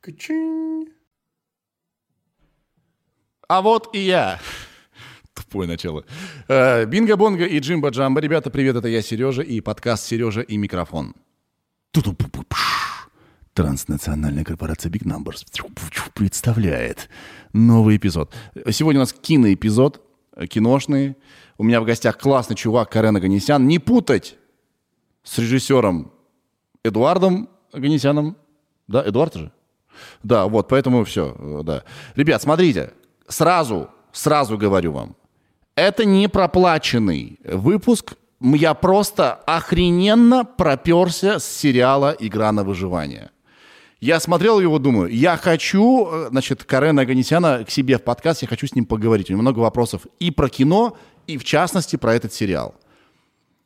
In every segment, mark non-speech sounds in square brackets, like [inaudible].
Качин. А вот и я. [laughs] Тупое начало. Э, Бинго-бонго и Джимба-джамба. Ребята, привет, это я, Сережа, и подкаст «Сережа и микрофон». Транснациональная корпорация Big Numbers представляет новый эпизод. Сегодня у нас киноэпизод, э, киношный. У меня в гостях классный чувак Карен Аганесян. Не путать с режиссером Эдуардом Аганесяном. Да, Эдуард же? Да, вот, поэтому все, да. Ребят, смотрите, сразу, сразу говорю вам, это не проплаченный выпуск. Я просто охрененно проперся с сериала «Игра на выживание». Я смотрел его, думаю, я хочу, э, значит, Карена Аганесяна к себе в подкаст, я хочу с ним поговорить. У него много вопросов и про кино, и в частности про этот сериал.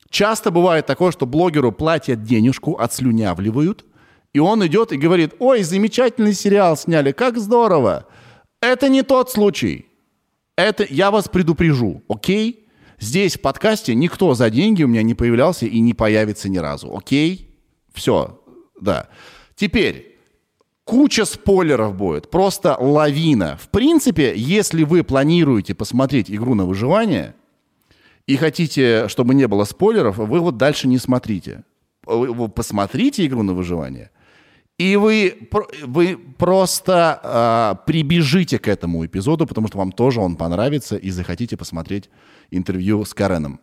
Часто бывает такое, что блогеру платят денежку, отслюнявливают, и он идет и говорит, ой, замечательный сериал сняли, как здорово. Это не тот случай. Это я вас предупрежу, окей? Здесь в подкасте никто за деньги у меня не появлялся и не появится ни разу, окей? Все, да. Теперь, куча спойлеров будет, просто лавина. В принципе, если вы планируете посмотреть игру на выживание и хотите, чтобы не было спойлеров, вы вот дальше не смотрите. Посмотрите игру на выживание, и вы, вы просто э, прибежите к этому эпизоду, потому что вам тоже он понравится, и захотите посмотреть интервью с Кареном.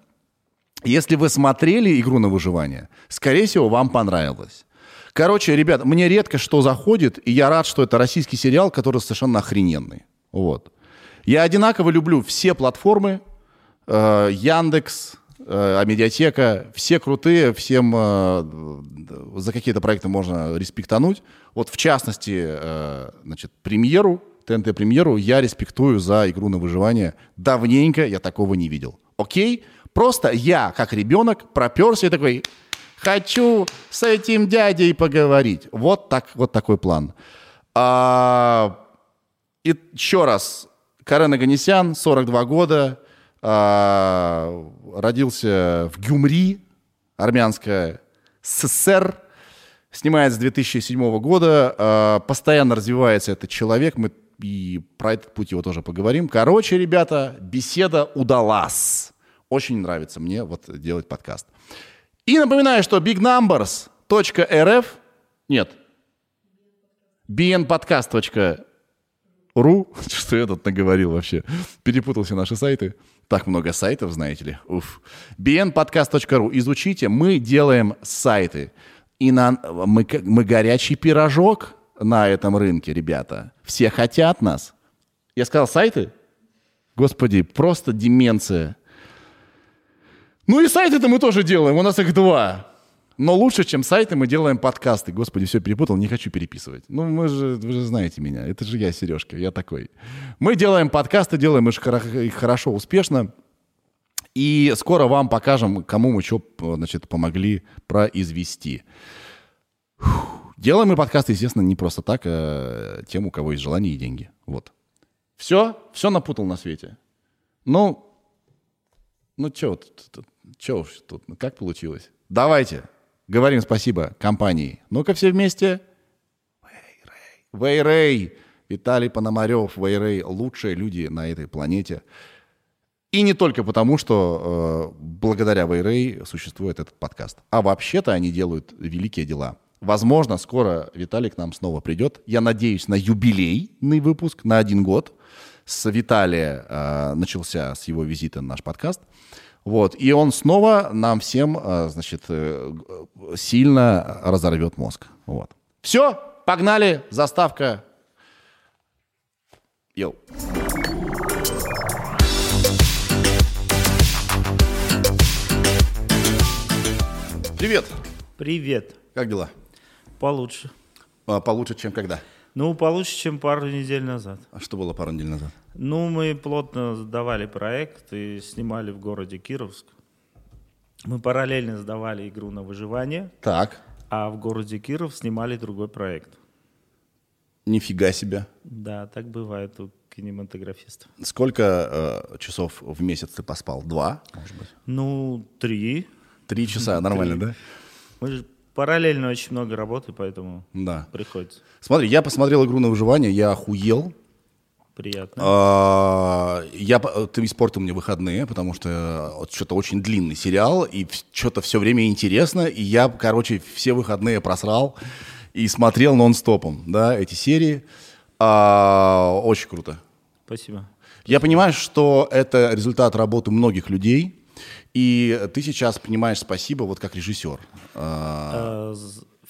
Если вы смотрели «Игру на выживание», скорее всего, вам понравилось. Короче, ребят, мне редко что заходит, и я рад, что это российский сериал, который совершенно охрененный. Вот. Я одинаково люблю все платформы, э, Яндекс, а медиатека, все крутые, всем э, за какие-то проекты можно респектануть. Вот в частности, э, значит, премьеру, ТНТ-премьеру я респектую за игру на выживание. Давненько я такого не видел. Окей? Просто я, как ребенок, проперся и такой, хочу с этим дядей поговорить. Вот, так, вот такой план. А, и еще раз, Карен Аганесян, 42 года, родился в Гюмри, армянская СССР, снимает с 2007 года, а, постоянно развивается этот человек, мы и про этот путь его тоже поговорим. Короче, ребята, беседа удалась. Очень нравится мне вот делать подкаст. И напоминаю, что bignumbers.rf, нет, bnpodcast.rf ру, [laughs] что я тут наговорил вообще, перепутался наши сайты. Так много сайтов, знаете ли. Уф. bnpodcast.ru. Изучите, мы делаем сайты. И на, мы, мы горячий пирожок на этом рынке, ребята. Все хотят нас. Я сказал сайты? Господи, просто деменция. Ну и сайты-то мы тоже делаем, у нас их два. Но лучше, чем сайты, мы делаем подкасты. Господи, все перепутал, не хочу переписывать. Ну, мы же, вы же знаете меня. Это же я, Сережка, я такой. Мы делаем подкасты, делаем их хорошо, успешно. И скоро вам покажем, кому мы что, значит, помогли произвести. Делаем мы подкасты, естественно, не просто так, а тем, у кого есть желание и деньги. Вот. Все, все напутал на свете. Ну, ну что, что тут, как получилось? Давайте, Говорим спасибо компании. Ну-ка все вместе. Вейрей. Виталий Пономарев, Вейрей. Лучшие люди на этой планете. И не только потому, что э, благодаря Вейрей существует этот подкаст. А вообще-то они делают великие дела. Возможно, скоро Виталий к нам снова придет. Я надеюсь на юбилейный выпуск на один год. С Виталия э, начался с его визита на наш подкаст. Вот. И он снова нам всем, э, значит, э, сильно разорвет мозг. Вот. Все, погнали, заставка. Йоу. Привет. Привет. Как дела? Получше. А, получше, чем когда? Ну, получше, чем пару недель назад. А что было пару недель назад? Ну, мы плотно сдавали проект и снимали в городе Кировск. Мы параллельно сдавали игру на выживание. Так. А в городе Киров снимали другой проект. Нифига себе. Да, так бывает у кинематографистов. Сколько э, часов в месяц ты поспал? Два, может быть? Ну, три. Три часа, нормально, да? Мы же параллельно очень много работы, поэтому Да. приходится. Смотри, я посмотрел игру на выживание, я охуел. Приятно. А, Я, ты испортил мне выходные, потому что вот что-то очень длинный сериал, и что-то все время интересно, и я, короче, все выходные просрал и смотрел нон-стопом, да, эти серии. А, Очень круто. Спасибо. Я понимаю, что это результат работы многих людей, и ты сейчас понимаешь спасибо вот как режиссер. А, А,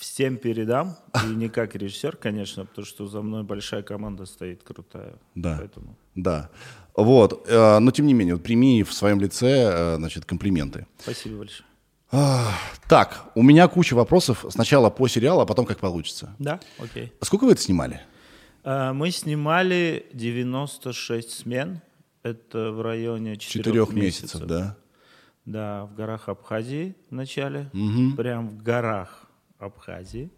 Всем передам, и не как режиссер, конечно, потому что за мной большая команда стоит крутая. Да. Поэтому Да. Вот. э, Но тем не менее, вот прими в своем лице, э, значит, комплименты. спасибо большое. Так, у меня куча вопросов. Сначала по сериалу, а потом как получится. Да, окей. Сколько вы это снимали? А, Мы снимали 96 смен. Это в районе 4 Четырех месяцев, да? Да, в горах Абхазии вначале. Прям в горах Абхазии,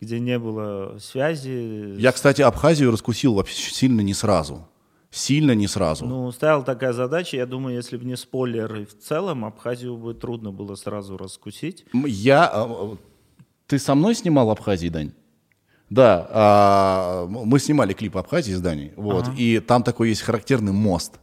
где не было связи. Я, кстати, Абхазию раскусил вообще сильно не сразу. Сильно не сразу. Ну, ставил такая задача, я думаю, если бы не спойлеры в целом, Абхазию бы трудно было сразу раскусить. Я... э, Ты со мной снимал Абхазии, Дань? Да, а, мы снимали клип Абхазии с Даней, вот, и там такой есть характерный мост.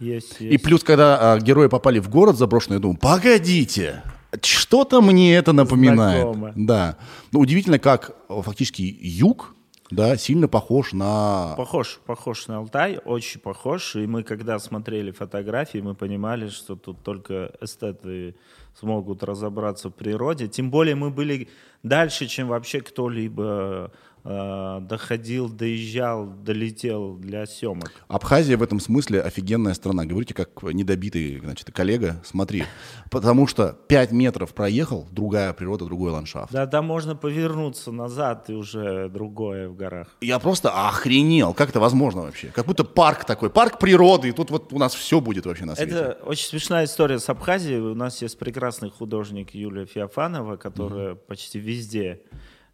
Есть, И есть. плюс, когда а, герои попали в город заброшенный, я думаю, погодите, что-то мне это напоминает. Знакомо. Да. Ну, удивительно, как э, фактически юг, да, сильно похож на... Похож, похож на Алтай, очень похож. И мы, когда смотрели фотографии, мы понимали, что тут только эстеты смогут разобраться в природе. Тем более мы были дальше, чем вообще кто-либо доходил, доезжал, долетел для съемок. Абхазия в этом смысле офигенная страна. Говорите, как недобитый, значит, коллега, смотри. Потому что 5 метров проехал, другая природа, другой ландшафт. Да, там можно повернуться назад, и уже другое в горах. Я просто охренел, как это возможно вообще? Как будто парк такой, парк природы, и тут вот у нас все будет вообще на свете. Это очень смешная история с Абхазией. У нас есть прекрасный художник Юлия Феофанова, которая почти везде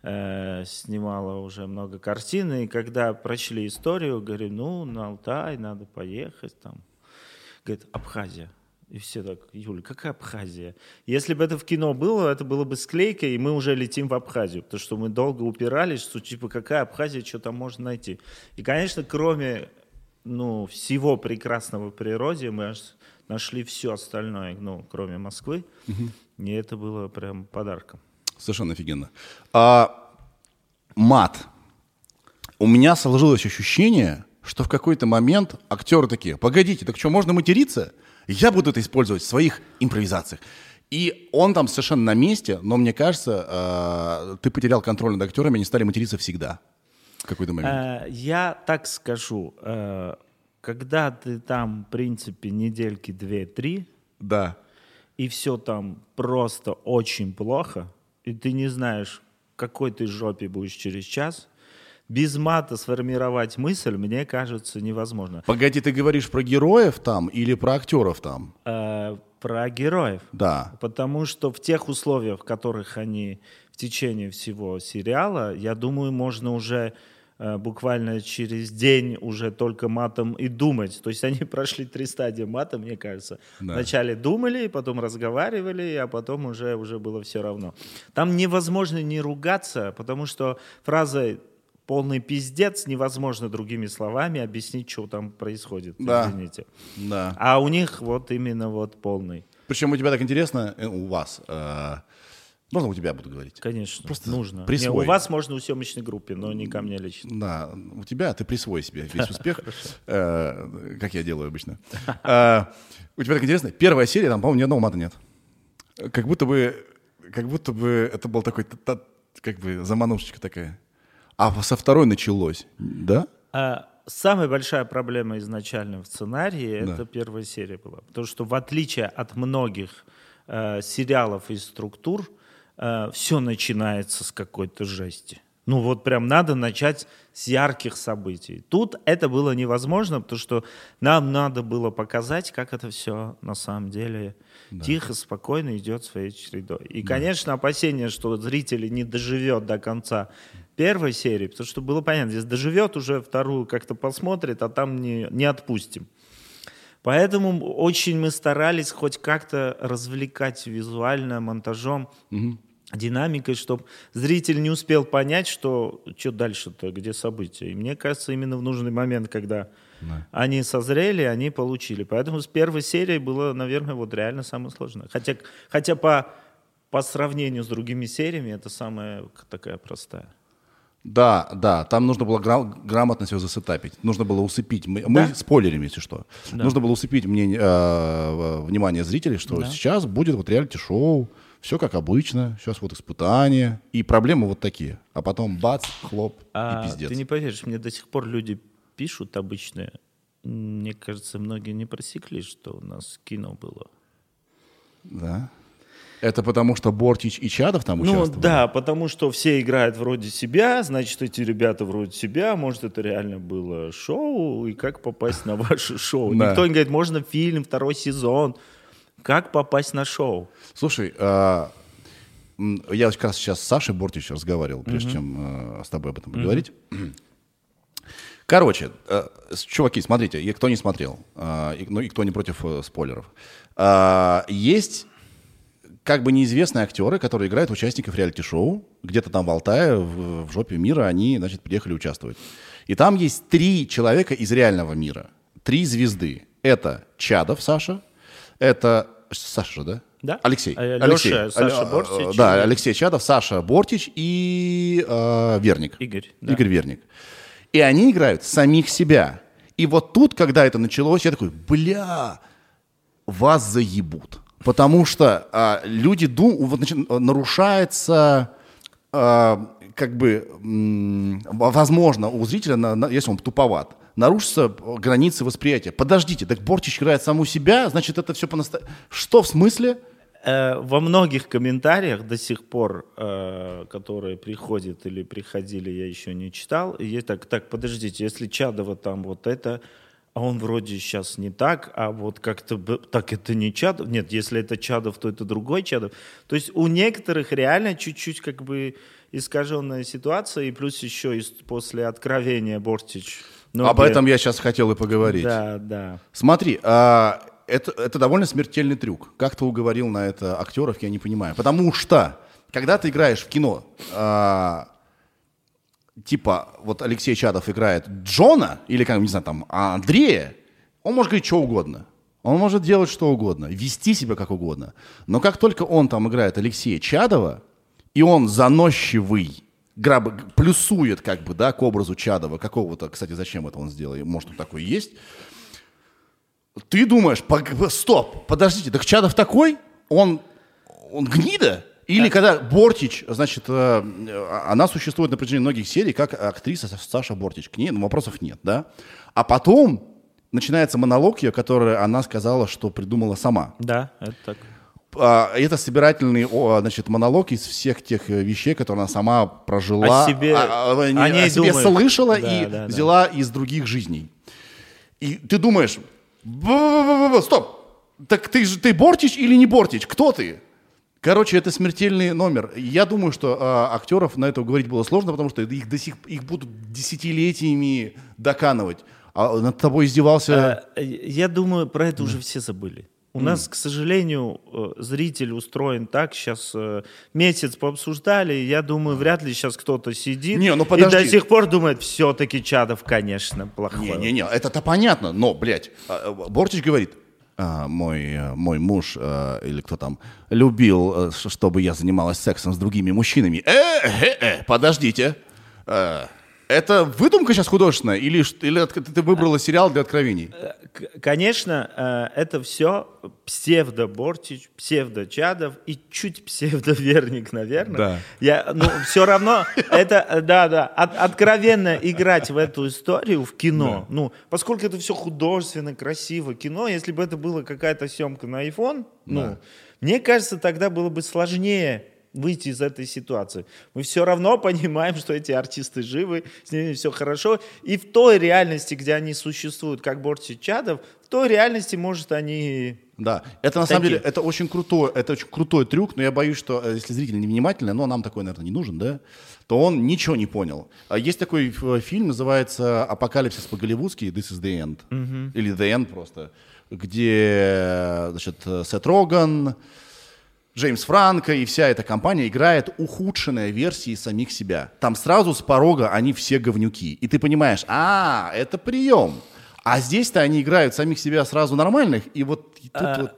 э, снимала уже много картин. И когда прочли историю, говорю, ну, на Алтай надо поехать там. Говорит, Абхазия. И все так, Юля, какая Абхазия? Если бы это в кино было, это было бы склейка, и мы уже летим в Абхазию, потому что мы долго упирались, что типа какая Абхазия, что там можно найти. И, конечно, кроме ну, всего прекрасного в природе, мы нашли все остальное, ну, кроме Москвы, и это было прям подарком. Совершенно офигенно. А, мат. У меня сложилось ощущение, что в какой-то момент актеры такие, погодите, так что, можно материться? Я буду это использовать в своих импровизациях. И он там совершенно на месте, но мне кажется, э, ты потерял контроль над актерами, они стали материться всегда в какой-то момент. Э, Я так скажу, э, когда ты там, в принципе, недельки две-три, Да. и все там просто очень плохо, и ты не знаешь, какой ты жопе будешь через час, без мата сформировать мысль, мне кажется, невозможно. Погоди, ты говоришь про героев там или про актеров там? Э, про героев. Да. Потому что в тех условиях, в которых они в течение всего сериала, я думаю, можно уже буквально через день уже только матом и думать. То есть они [laughs] прошли три стадии мата, мне кажется. Да. Вначале думали, потом разговаривали, а потом уже, уже было все равно. Там невозможно не ругаться, потому что фраза полный пиздец невозможно другими словами объяснить, что там происходит. Да. Извините. Да. А у них вот именно вот полный. Причем у тебя так интересно, э, у вас, э, можно у тебя буду говорить? Конечно, Просто нужно. Не, присвой. у вас можно у съемочной группе, но не ко мне лично. Да, у тебя ты присвой себе [laughs] весь успех, э, как я делаю обычно. Э, [laughs] У тебя так интересно, первая серия, там, по-моему, ни одного мата нет. Как будто бы, как будто бы это был такой, та- та- как бы заманушечка такая. А со второй началось, да? А, самая большая проблема изначально в сценарии Да. это первая серия была. Потому что в отличие от многих э, сериалов и структур, все начинается с какой-то жести. Ну вот прям надо начать с ярких событий. Тут это было невозможно, потому что нам надо было показать, как это все на самом деле тихо, спокойно идет своей чередой. И, конечно, опасение, что зритель не доживет до конца первой серии, потому что было понятно, здесь доживет уже вторую как-то посмотрит, а там не, не отпустим. Поэтому очень мы старались хоть как-то развлекать визуально, монтажом. Динамикой, чтобы зритель не успел понять, что что дальше-то, где события. И мне кажется, именно в нужный момент, когда да. они созрели, они получили. Поэтому с первой серией было, наверное, вот реально самое сложное. Хотя, хотя по, по сравнению с другими сериями это самая такая простая. Да, да, там нужно было гра- грамотно все засетапить. Нужно было усыпить. Мы, да? мы спойлерим, если что. Да. Нужно было усыпить мне, э, внимание зрителей, что да. сейчас будет вот реалити-шоу, все как обычно, сейчас вот испытания, и проблемы вот такие. А потом бац, хлоп а, и пиздец. Ты не поверишь, мне до сих пор люди пишут обычные. Мне кажется, многие не просекли, что у нас кино было. Да? Это потому, что Бортич и Чадов там ну, участвовали? Ну да, потому что все играют вроде себя, значит, эти ребята вроде себя, может, это реально было шоу, и как попасть на [laughs] ваше шоу. Никто не говорит, можно фильм, второй сезон. Как попасть на шоу? Слушай, а, я как раз сейчас с Сашей Бортич разговаривал, прежде чем э, с тобой об этом поговорить. Короче, э, чуваки, смотрите, и кто не смотрел, э, ну и кто не против спойлеров. Есть как бы неизвестные актеры, которые играют участников реалити-шоу, где-то там в Алтае, в, в жопе мира, они, значит, приехали участвовать. И там есть три человека из реального мира, три звезды. Это Чадов Саша, это Саша, да? Да. Алексей. А, Алексей. Леша, Саша э, Бортич. Да, Алексей Чадов, Саша Бортич и э, Верник. Игорь. Да. Игорь Верник. И они играют самих себя. И вот тут, когда это началось, я такой, бля, вас заебут. Потому что а, люди думают, вот, значит, нарушается а, как бы, возможно, у зрителя, на, на, если он туповат, нарушатся границы восприятия. Подождите, так Бортич играет саму себя, значит, это все по-настоящему. Что в смысле? Э, во многих комментариях до сих пор, э, которые приходят или приходили, я еще не читал, и так, так, подождите, если Чадова там вот это, а он вроде сейчас не так, а вот как-то так это не Чадов. Нет, если это Чадов, то это другой Чадов. То есть у некоторых реально чуть-чуть как бы искаженная ситуация, и плюс еще после откровения Бортич ну, Об этом я сейчас хотел и поговорить. Да, да. Смотри, а, это, это довольно смертельный трюк. Как ты уговорил на это актеров, я не понимаю. Потому что, когда ты играешь в кино, а, типа, вот Алексей Чадов играет Джона, или, как, не знаю, там, Андрея, он может говорить что угодно. Он может делать что угодно, вести себя как угодно. Но как только он там играет Алексея Чадова, и он заносчивый, граб, плюсует как бы, да, к образу Чадова, какого-то, кстати, зачем это он сделал, может, он такой есть. Ты думаешь, стоп, подождите, так Чадов такой? Он, он гнида? Или да. когда Бортич, значит, э, она существует на протяжении многих серий как актриса Саша Бортич. К ней ну, вопросов нет, да? А потом начинается монолог ее, который она сказала, что придумала сама. Да, это так. А, это собирательный значит, монолог из всех тех э, вещей, которые она сама прожила, о себе, а, а, не, о, о себе думает. слышала да, и да, взяла да. из других жизней. И ты думаешь, стоп, так ты же ты Бортич или не Бортич? Кто ты? Короче, это смертельный номер. Я думаю, что а, актеров на это говорить было сложно, потому что их до сих их будут десятилетиями доканывать. А над тобой издевался. А, я думаю, про это уже все забыли. У mm. нас, к сожалению, э, зритель устроен так. Сейчас э, месяц пообсуждали. Я думаю, вряд ли сейчас кто-то сидит не, ну и до сих пор думает, все-таки Чадов, конечно, плохой. Не-не-не, это-то понятно. Но, блядь, а, э, Бортич говорит, а, мой, мой муж или кто там любил, чтобы я занималась сексом с другими мужчинами. Э, э, э, подождите. Это выдумка сейчас художественная или, или ты выбрала сериал для откровений? Э, конечно, э, это все псевдо-Бортич, псевдо-Чадов и чуть псевдо-Верник, наверное. Да. Я, ну, все равно это, да, да, от, откровенно играть в эту историю в кино. Да. Ну, поскольку это все художественно, красиво кино, если бы это была какая-то съемка на iPhone, ну, да. мне кажется, тогда было бы сложнее выйти из этой ситуации. Мы все равно [laughs] понимаем, что эти артисты живы, с ними все хорошо. И в той реальности, где они существуют, как Борти Чадов, в той реальности, может, они да, это на Такие. самом деле это очень крутой, это очень крутой трюк, но я боюсь, что э, если зритель невнимательный, но нам такой, наверное, не нужен, да, то он ничего не понял. А есть такой фильм, называется «Апокалипсис по-голливудски», «This is the end», mm-hmm. или «The end» просто, где, значит, Сет Роган, Джеймс Франко и вся эта компания играет ухудшенные версии самих себя. Там сразу с порога они все говнюки. И ты понимаешь, а, это прием. А здесь-то они играют самих себя сразу нормальных, и вот и тут А, вот...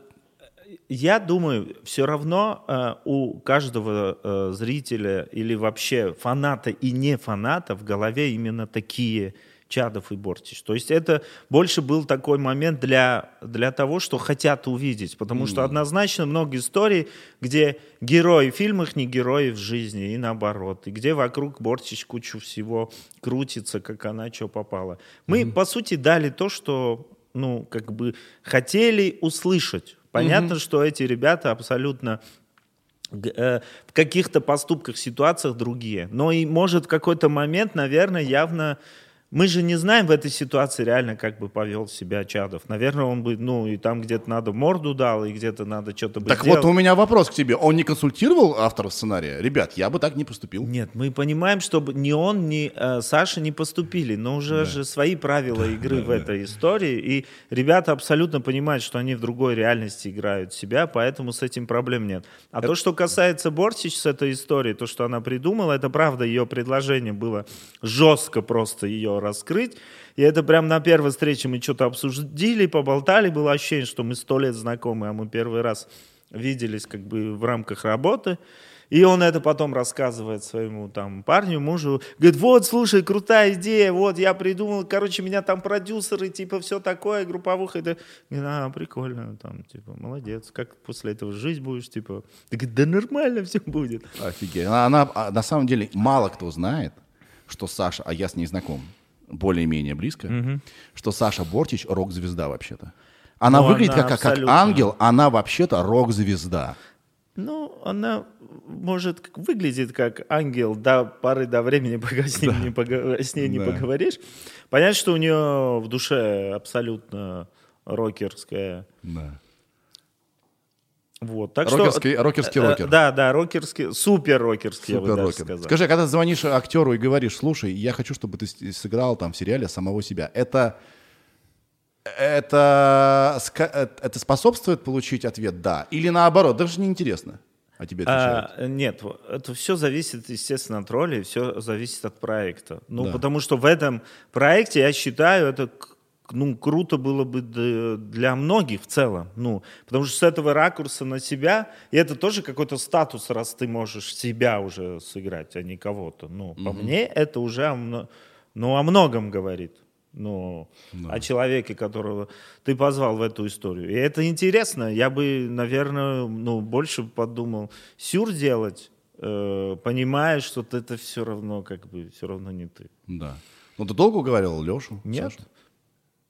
Я думаю, все равно э, у каждого э, зрителя или вообще фаната и не фаната в голове именно такие Чадов и Бортич. То есть это больше был такой момент для, для того, что хотят увидеть. Потому что однозначно много историй, где герои в фильмах не герои в жизни, и наоборот. И где вокруг Бортич кучу всего крутится, как она что попала. Мы, по сути, дали то, что ну, как бы хотели услышать. Понятно, что эти ребята абсолютно э, в каких-то поступках, ситуациях другие. Но и может в какой-то момент, наверное, явно... Мы же не знаем в этой ситуации реально, как бы повел себя Чадов. Наверное, он бы, ну, и там где-то надо морду дал, и где-то надо что-то бы Так сделал. вот у меня вопрос к тебе. Он не консультировал авторов сценария? Ребят, я бы так не поступил. Нет, мы понимаем, что ни он, ни э, Саша не поступили, но уже же свои правила игры в этой истории, и ребята абсолютно понимают, что они в другой реальности играют себя, поэтому с этим проблем нет. А то, что касается Бортич с этой историей, то, что она придумала, это правда, ее предложение было жестко просто ее раскрыть, и это прям на первой встрече мы что-то обсудили, поболтали, было ощущение, что мы сто лет знакомы, а мы первый раз виделись как бы в рамках работы. И он это потом рассказывает своему там парню, мужу. Говорит, вот, слушай, крутая идея, вот, я придумал, короче, меня там продюсеры, типа, все такое, групповуха. Это, говорит, а, прикольно, там, типа, молодец, как после этого жить будешь, типа. Говорит, да нормально все будет. Офигеть. Она, она, а, на самом деле мало кто знает, что Саша, а я с ней знаком, более-менее близко, что Саша Бортич рок-звезда вообще-то. Она Ну, выглядит она как, как ангел, она вообще-то рок-звезда. Ну, она, может, как- выглядит как ангел до поры до времени, [laughs] пока с, ним не пога- с ней не Да. поговоришь. Понятно, что у нее в душе абсолютно рокерская. Да. Вот, так Рокерский- что, рокерский э, э, рокер. Да, да, рокерский, супер рокерский, я бы Супер-рокер. сказал. Скажи, а когда звонишь актеру и говоришь, слушай, я хочу, чтобы ты сыграл там в сериале самого себя, это, это, э, это способствует получить ответ «да»? Или наоборот, даже неинтересно, а тебе отвечают? А, нет, это все зависит, естественно, от роли, все зависит от проекта. Ну, Да. потому что в этом проекте, я считаю, это ну, круто было бы для многих в целом. Ну, потому что с этого ракурса на себя, и это тоже какой-то статус, раз ты можешь себя уже сыграть, а не кого-то. Ну, по мне, это уже о, ну, о многом говорит. Ну, о человеке, которого ты позвал в эту историю. И это интересно. Я бы, наверное, ну, больше подумал, сюр делать, э, понимая, что это все равно, как бы, все равно не ты. Да. Ну, ты долго уговаривал Лешу? Нет. Сашу?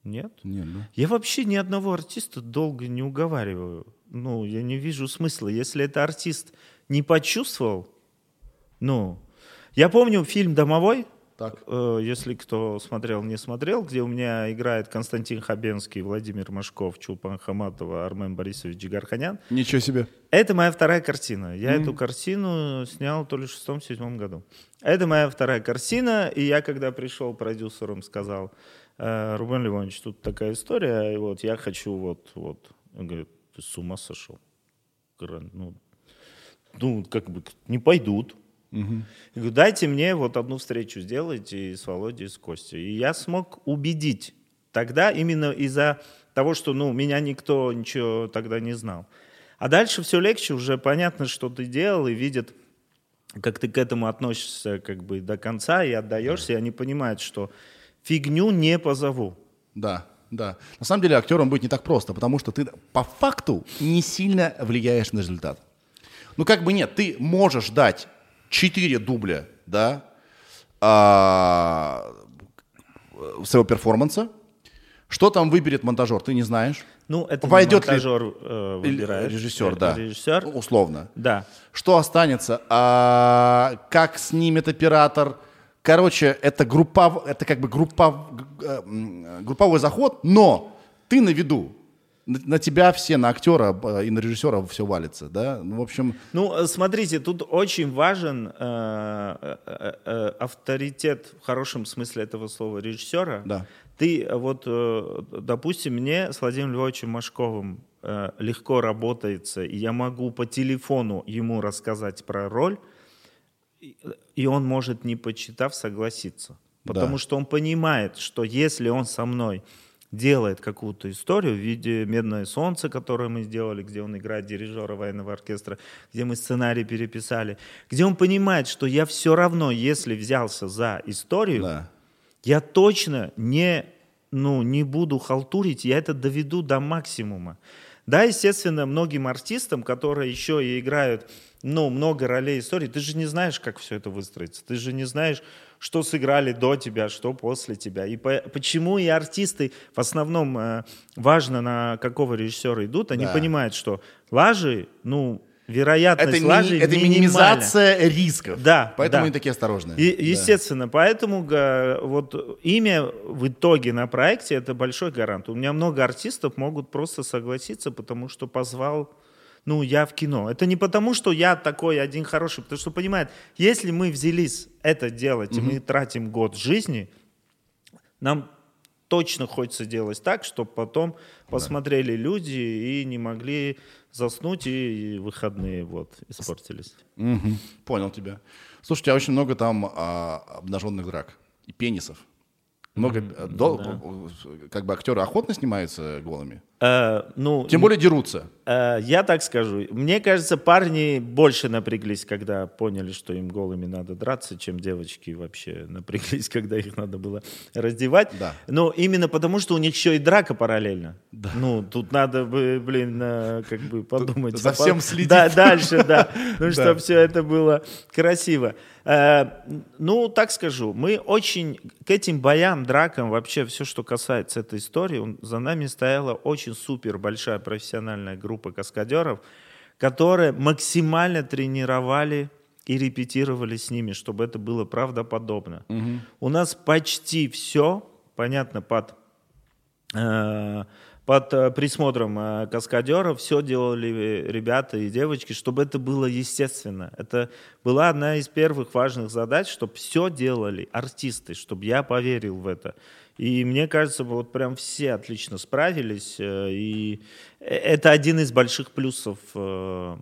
Нет? Нет, да. Я вообще ни одного артиста долго не уговариваю. Ну, я не вижу смысла. Если это артист не почувствовал, ну... Я помню фильм «Домовой», Так. э, если кто смотрел, не смотрел, где у меня играет Константин Хабенский, Владимир Машков, Чулпан Хаматова, Армен Борисович Джигарханян. Ничего себе. Это моя вторая картина. Я эту картину снял то ли в шестом-седьмом году. Это моя вторая картина, и я, когда пришел продюсером, сказал, «Э, Рубен Львович, тут такая история, и вот я хочу вот, вот. Он говорит, ты с ума сошел? Ну, ну, как бы, не пойдут. Я говорю, дайте мне вот одну встречу сделайте и с Володей, и с Костей. И я смог убедить. Тогда именно из-за того, что ну, меня никто ничего тогда не знал. А дальше все легче, уже понятно, что ты делал, и видят, как ты к этому относишься как бы до конца и отдаешься, и они понимают, что фигню не позову. Да, да. На самом деле актером быть не так просто, потому что ты по факту не сильно влияешь на результат. Ну как бы нет, ты можешь дать 4 дубля, да, а, своего перформанса. Что там выберет монтажер, ты не знаешь. Ну, это Войдет ли- монтажер э, Или выбирает. Режиссер, Э, да. Режиссер, Условно. да. Что останется? А, как снимет оператор? Короче, это группа, это как бы группа, г- э, м, групповой заход, но ты на виду. На, тебя все, на актера э, и на режиссера все валится, да? Ну, в общем, Ну, э, смотрите, тут очень важен э, э, э, э, авторитет в хорошем смысле этого слова режиссера. Да. Ты э, вот, э, допустим, мне с Владимиром Львовичем Машковым э, легко работается, и я могу по телефону ему рассказать про роль, и- он может, не почитав, согласиться. Потому Да. что он понимает, что если он со мной делает какую-то историю в виде «Медное солнце», которое мы сделали, где он играет дирижера военного оркестра, где мы сценарий переписали, где он понимает, что я все равно, если взялся за историю, Да. я точно не, ну, не буду халтурить, я это доведу до максимума. Да, естественно, многим артистам, которые еще и играют ну, много ролей истории, ты же не знаешь, как все это выстроится. Ты же не знаешь, что сыграли до тебя, что после тебя. И по- почему и артисты в основном э, важно, на какого режиссера идут, они Да. понимают, что лажи, ну, вероятность Это, ми- лажи это минимальна. минимизация рисков. Да, Поэтому да. они такие осторожные. И, Да. естественно, поэтому вот имя в итоге на проекте это большой гарант. У меня много артистов могут просто согласиться, потому что позвал, ну, я в кино. Это не потому, что я такой один хороший, потому что понимает, если мы взялись это делать, и мы тратим год жизни, нам точно хочется делать так, чтобы потом посмотрели люди и не могли заснуть, и выходные вот испортились. Мгм. Понял тебя. Слушайте, а очень много там а, обнаженных драк и пенисов. Много, э, дол- как бы актеры охотно снимаются голыми. Э, ну, Тем более дерутся. Э, Я так скажу. Мне кажется, парни больше напряглись, когда поняли, что им голыми надо драться, чем девочки вообще [laughs] напряглись, когда их надо было раздевать. Да. Но именно потому, что у них еще и драка параллельно. Ну, тут надо бы, блин, э, как бы подумать. за всем следить. Да, дальше, да. [laughs] Ну, Да. чтобы все это было красиво. Ну, так скажу, мы очень к этим боям, дракам, вообще все, что касается этой истории, за нами стояла очень супер большая профессиональная группа каскадеров, которые максимально тренировали и репетировали с ними, чтобы это было правдоподобно. У нас почти все, понятно, под э, под э, присмотром э, каскадеров все делали э, ребята и девочки, чтобы это было естественно. Это была одна из первых важных задач, чтобы все делали артисты, чтобы я поверил в это. И мне кажется, вот прям все отлично справились. э, И это один из больших плюсов э,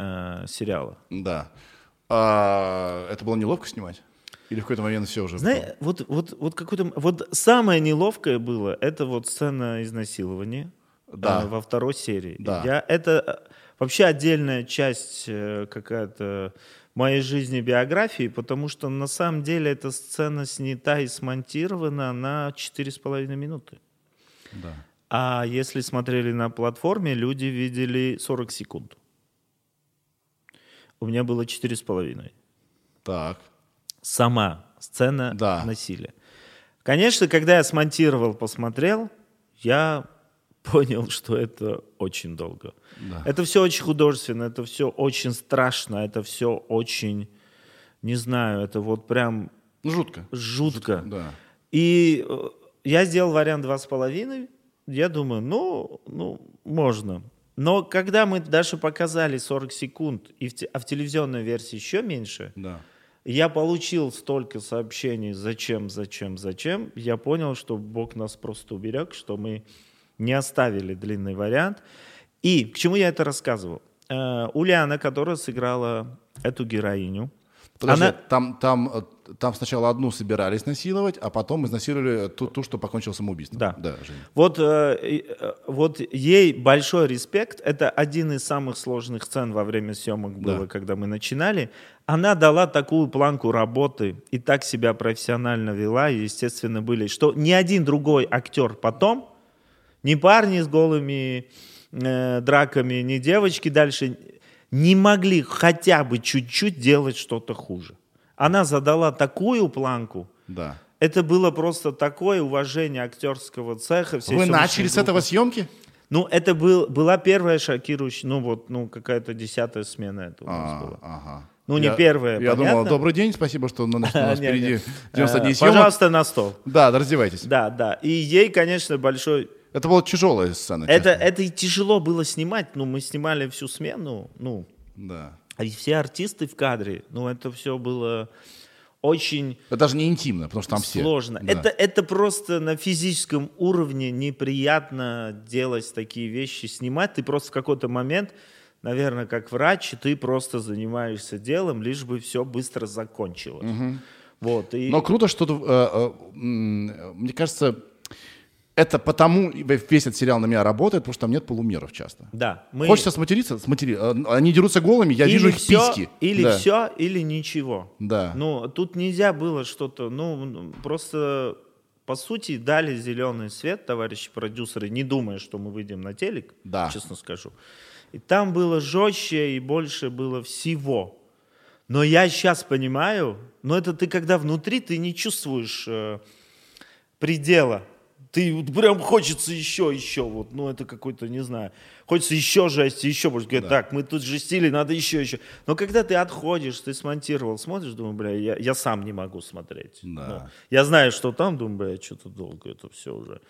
э, сериала. Да. А, это было неловко снимать? Или в какой-то момент все уже... Знаешь, вот, вот, вот какое-то... Вот самое неловкое было, это вот сцена изнасилования Да. э, во второй серии. Да. Я, это э, вообще отдельная часть э, какая-то моей жизни, биографии, потому что на самом деле эта сцена снята и смонтирована на 4,5 минуты. Да. А если смотрели на платформе, люди видели 40 секунд. У меня было 4,5 Так. сама сцена Да. насилия. Конечно, когда я смонтировал, посмотрел, я понял, что это очень долго. Да. Это все очень художественно, это все очень страшно, это все очень, не знаю, это вот прям Ну, жутко. жутко. Да. И э, я сделал вариант два с половиной. Я думаю, ну, ну, можно. Но когда мы даже показали 40 секунд, и в те- а в телевизионной версии еще меньше, Да. я получил столько сообщений, зачем, зачем, зачем. Я понял, что Бог нас просто уберег, что мы не оставили длинный вариант. И к чему я это рассказывал? Э, Уляна, которая сыграла эту героиню, Подожди, она- там, там, э, там сначала одну собирались насиловать, а потом изнасиловали ту, ту что покончила самоубийством. Да. Да, Женя. Вот, э, вот ей большой респект. Это один из самых сложных сцен во время съемок было, Да. когда мы начинали. Она дала такую планку работы и так себя профессионально вела, и, естественно, были, что ни один другой актер потом, ни парни с голыми э, драками, ни девочки дальше не могли хотя бы чуть-чуть делать что-то хуже. Она задала такую планку, Да. это было просто такое уважение актерского цеха. всей Вы начали с группы. этого съемки? Ну, это был, была первая шокирующая, ну вот, ну какая-то десятая смена это у нас А, была. ага. Ну, не Я- первая, Я думал, понятно. добрый день, спасибо, что значит, у нас [laughs] Не, впереди не. 90 дней Э, съемок. Пожалуйста, на стол. Да, раздевайтесь. Да, да. И ей, конечно, большой... Это была тяжелая сцена. Это, честно. это и тяжело было снимать. Ну, мы снимали всю смену, ну, Да. и все артисты в кадре, ну, это все было очень Это даже не интимно, потому что там все. сложно. Да. Это, это просто на физическом уровне неприятно делать такие вещи, снимать. Ты просто в какой-то момент, наверное, как врач, ты просто занимаешься делом, лишь бы все быстро закончилось. Вот, и... Но круто, что э, э, мне кажется, это потому весь этот сериал на меня работает, потому что там нет полумеров часто. Да, мы... Хочется сматериться, сматери. э, Они дерутся голыми, я или вижу их всё, письки. Или Да. все, или ничего. Да. Ну, тут нельзя было что-то, ну, просто, по сути, дали зеленый свет, товарищи продюсеры, не думая, что мы выйдем на телек, Да. честно скажу. И там было жестче и больше было всего. Но я сейчас понимаю, но это ты когда внутри, ты не чувствуешь э, предела. Ты вот прям хочется еще, еще, вот, ну это какой-то, не знаю, хочется еще жести, еще больше. Говорят, так, мы тут жестили, надо еще, еще. Но когда ты отходишь, ты смонтировал, смотришь, думаю, бля, я, я сам не могу смотреть. Да. Ну, я знаю, что там, думаю, бля, что-то долго это все уже.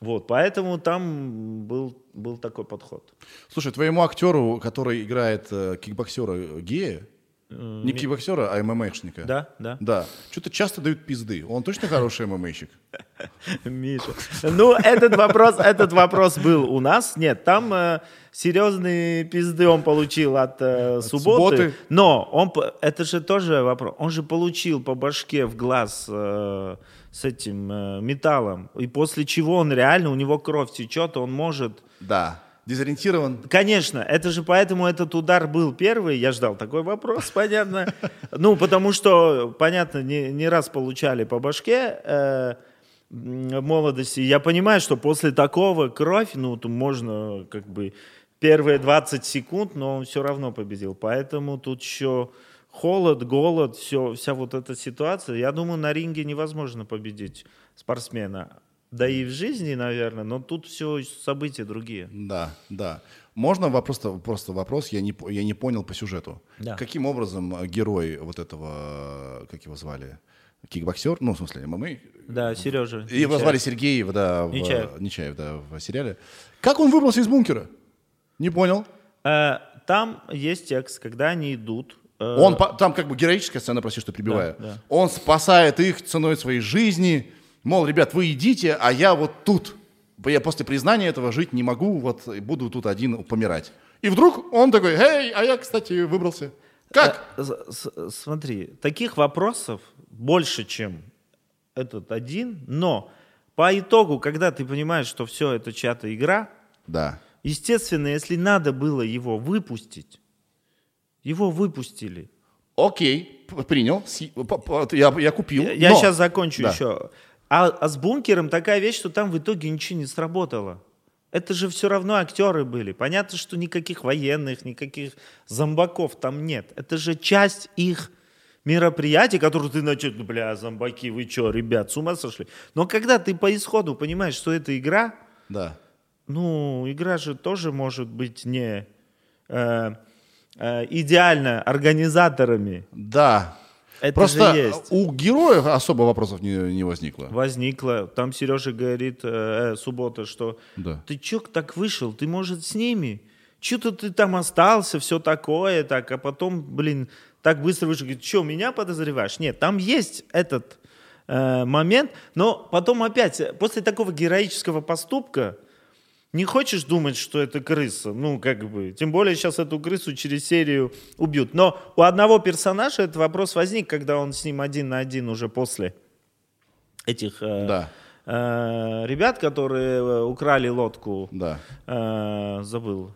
Вот, поэтому там был, был такой подход. Слушай, твоему актеру, который играет э, кикбоксера гея, не кикбоксера, а ММАшника. Да, да. Да. Что-то часто дают пизды. Он точно хороший ММАщик? [laughs] Миша. Ну, этот вопрос, этот вопрос был у нас. Нет, там э, серьезные пизды он получил от, э, субботы. субботы. Но он, это же тоже вопрос. Он же получил по башке в глаз э, с этим э, металлом. И после чего он реально, у него кровь течет, он может... Да. Дезориентирован. Конечно, это же поэтому этот удар был первый. Я ждал такой вопрос, понятно. Ну, потому что, понятно, не, не раз получали по башке э, молодости. Я понимаю, что после такого кровь, ну, то можно как бы первые 20 секунд, но он все равно победил. Поэтому тут еще холод, голод, все, вся вот эта ситуация. Я думаю, на ринге невозможно победить спортсмена. Да и в жизни, наверное, но тут все события другие. Да, да. Можно вопрос, просто вопрос, я не, я не понял по сюжету. Да. Каким образом э, герой вот этого, э, как его звали, кикбоксер, ну, в смысле, ММА, Да, Сережа. его звали Сергеев, да, в, Нечаев. Нечаев, да, в сериале. Как он выбрался из бункера? Не понял. Э, Там есть текст, когда они идут. э, Он, там как бы героическая сцена, прости, что перебиваю. Да, да. Он спасает их ценой своей жизни. Мол, ребят, вы идите, а я вот тут. Я после признания этого жить не могу, вот буду тут один помирать. И вдруг он такой, эй, а я, кстати, выбрался. Как? с- Смотри, таких вопросов больше, чем этот один, но по итогу, когда ты понимаешь, что все это чья-то игра, Да. естественно, если надо было его выпустить, его выпустили. Окей, принял. Я, я купил. Я но- сейчас закончу Да. еще. А, а с бункером такая вещь, что там в итоге ничего не сработало. Это же все равно актеры были. Понятно, что никаких военных, никаких зомбаков там нет. Это же часть их мероприятий, которые ты начал, ну, бля, зомбаки, вы что, ребят, с ума сошли? Но когда ты по исходу понимаешь, что это игра, Да. ну, игра же тоже может быть не э, э, идеально организаторами. Да. Это Просто же есть. у героев особо вопросов не, не возникло. возникла. Там Сережа говорит, э, э, суббота, что Да. ты чё так вышел, ты, может, с ними? Что-то ты там остался, все такое, так, а потом, блин, так быстро вышел. Говорит, что, меня подозреваешь? Нет, там есть этот э, момент, но потом опять, э, после такого героического поступка, не хочешь думать, что это крыса, ну, как бы, тем более сейчас эту крысу через серию убьют. Но у одного персонажа этот вопрос возник, когда он с ним один на один уже после этих э, Да. э, ребят, которые э, украли лодку, Да. э, забыл.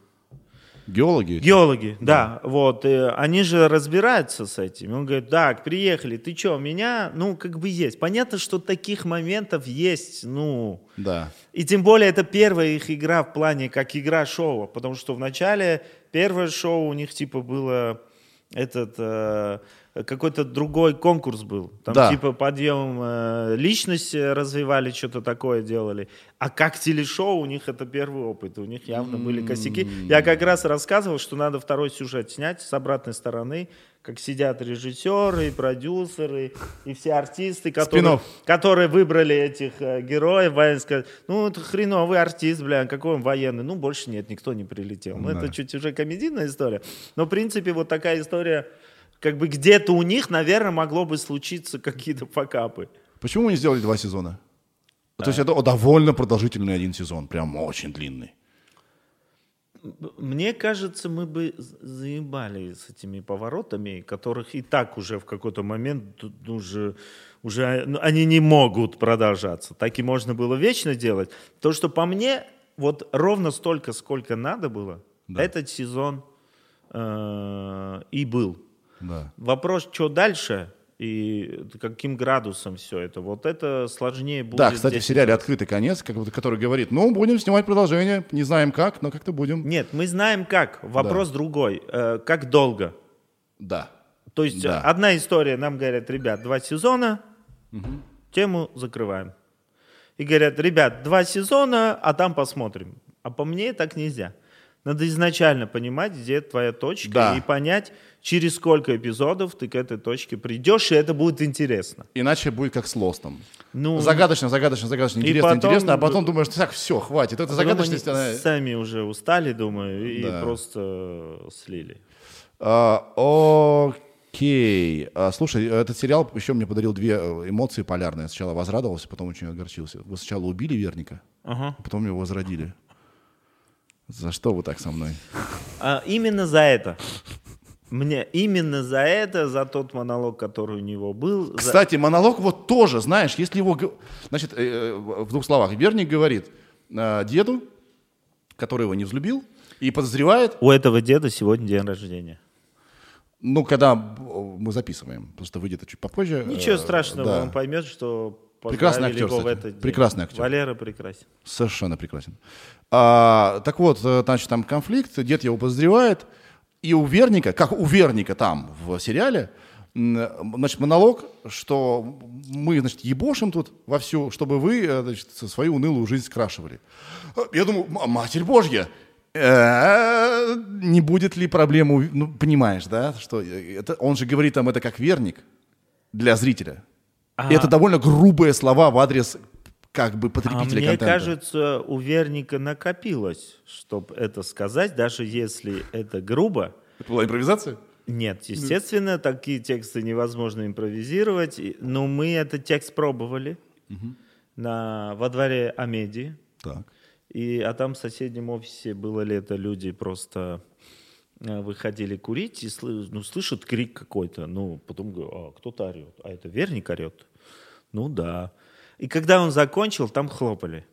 Геологи? Геологи, да, вот, э, они же разбираются с этим. Он говорит, так, приехали, ты что, меня, ну, как бы есть. Понятно, что таких моментов есть, ну, Да. и тем более это первая их игра в плане как игра шоу, потому что в начале первое шоу у них типа было этот э, какой-то другой конкурс был. Там Да. типа подъем э, личности развивали, что-то такое делали. А как телешоу у них это первый опыт, у них явно были косяки. Я как раз рассказывал, что надо второй сюжет снять с обратной стороны, как сидят режиссеры, продюсеры и все артисты, которые, которые выбрали этих э, героев, сказали, ну, это хреновый артист, бля, какой он военный. Ну, больше нет, никто не прилетел. Ну, Да. это чуть уже комедийная история. Но, в принципе, вот такая история как бы где-то у них, наверное, могло бы случиться какие-то факапы. Почему мы не сделали два сезона? То есть это довольно продолжительный один сезон, прям очень длинный. Мне кажется, мы бы заебали с этими поворотами, которых и так уже в какой-то момент уже, уже ну, они не могут продолжаться. Так и можно было вечно делать. То, что по мне, вот ровно столько, сколько надо было, Да. этот сезон э, и был. Да. Вопрос, что дальше и каким градусом все это, вот это сложнее будет. Да, кстати, в сериале «Открытый конец», который говорит, ну, будем снимать продолжение, не знаем как, но как-то будем. Нет, мы знаем как. Вопрос другой. Э, как долго? Да. То есть Да. одна история, нам говорят, ребят, два сезона, тему закрываем. И говорят, ребят, два сезона, а там посмотрим. А по мне так нельзя. Надо изначально понимать, где твоя точка, Да. и понять, через сколько эпизодов ты к этой точке придешь, и это будет интересно. Иначе будет как с Лостом. Ну, Загадочно, загадочно, загадочно, И интересно, потом- интересно, а потом думаешь, так, все, хватит. Это потом загадочность, она... сами уже устали, думаю, и Да. просто слили. А, окей. А, слушай, этот сериал еще мне подарил две э, эмоции полярные. Сначала возрадовался, потом очень огорчился. Вы сначала убили Верника, Ага. а потом его возродили. За что вы так со мной? А именно за это. Мне именно за это, за тот монолог, который у него был. за- Кстати, монолог вот тоже, знаешь, если его... Значит, э, э, в двух словах. Верник говорит э, деду, который его не взлюбил, и подозревает, У этого деда сегодня день рождения. ну, когда мы записываем, потому что выйдет чуть попозже. Ничего э, страшного, да. он поймет, что Прекрасный актер, его в этот день. Прекрасный актер. Валера прекрасен. Совершенно прекрасен. А, так вот, э, значит, там конфликт, дед его подозревает, и у Верника, как у Верника там в сериале, значит, монолог, что мы, значит, ебошим тут вовсю, чтобы вы, э, значит, свою унылую жизнь скрашивали. Я думаю, «М- Матерь Божья, э, не будет ли проблем, у- ну, понимаешь, да, что э, это, он же говорит там это как верник для зрителя. И это довольно грубые слова в адрес как бы А потребителя мне контента. кажется, у Верника накопилось, чтобы это сказать, даже если это грубо. Это была импровизация? Нет, естественно, такие тексты невозможно импровизировать. Но мы этот текст пробовали на, во дворе Амедии. Так. И, а там в соседнем офисе было лето, люди просто э, выходили курить и слы- ну, слышат крик какой-то. Ну, потом говорю, а кто-то орет. А это Верник орет? Ну да. И когда он закончил, там хлопали.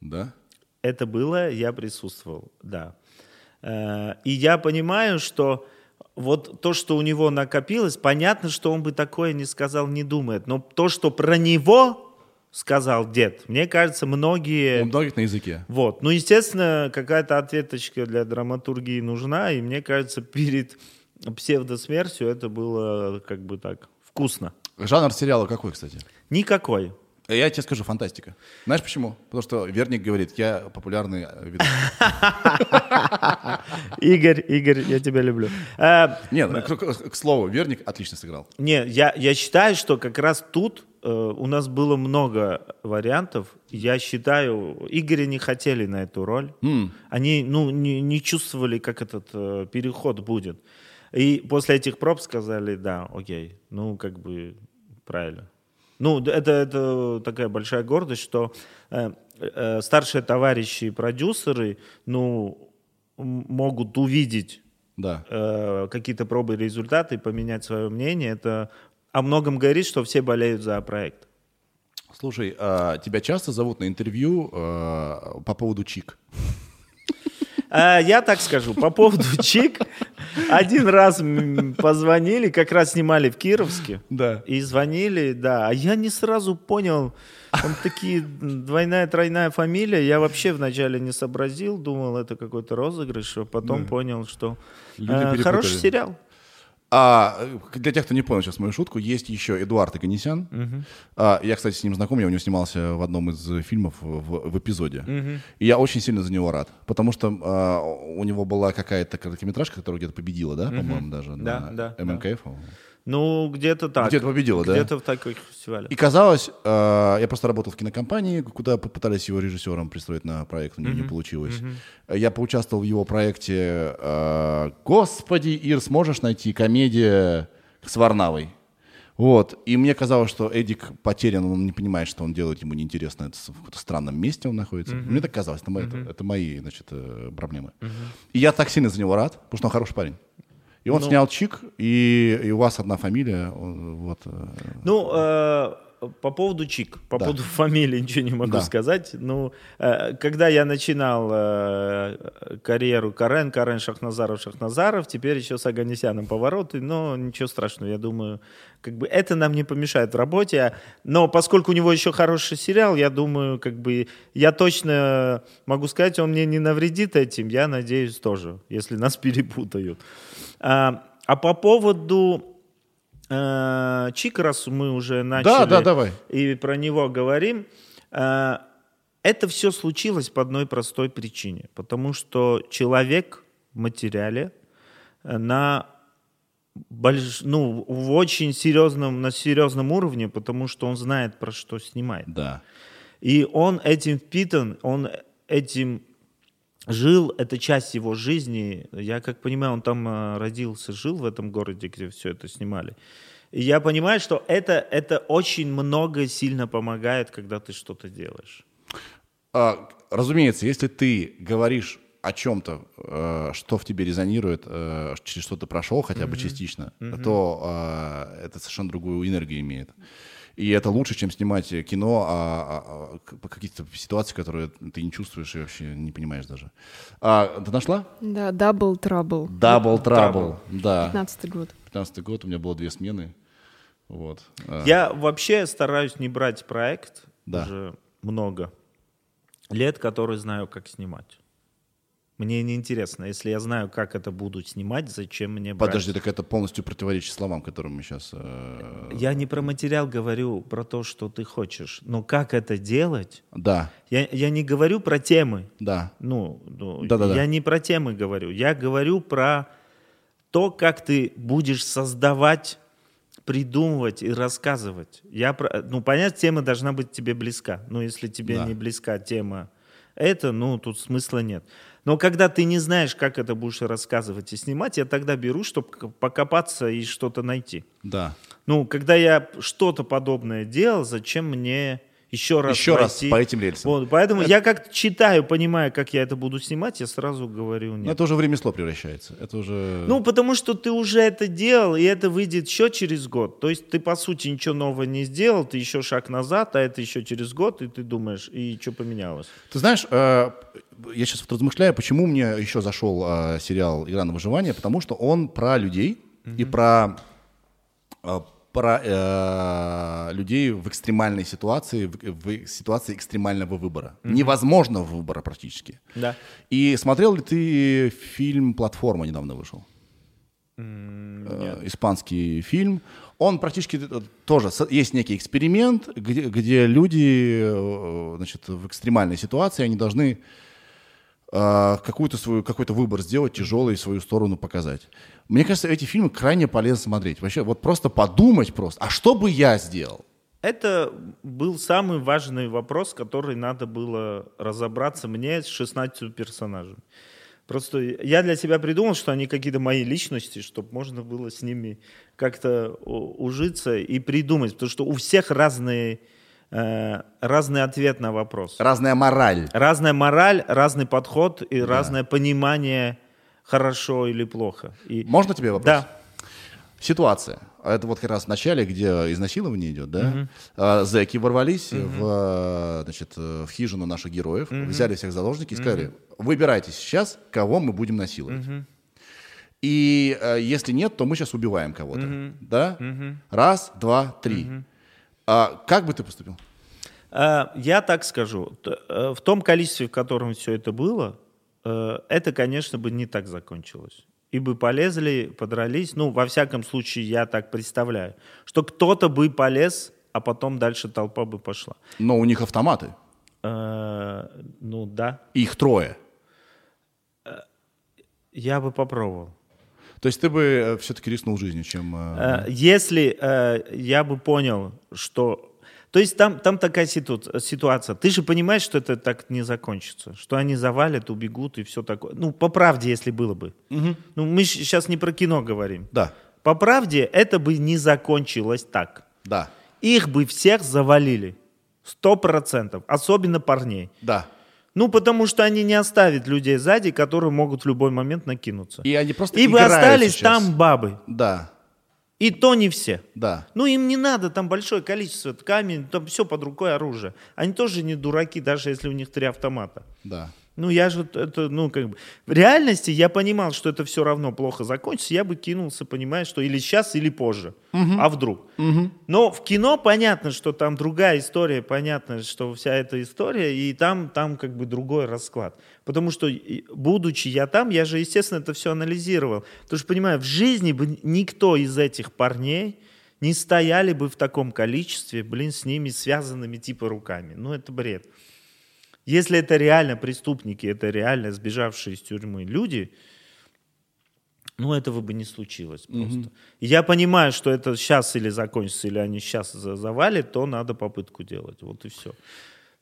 Да? Это было, я присутствовал, да. Э, И я понимаю, что вот то, что у него накопилось, понятно, что он бы такое не сказал, не думает. Но то, что про него сказал дед, мне кажется, многие... У многих на языке. Вот. Ну, естественно, какая-то ответочка для драматургии нужна, и мне кажется, [laughs] перед псевдосмертью это было как бы так вкусно. Жанр сериала какой, кстати? Никакой. Э, Я тебе скажу, фантастика. Знаешь почему? Потому что Верник говорит, я популярный э, ведущий. [laughs] Игорь, Игорь, я тебя люблю. Э, Нет, ну, к, слову, Верник отлично сыграл. Не, я, считаю, что как раз тут э, у нас было много вариантов. Я считаю, Игоря не хотели на эту роль. Они ну, не, чувствовали, как этот э, переход будет. И после этих проб сказали, да, окей, ну как бы правильно. Ну, это, это такая большая гордость, что э, э, старшие товарищи и продюсеры, ну, могут увидеть Да. э, какие-то пробы и результаты, поменять свое мнение, это о многом говорит, что все болеют за проект. Слушай, а тебя часто зовут на интервью э, по поводу ЧИК? А, я так скажу, по поводу [laughs] ЧИК, один раз позвонили, как раз снимали в Кировске, Да. и звонили, да, а я не сразу понял, там такие двойная, тройная фамилия, я вообще вначале не сообразил, думал, это какой-то розыгрыш, а потом понял, что э, хороший сериал. А э, для тех, кто не понял сейчас мою шутку, есть еще Эдуард Аганесян. А, я, кстати, с ним знаком, я у него снимался в одном из э, фильмов в, в эпизоде. И я очень сильно за него рад, потому что а, у него была какая-то короткометражка, которая где-то победила, да, по-моему, даже Да, на да, ММКФ. Ну, где-то так. Где-то победила, да? Где-то в таких фестивалях. И казалось, э, я просто работал в кинокомпании, куда попытались его режиссером пристроить на проект, у него не получилось. Я поучаствовал в его проекте. э, Господи, Ир, сможешь найти комедия с Варнавой. Вот. И мне казалось, что Эдик потерян, он не понимает, что он делает, ему неинтересно, это в каком-то странном месте он находится. Мне так казалось, это, мои- это, это мои, значит, э, проблемы. И я так сильно за него рад, потому что он хороший парень. И он Ну. снял Чик, и, и у вас одна фамилия, вот. э, Ну, э, по поводу Чик, по Да. поводу [laughs] фамилии ничего не могу Да. сказать. Ну, э, когда я начинал э, карьеру Карен, Карен Шахназаров, Шахназаров, теперь еще с Аганесяном повороты, но ничего страшного, я думаю, как бы это нам не помешает в работе. Но поскольку у него еще хороший сериал, я думаю, как бы я точно могу сказать, он мне не навредит этим, я надеюсь тоже, если нас [laughs] перепутают. А, а по поводу э, Чика, раз мы уже начали да, давай. и про него говорим, э, это все случилось по одной простой причине. Потому что человек в материале э, на больш... ну, в очень серьезном, на серьезном уровне, потому что он знает, про что снимает. Да. И он этим впитан, он этим жил, это часть его жизни. Я как понимаю, он там э, родился, жил в этом городе, где все это снимали. И я понимаю, что это, это очень много сильно помогает, когда ты что-то делаешь. А, разумеется, если ты говоришь о чем-то, э, что в тебе резонирует, э, через что ты прошел хотя бы частично, то э, это совершенно другую энергию имеет. И это лучше, чем снимать кино а, а, а, по какие-то ситуации, которые ты не чувствуешь и вообще не понимаешь даже. А, ты нашла? Да, Double Trouble. Double Trouble. Да. 15 год. 15 год, у меня было две смены. Вот. А, Я вообще стараюсь не брать проект Да. уже много лет, который знаю, как снимать. Мне не интересно, если я знаю, как это буду снимать, зачем мне брать? Подожди, так это полностью противоречит словам, которым мы сейчас... э, Я не про материал говорю, про то, что ты хочешь. Но как это делать? Да, Я, я не говорю про темы. да. Ну, ну, Да-да-да. я не про темы говорю. Я говорю про то, как ты будешь создавать, придумывать и рассказывать. Я про, ну, понятно, тема должна быть тебе близка. Но если тебе Да. не близка тема это, ну, тут смысла нет. Но когда ты не знаешь, как это будешь рассказывать и снимать, я тогда беру, чтобы покопаться и что-то найти. Да. Ну, когда я что-то подобное делал, зачем мне еще раз Еще раз пойти? по этим рельсам. Вот, поэтому я как читаю, понимаю, как я это буду снимать, я сразу говорю Но нет. это уже в ремесло превращается. Это уже... Ну, потому что ты уже это делал, и это выйдет еще через год. То есть ты, по сути, ничего нового не сделал, ты еще шаг назад, а это еще через год, и ты думаешь, и что поменялось? Ты знаешь, э, я сейчас вот размышляю, почему мне еще зашел э, сериал «Игра на выживание», потому что он про людей и про, э, про э, людей в экстремальной ситуации, в, в ситуации экстремального выбора. Невозможного выбора практически. Да. И смотрел ли ты фильм «Платформа» недавно вышел? Э, испанский фильм. Он практически э, тоже есть некий эксперимент, где, где люди, э, значит, в экстремальной ситуации, они должны какую-то свою, какой-то выбор сделать, тяжелый, свою сторону показать. Мне кажется, эти фильмы крайне полезно смотреть. Вообще, вот просто подумать просто, а что бы я сделал? Это был самый важный вопрос, который надо было разобраться мне с 16 персонажами. Просто я для себя придумал, что они какие-то мои личности, чтобы можно было с ними как-то ужиться и придумать, потому что у всех разные, разный ответ на вопрос. Разная мораль. Разная мораль, разный подход и разное понимание хорошо или плохо. И, Можно тебе вопрос? да, Ситуация. Это вот как раз в начале, где изнасилование идет, да? А, Зэки ворвались в, э, значит, э, в хижину наших героев, взяли всех в заложники и сказали, выбирайте сейчас, кого мы будем насиловать. И э, если нет, то мы сейчас убиваем кого-то. Да? Раз, два, три. А как бы ты поступил? Э, Я так скажу. Э, В том количестве, в котором все это было, э, это, конечно, бы не так закончилось. И бы полезли, подрались. Ну, во всяком случае, я так представляю, что кто-то бы полез, а потом дальше толпа бы пошла. Но у них автоматы. Ну, да. Их трое. Я бы попробовал. То есть ты бы все-таки рискнул жизнью, чем... э, Э, Если э, я бы понял, что... То есть там, там такая ситу- ситуация. Ты же понимаешь, что это так не закончится. Что они завалят, убегут и все такое. Ну, по правде, если было бы. Ну, мы сейчас не про кино говорим. Да. По правде, это бы не закончилось так. Да. Их бы всех завалили. Сто процентов. Особенно парней. Да. Ну, потому что они не оставят людей сзади, которые могут в любой момент накинуться. И они просто И играют остались сейчас. там бабы. Да. И то не все. Да. Ну, им не надо там большое количество камень, там все под рукой оружие. Они тоже не дураки, даже если у них три автомата. Да. Ну, я же это, ну, как бы... В реальности я понимал, что это все равно плохо закончится, я бы кинулся, понимаешь, что или сейчас, или позже. А вдруг? Но в кино понятно, что там другая история, понятно, что вся эта история, и там, там как бы другой расклад. Потому что, будучи я там, я же, естественно, это все анализировал. Потому что, понимаю, в жизни бы никто из этих парней не стояли бы в таком количестве, блин, с ними связанными типа руками. Ну, это бред. Если это реально преступники, это реально сбежавшие из тюрьмы люди, ну, этого бы не случилось просто. И Я понимаю, что это сейчас или закончится, или они сейчас завалят, то надо попытку делать. Вот и все.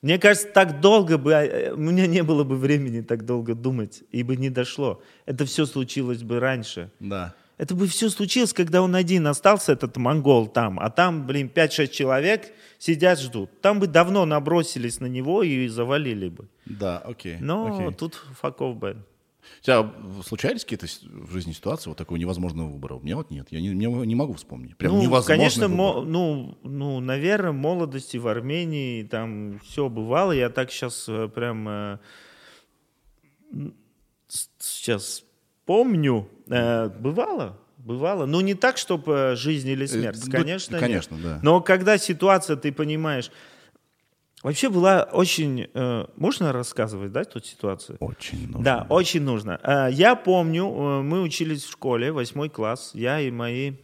Мне кажется, так долго бы, э, у меня не было бы времени так долго думать, и бы не дошло. Это все случилось бы раньше. Да. Это бы все случилось, когда он один остался, этот монгол там, а там, блин, 5-6 человек сидят, ждут. Там бы давно набросились на него и завалили бы. Да, окей. Но окей. тут факов бен. У тебя случались какие-то в жизни ситуации вот такого невозможного выбора? У меня вот нет. Я не, не, не могу вспомнить. Прям ну, невозможный конечно, выбор. мо- ну, ну, наверное, в молодости в Армении там все бывало. Я так сейчас прям э, м, с- сейчас помню. Э, бывало, бывало. Ну, не так, чтобы жизнь или смерть, ну, конечно. нет. конечно, да. Но когда ситуация, ты понимаешь... Вообще была очень... э, можно рассказывать, да, тут ситуацию? Очень нужно. Да, очень нужно. Э, Я помню, э, мы учились в школе, восьмой класс. Я и мои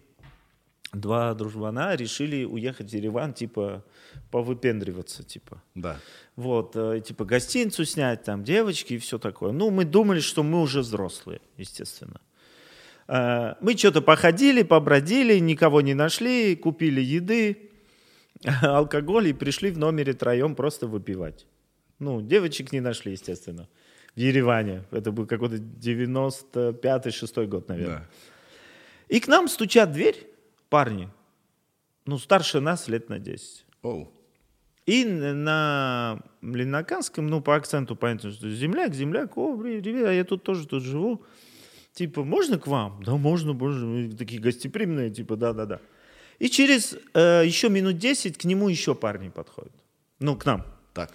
два дружбана решили уехать в Ереван, типа, повыпендриваться, типа. Да. Вот, э, типа, гостиницу снять, там, девочки и все такое. Ну, мы думали, что мы уже взрослые, естественно. Э, Мы что-то походили, побродили, никого не нашли, купили еды, [laughs] алкоголь и пришли в номере троем просто выпивать. Ну, девочек не нашли, естественно, в Ереване. Это был какой-то 95-6 год, наверное. Да. И к нам стучат в дверь парни, ну, старше нас лет на 10. Оу. И на Леноканском, ну, по акценту понятно, что земляк, земляк, о, блин, ребята, я тут тоже тут живу. Типа, можно к вам? Да, можно, можно. Мы такие гостеприимные, типа, да-да-да. И через э, еще минут 10 к нему еще парни подходят. Ну, к нам. Так.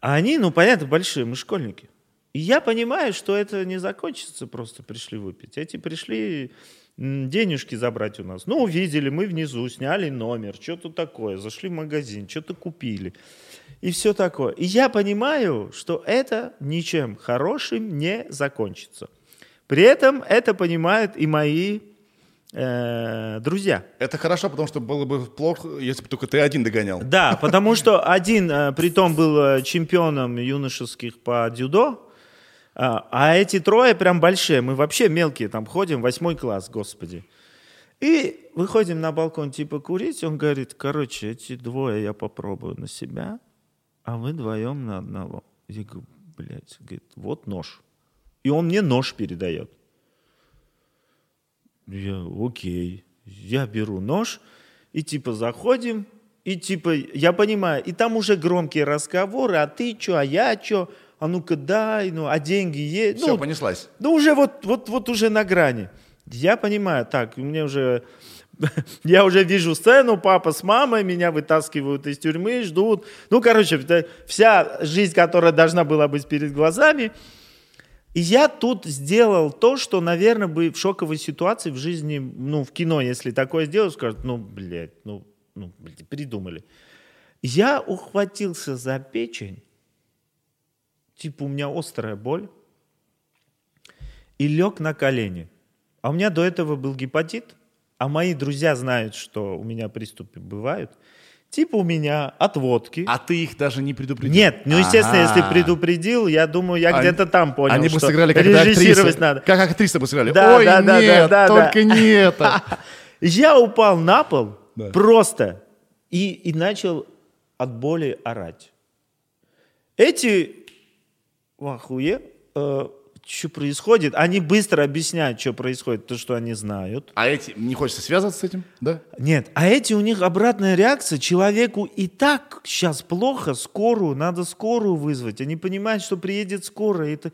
А они, ну, понятно, большие, мы школьники. И я понимаю, что это не закончится, просто пришли выпить. Эти пришли денежки забрать у нас. Ну, увидели, мы внизу, сняли номер, что-то такое, зашли в магазин, что-то купили. И все такое. И я понимаю, что это ничем хорошим не закончится. При этом это понимают и мои э, друзья. Это хорошо, потому что было бы плохо, если бы только ты один догонял. Да, потому что один, э, притом был э, чемпионом юношеских по дзюдо, а, а эти трое прям большие, мы вообще мелкие там ходим, восьмой класс, господи. И выходим на балкон типа курить, он говорит, короче, эти двое я попробую на себя, а вы вдвоем на одного. Я говорю, блядь, говорит, вот нож. И он мне нож передает. Я, окей. Я беру нож, и типа заходим, и типа, я понимаю, и там уже громкие разговоры, а ты что, а я что, а ну-ка дай, ну, а деньги есть. Все, ну, понеслась. ну, уже вот, вот, вот уже на грани. Я понимаю, так, мне уже... [laughs] Я уже вижу сцену, папа с мамой меня вытаскивают из тюрьмы, ждут. Ну, короче, вся жизнь, которая должна была быть перед глазами. И я тут сделал то, что, наверное, бы в шоковой ситуации в жизни, ну, в кино, если такое сделаю, скажут, ну, блядь, ну, ну блядь, придумали. Я ухватился за печень, типа у меня острая боль, и лег на колени. А у меня до этого был гепатит, а мои друзья знают, что у меня приступы бывают. Типа у меня от водки. А ты их даже не предупредил? Нет, ну, естественно, Ага. если предупредил, я думаю, я Они- где-то там понял, Они бы что сыграли как актриса. надо. Как актриса бы сыграли. Да, Ой, да, да, нет, да, да, только да. не это. [laughs] Я упал на пол Да. просто и, и начал от боли орать. Эти ахуе, э, что происходит. Они быстро объясняют, что происходит, то, что они знают. А эти, не хочется связываться с этим, да? Нет, а эти у них обратная реакция. Человеку и так сейчас плохо, скорую, надо скорую вызвать. Они понимают, что приедет скорая. Это...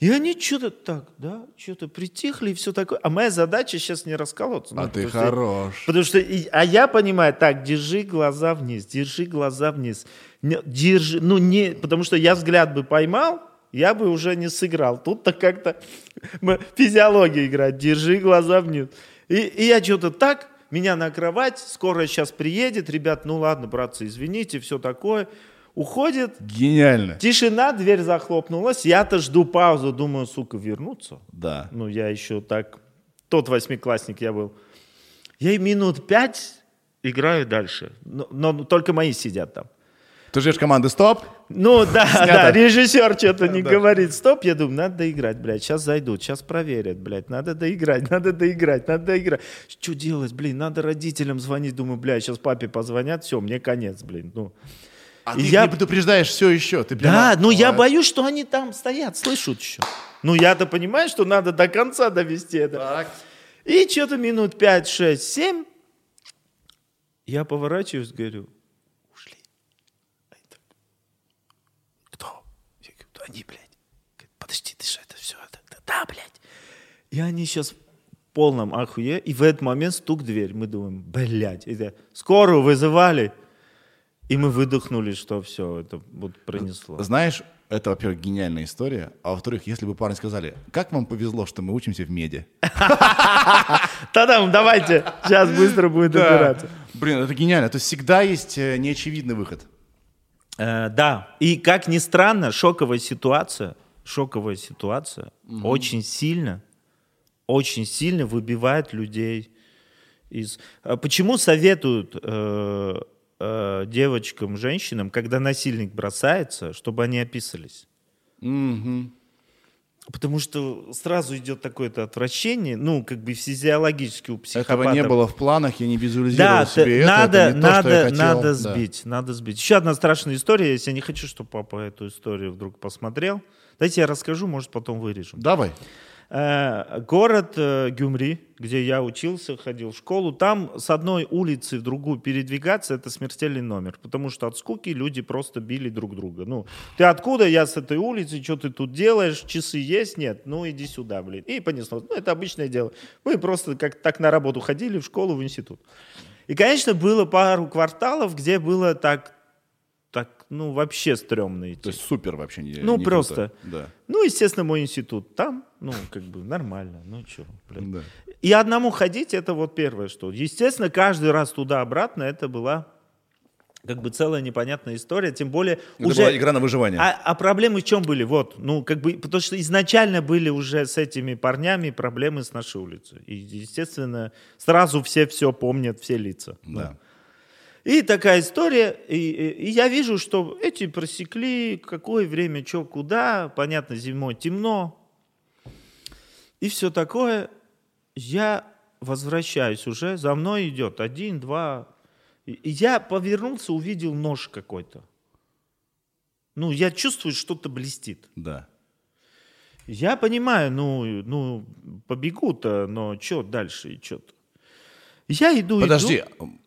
И они что-то так, да, что-то притихли и все такое. А моя задача сейчас не расколоться. А ну, ты потому что- хорош. Потому что, и- а я понимаю, так, держи глаза вниз, держи глаза вниз. Не- держи, ну не, потому что я взгляд бы поймал, я бы уже не сыграл. Тут-то как-то физиология играет, держи глаза вниз. И, и я что-то так, меня на кровать, скоро сейчас приедет, ребят, ну ладно, братцы, извините, все такое. Уходит, Гениально. тишина, дверь захлопнулась, я-то жду паузу, думаю, сука, вернуться. Да. Ну, я еще так... Тот восьмиклассник я был. Я и минут пять играю дальше. Но, но только мои сидят там. Ты ждешь команды «Стоп»? Ну, да, [laughs] Снято. да, режиссер что-то не Да. говорит. Стоп, я думаю, надо доиграть, блядь. Сейчас зайдут, сейчас проверят, блядь. Надо доиграть, [laughs] надо доиграть, надо доиграть. Что делать, блин? Надо родителям звонить. Думаю, блядь, сейчас папе позвонят, все, мне конец, блин. Ну. А И ты я- не предупреждаешь все еще. Ты прямо- Да, ну я боюсь, что они там стоят, слышат еще. Ну я-то понимаю, что надо до конца довести это. Так. И что-то минут 5, 6, 7. Я поворачиваюсь, говорю, ушли. Они так, Кто? Я говорю, «Да они, блядь. Говорит, Подожди, ты что это все? Да, да, блядь. И они сейчас в полном ахуе. И в этот момент стук в дверь. Мы думаем, блядь. Это скорую вызывали. И мы выдохнули, что все, это вот пронесло. Знаешь, это, во-первых, гениальная история. А во-вторых, если бы парни сказали, как вам повезло, что мы учимся в меди. [laughs] Та-дам, давайте, сейчас быстро будет убираться. Блин, это гениально. То есть всегда есть э, неочевидный выход. Э, да, и как ни странно, шоковая ситуация, шоковая ситуация очень сильно, очень сильно выбивает людей из... А Почему советуют э, э, девочкам, женщинам, когда насильник бросается, чтобы они описались? Мгм. Потому что сразу идет такое-то отвращение, ну, как бы физиологически у психопатов. Этого не было в планах, я не визуализировал Да, себе надо, это не то, надо, я хотел. надо Да. сбить, надо сбить. Еще одна страшная история, если я не хочу, чтобы папа эту историю вдруг посмотрел. Дайте я расскажу, может, потом вырежем. Давай. Э, город э, Гюмри, где я учился, ходил в школу, там с одной улицы в другую передвигаться это смертельный номер, потому что от скуки люди просто били друг друга. Ну, ты откуда, я с этой улицы, что ты тут делаешь, часы есть, нет, ну иди сюда, блин. И понеслось. Ну, это обычное дело. Мы просто как так на работу ходили, в школу, в институт. И, конечно, было пару кварталов, где было так ну, вообще стрёмно идти. То есть супер вообще не Ну, не просто. круто. Да. Ну, естественно, мой институт там, ну, как бы нормально, ну, что, блин. да. И одному ходить, это вот первое, что. Естественно, каждый раз туда-обратно это была как бы целая непонятная история, тем более Это уже... была игра на выживание. А, а проблемы в чем были? Вот, ну, как бы, потому что изначально были уже с этими парнями проблемы с нашей улицы. И, естественно, сразу все все помнят, все лица. Да. И такая история, и, и- я вижу, что эти просекли, какое время, что, куда, понятно, зимой темно, и все такое. Я возвращаюсь уже, за мной идет один, два. И я повернулся, увидел нож какой-то. Ну, я чувствую, что-то блестит. Да. Я понимаю, ну, ну побегу-то, но что дальше и что-то. Я иду, Подожди, иду.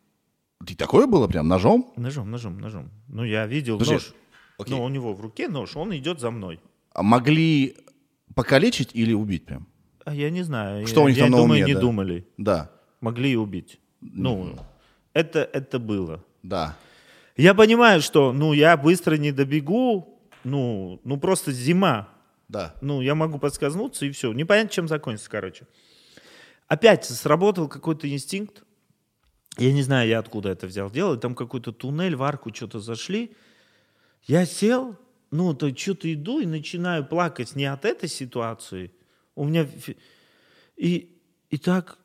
Ты такое было прям ножом? Ножом, ножом, ножом. Ну, я видел Подожди, нож. окей. Ну, у него в руке нож, он идет за мной. А Могли покалечить или убить прям? А я не знаю. Что я, у них я там на думаю, уме, не да? думали. Да. Могли и убить. Ну, это, это было. Да. Я понимаю, что, ну, я быстро не добегу, ну, ну, просто зима. Да. Ну, я могу подсказнуться, и все. Непонятно, чем закончится, короче. Опять сработал какой-то инстинкт. Я не знаю, я откуда это взял. Делать там какой-то туннель, в арку что-то зашли. Я сел, ну, то что-то иду и начинаю плакать не от этой ситуации. У меня... И, и так...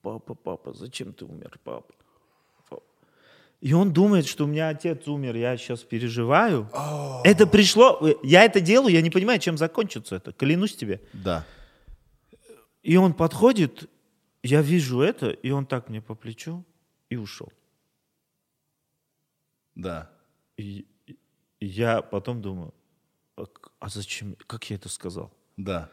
Папа, папа, зачем ты умер, папа? Папа. И он думает, что у меня отец умер, я сейчас переживаю. Это пришло, э, я это делаю, я не понимаю, чем закончится это, клянусь тебе. Да. И он подходит, я вижу это, и он так мне по плечу и ушел. Да. И, и я потом думаю, а, а зачем, как я это сказал? Да.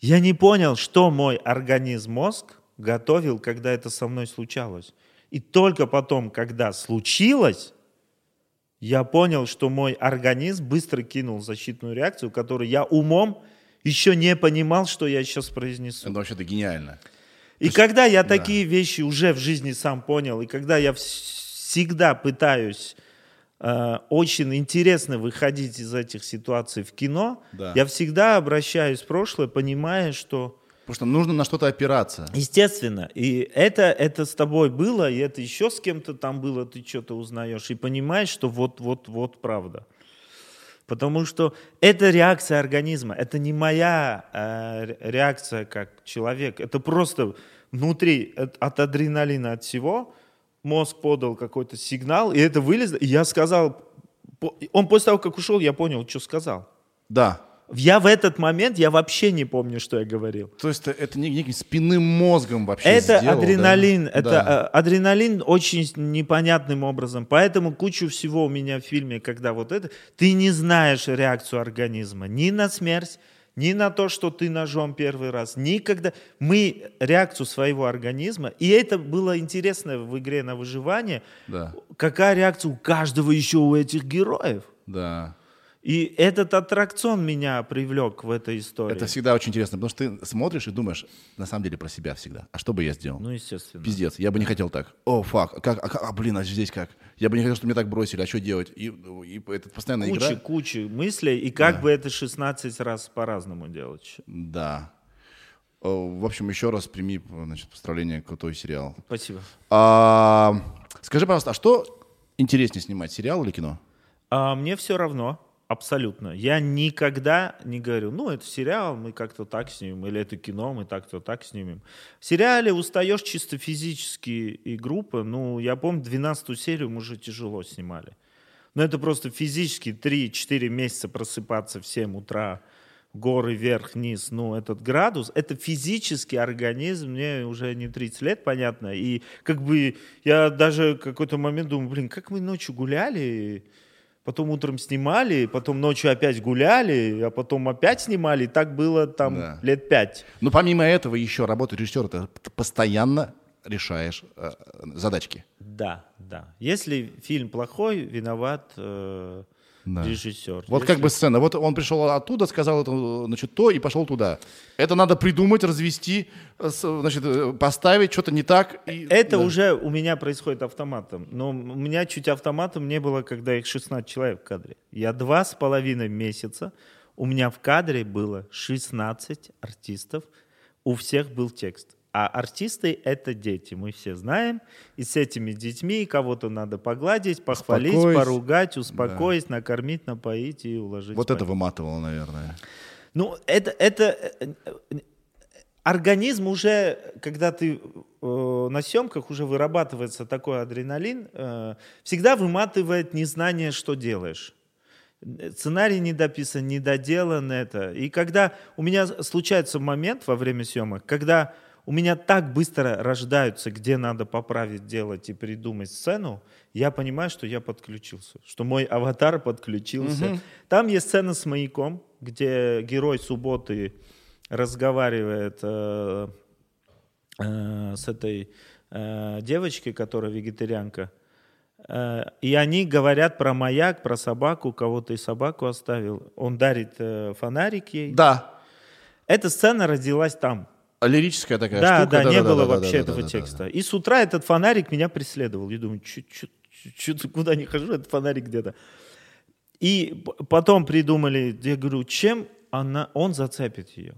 Я не понял, что мой организм, мозг готовил, когда это со мной случалось. И только потом, когда случилось, я понял, что мой организм быстро кинул защитную реакцию, которую я умом еще не понимал, что я сейчас произнесу. Это вообще-то гениально. И есть, когда я да. такие вещи уже в жизни сам понял, и когда я всегда пытаюсь э, очень интересно выходить из этих ситуаций в кино, да. я всегда обращаюсь в прошлое, понимая, что Потому что нужно на что-то опираться. Естественно. И это, это с тобой было, и это еще с кем-то там было, ты что-то узнаешь и понимаешь, что вот-вот-вот правда. Потому что это реакция организма, это не моя э, реакция как человек, это просто внутри от, от адреналина, от всего, мозг подал какой-то сигнал, и это вылезло, и я сказал, он после того, как ушел, я понял, что сказал. Да. Я в этот момент, я вообще не помню, что я говорил. То есть это неким спинным мозгом вообще Это сделал, адреналин, да? это да. адреналин очень непонятным образом. Поэтому кучу всего у меня в фильме, когда вот это, ты не знаешь реакцию организма ни на смерть, ни на то, что ты ножом первый раз, никогда. Мы реакцию своего организма, и это было интересно в игре на выживание, да. какая реакция у каждого еще у этих героев. Да. И этот аттракцион меня привлек в этой истории. Это всегда очень интересно, потому что ты смотришь и думаешь, на самом деле, про себя всегда. А что бы я сделал? Ну, естественно. Пиздец, я бы не хотел так. О, фак, а как, а, а, блин, а здесь как? Я бы не хотел, чтобы меня так бросили, а что делать? И, и это постоянно куча, игра. Куча мыслей, и как да. бы это 16 раз по-разному делать. Да. В общем, еще раз прими, значит, поздравление, крутой сериал. Спасибо. А, скажи, пожалуйста, а что интереснее снимать, сериал или кино? А, мне все равно. Абсолютно. Я никогда не говорю, ну, это сериал, мы как-то так снимем, или это кино, мы так-то так снимем. В сериале устаешь чисто физически и группа. Ну, я помню, 12 серию мы уже тяжело снимали. Но это просто физически 3-4 месяца просыпаться в 7 утра, горы вверх, вниз, ну, этот градус, это физический организм, мне уже не 30 лет, понятно, и как бы я даже какой-то момент думаю, блин, как мы ночью гуляли, потом утром снимали, потом ночью опять гуляли, а потом опять снимали. И так было там да. лет пять. Но помимо этого еще работа режиссера, ты постоянно решаешь э, задачки. Да, да. Если фильм плохой, виноват э, да. режиссер. Вот Если... как бы сцена. Вот он пришел оттуда, сказал это, значит, то и пошел туда. Это надо придумать, развести, значит, э, поставить что-то не так. И... Это да. уже у меня происходит автоматом. Но у меня чуть автоматом не было, когда их 16 человек в кадре. Я два с половиной месяца, у меня в кадре было 16 артистов, у всех был текст. А артисты — это дети, мы все знаем. И с этими детьми кого-то надо погладить, похвалить, успокоить. поругать, успокоить, да. накормить, напоить и уложить. Вот спать. это выматывало, наверное. Ну, это, это организм уже, когда ты э, на съемках уже вырабатывается такой адреналин, э, всегда выматывает незнание, что делаешь. Сценарий не дописан, не доделан это. И когда у меня случается момент во время съемок, когда у меня так быстро рождаются, где надо поправить, делать и придумать сцену, я понимаю, что я подключился, что мой аватар подключился. Угу. Там есть сцена с маяком, где герой субботы разговаривает э, э, с этой э, девочкой, которая вегетарианка. Э, и они говорят про маяк, про собаку, кого-то и собаку оставил. Он дарит э, фонарик ей. Да. Эта сцена родилась там. Лирическая такая да, штука. Да, да, не да, было да, вообще да, этого да, текста. Да, да. И с утра этот фонарик меня преследовал. Я думаю, что-то куда не хожу, этот фонарик где-то. И потом придумали, я говорю, чем она, он зацепит ее?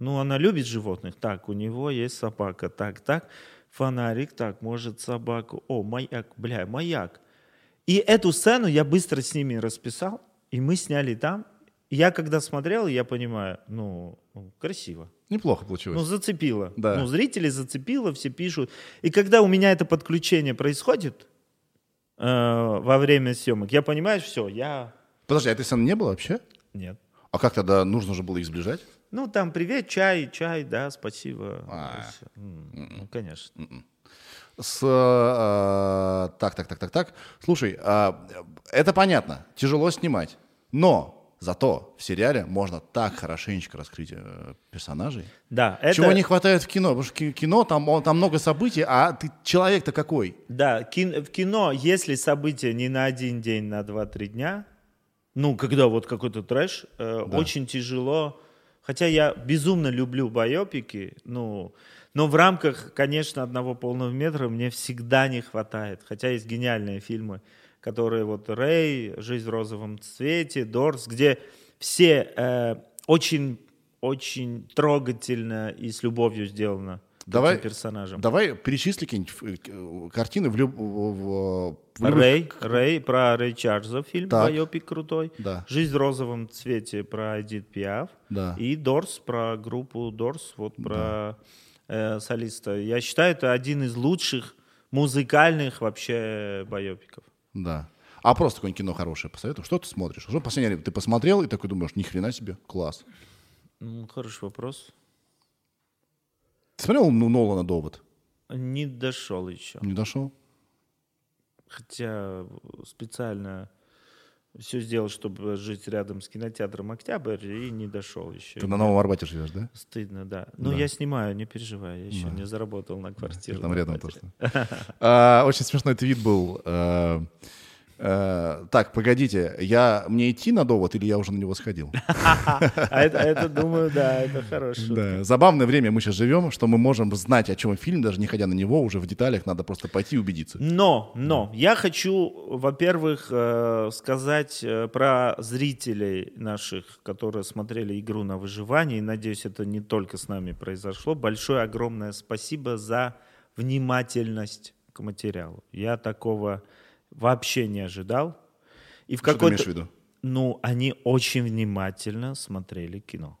Ну, она любит животных. Так, у него есть собака. Так, так, фонарик, так, может собаку. О, маяк, бля, маяк. И эту сцену я быстро с ними расписал, и мы сняли там. И я когда смотрел, я понимаю, ну, красиво. Неплохо получилось. Ну, зацепило. Да. Ну, зрители зацепило, все пишут. И когда у меня это подключение происходит э, во время съемок, я понимаю, все, я... Подожди, а этой сцены не было вообще? Нет. А как тогда нужно же было их сближать? Ну, там, привет, чай, чай, да, спасибо. А. Ну, конечно. М-м. С, э, так, так, так, так, так. Слушай, э, это понятно, тяжело снимать. Но Зато в сериале можно так хорошенечко раскрыть э, персонажей. Да, это... Чего не хватает в кино? Потому что ки- кино, там, там много событий, а ты человек-то какой? Да, кин- в кино, если события не на один день, на два-три дня, ну, когда вот какой-то трэш, э, очень тяжело. Хотя я безумно люблю байопики, ну, но в рамках, конечно, одного полного метра мне всегда не хватает. Хотя есть гениальные фильмы, которые вот Рэй, Жизнь в розовом цвете, Дорс, где все э, очень, очень трогательно и с любовью сделано Давай- этим персонажам. Давай перечисли какие-нибудь э, картины в, люб- в- в любых- Рэй, Рэй, про Рэй Чарльза фильм, Так. байопик крутой. Да. Жизнь в розовом цвете про Эдит Пиаф. Да. И Дорс про группу Дорс, вот про э, солиста. Я считаю, это один из лучших музыкальных вообще байопиков. Да. А просто какое-нибудь кино хорошее посоветую. Что ты смотришь? Что последнее время ты посмотрел и такой думаешь, ни хрена себе, класс. Ну, хороший вопрос. Ты смотрел ну, Нолана «Довод»? Не дошел еще. Не дошел? Хотя специально все сделал, чтобы жить рядом с кинотеатром «Октябрь» и не дошел еще. Ты на Новом Арбате живешь, да? Стыдно, да. Ну, Да. я снимаю, не переживай, я еще не заработал на квартиру. Там рядом просто. А, Очень смешной твит был. Э, Так, погодите, я мне идти на довод или я уже на него сходил? [laughs] А это, это, думаю, да, это хорошо. Забавное время мы сейчас живем, что мы можем знать, о чем фильм, даже не ходя на него, уже в деталях надо просто пойти и убедиться. Но, но, я хочу, во-первых, э, сказать э, про зрителей наших, которые смотрели игру на выживание, и надеюсь, это не только с нами произошло. Большое, огромное спасибо за внимательность к материалу. Я такого вообще не ожидал. И в Что ты какой-то... имеешь в виду? Ну, они очень внимательно смотрели кино.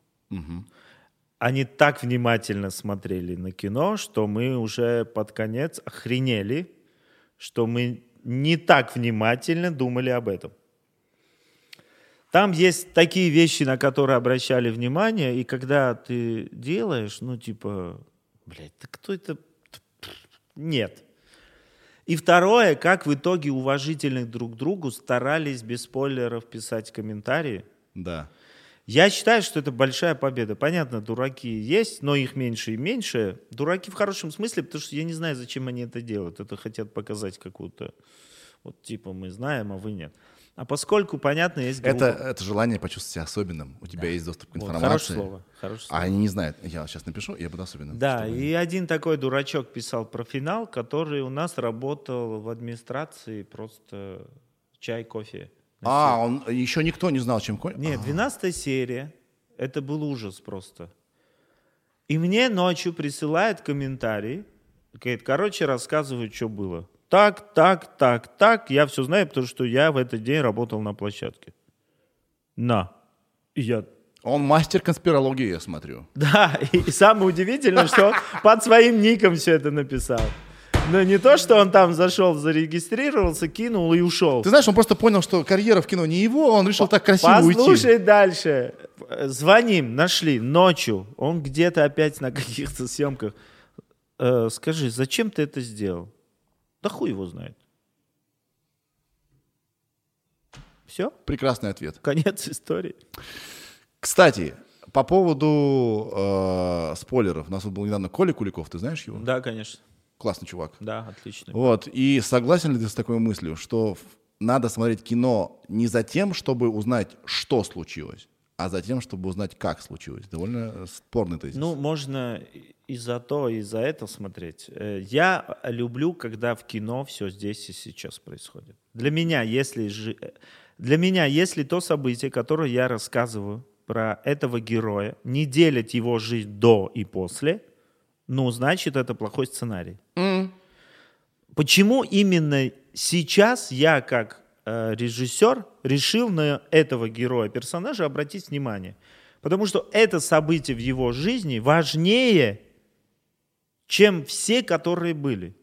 Они так внимательно смотрели на кино, что мы уже под конец охренели, что мы не так внимательно думали об этом. Там есть такие вещи, на которые обращали внимание, и когда ты делаешь, ну типа, блядь, да кто это? Нет. И второе, как в итоге уважительных друг к другу старались без спойлеров писать комментарии. Да. Я считаю, что это большая победа. Понятно, дураки есть, но их меньше и меньше. Дураки в хорошем смысле, потому что я не знаю, зачем они это делают. Это хотят показать какую-то, вот типа мы знаем, а вы нет. А поскольку, понятно, есть группа. Это, это желание почувствовать себя особенным. У тебя есть доступ к Вот, информации. хорошее слово. Хорошее А слово. они не знают. Я сейчас напишу, я буду особенным. Да, чтобы- и один такой дурачок писал про финал, который у нас работал в администрации просто чай, кофе. А, он еще никто не знал, чем кончится. Нет, 12 серия. Это был ужас просто. И мне ночью присылает комментарий. Говорит, короче, рассказывают, что было. Так, так, так, так. Я все знаю, потому что я в этот день работал на площадке. На. И я Он мастер конспирологии, я смотрю. [laughs] да, и самое удивительное, что он под своим ником все это написал. Но не то, что он там зашел, зарегистрировался, кинул и ушел. Ты знаешь, он просто понял, что карьера в кино не его, он решил так красиво уйти. Послушай дальше. Звоним, нашли ночью. Он где-то опять на каких-то съемках. Э, скажи, зачем ты это сделал? Да хуй его знает. Все, Прекрасный ответ. конец истории. Кстати, по поводу э, спойлеров. У нас был недавно Коля Куликов, ты знаешь его? Да, конечно. Классный чувак. Да, отлично. Вот, и согласен ли ты с такой мыслью, что надо смотреть кино не за тем, чтобы узнать, что случилось, а за тем, чтобы узнать, как случилось? Довольно э, спорный тезис. Ну, можно и за то, и за это смотреть. Э, Я люблю, когда в кино все здесь и сейчас происходит. Для меня, если жи- э, для меня, если то событие, которое я рассказываю про этого героя, не делит его жизнь до и после, ну, значит, это плохой сценарий. Почему именно сейчас я, как режиссер, решил на этого героя, персонажа обратить внимание? Потому что это событие в его жизни важнее, чем все, которые были.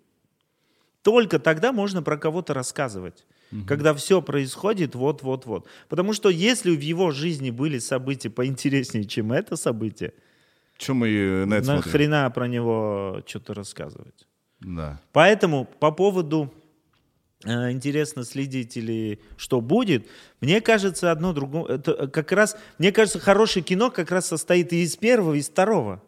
Только тогда можно про кого-то рассказывать. Когда все происходит вот-вот-вот. Потому что если в его жизни были события поинтереснее, чем это событие, Чем мы э, на это смотрим? нахрена про него что-то рассказывать? Да. Поэтому по поводу э, интересно следить или что будет. Мне кажется, одно другое, как раз, мне кажется, хорошее кино как раз состоит и из первого, и из второго,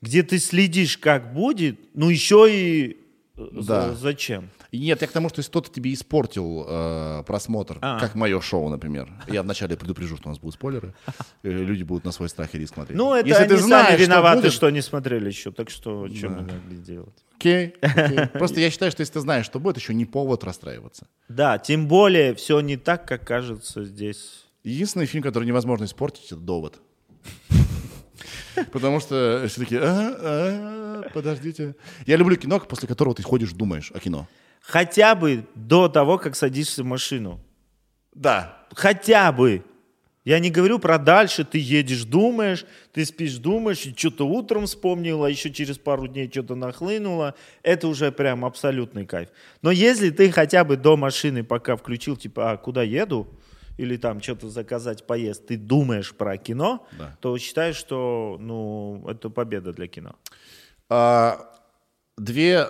где ты следишь, как будет, ну еще и э, Да. за- зачем. Нет, я к тому, что если кто-то тебе испортил э, просмотр, А. как мое шоу, например. Я вначале предупрежу, что у нас будут спойлеры. [laughs] э, Люди будут на свой страх и риск смотреть. Ну, это если они ты знаешь, сами виноваты, будет- что не смотрели еще, так что что мы могли делать? Окей, окей. [laughs] Просто я считаю, что если ты знаешь, что будет, еще не повод расстраиваться. Да, тем более все не так, как кажется здесь. Единственный фильм, который невозможно испортить, это «Довод». [laughs] Потому что все такие, «А, а, подождите. Я люблю кино, после которого ты ходишь, думаешь о кино. Хотя бы до того, как садишься в машину. Да. Хотя бы. Я не говорю про дальше, ты едешь, думаешь, ты спишь, думаешь, и что-то утром вспомнила, еще через пару дней что-то нахлынуло. Это уже прям абсолютный кайф. Но если ты хотя бы до машины пока включил, типа, а куда еду, или там что-то заказать поесть, ты думаешь про кино, Да. то считаешь, что ну, это победа для кино. А, Две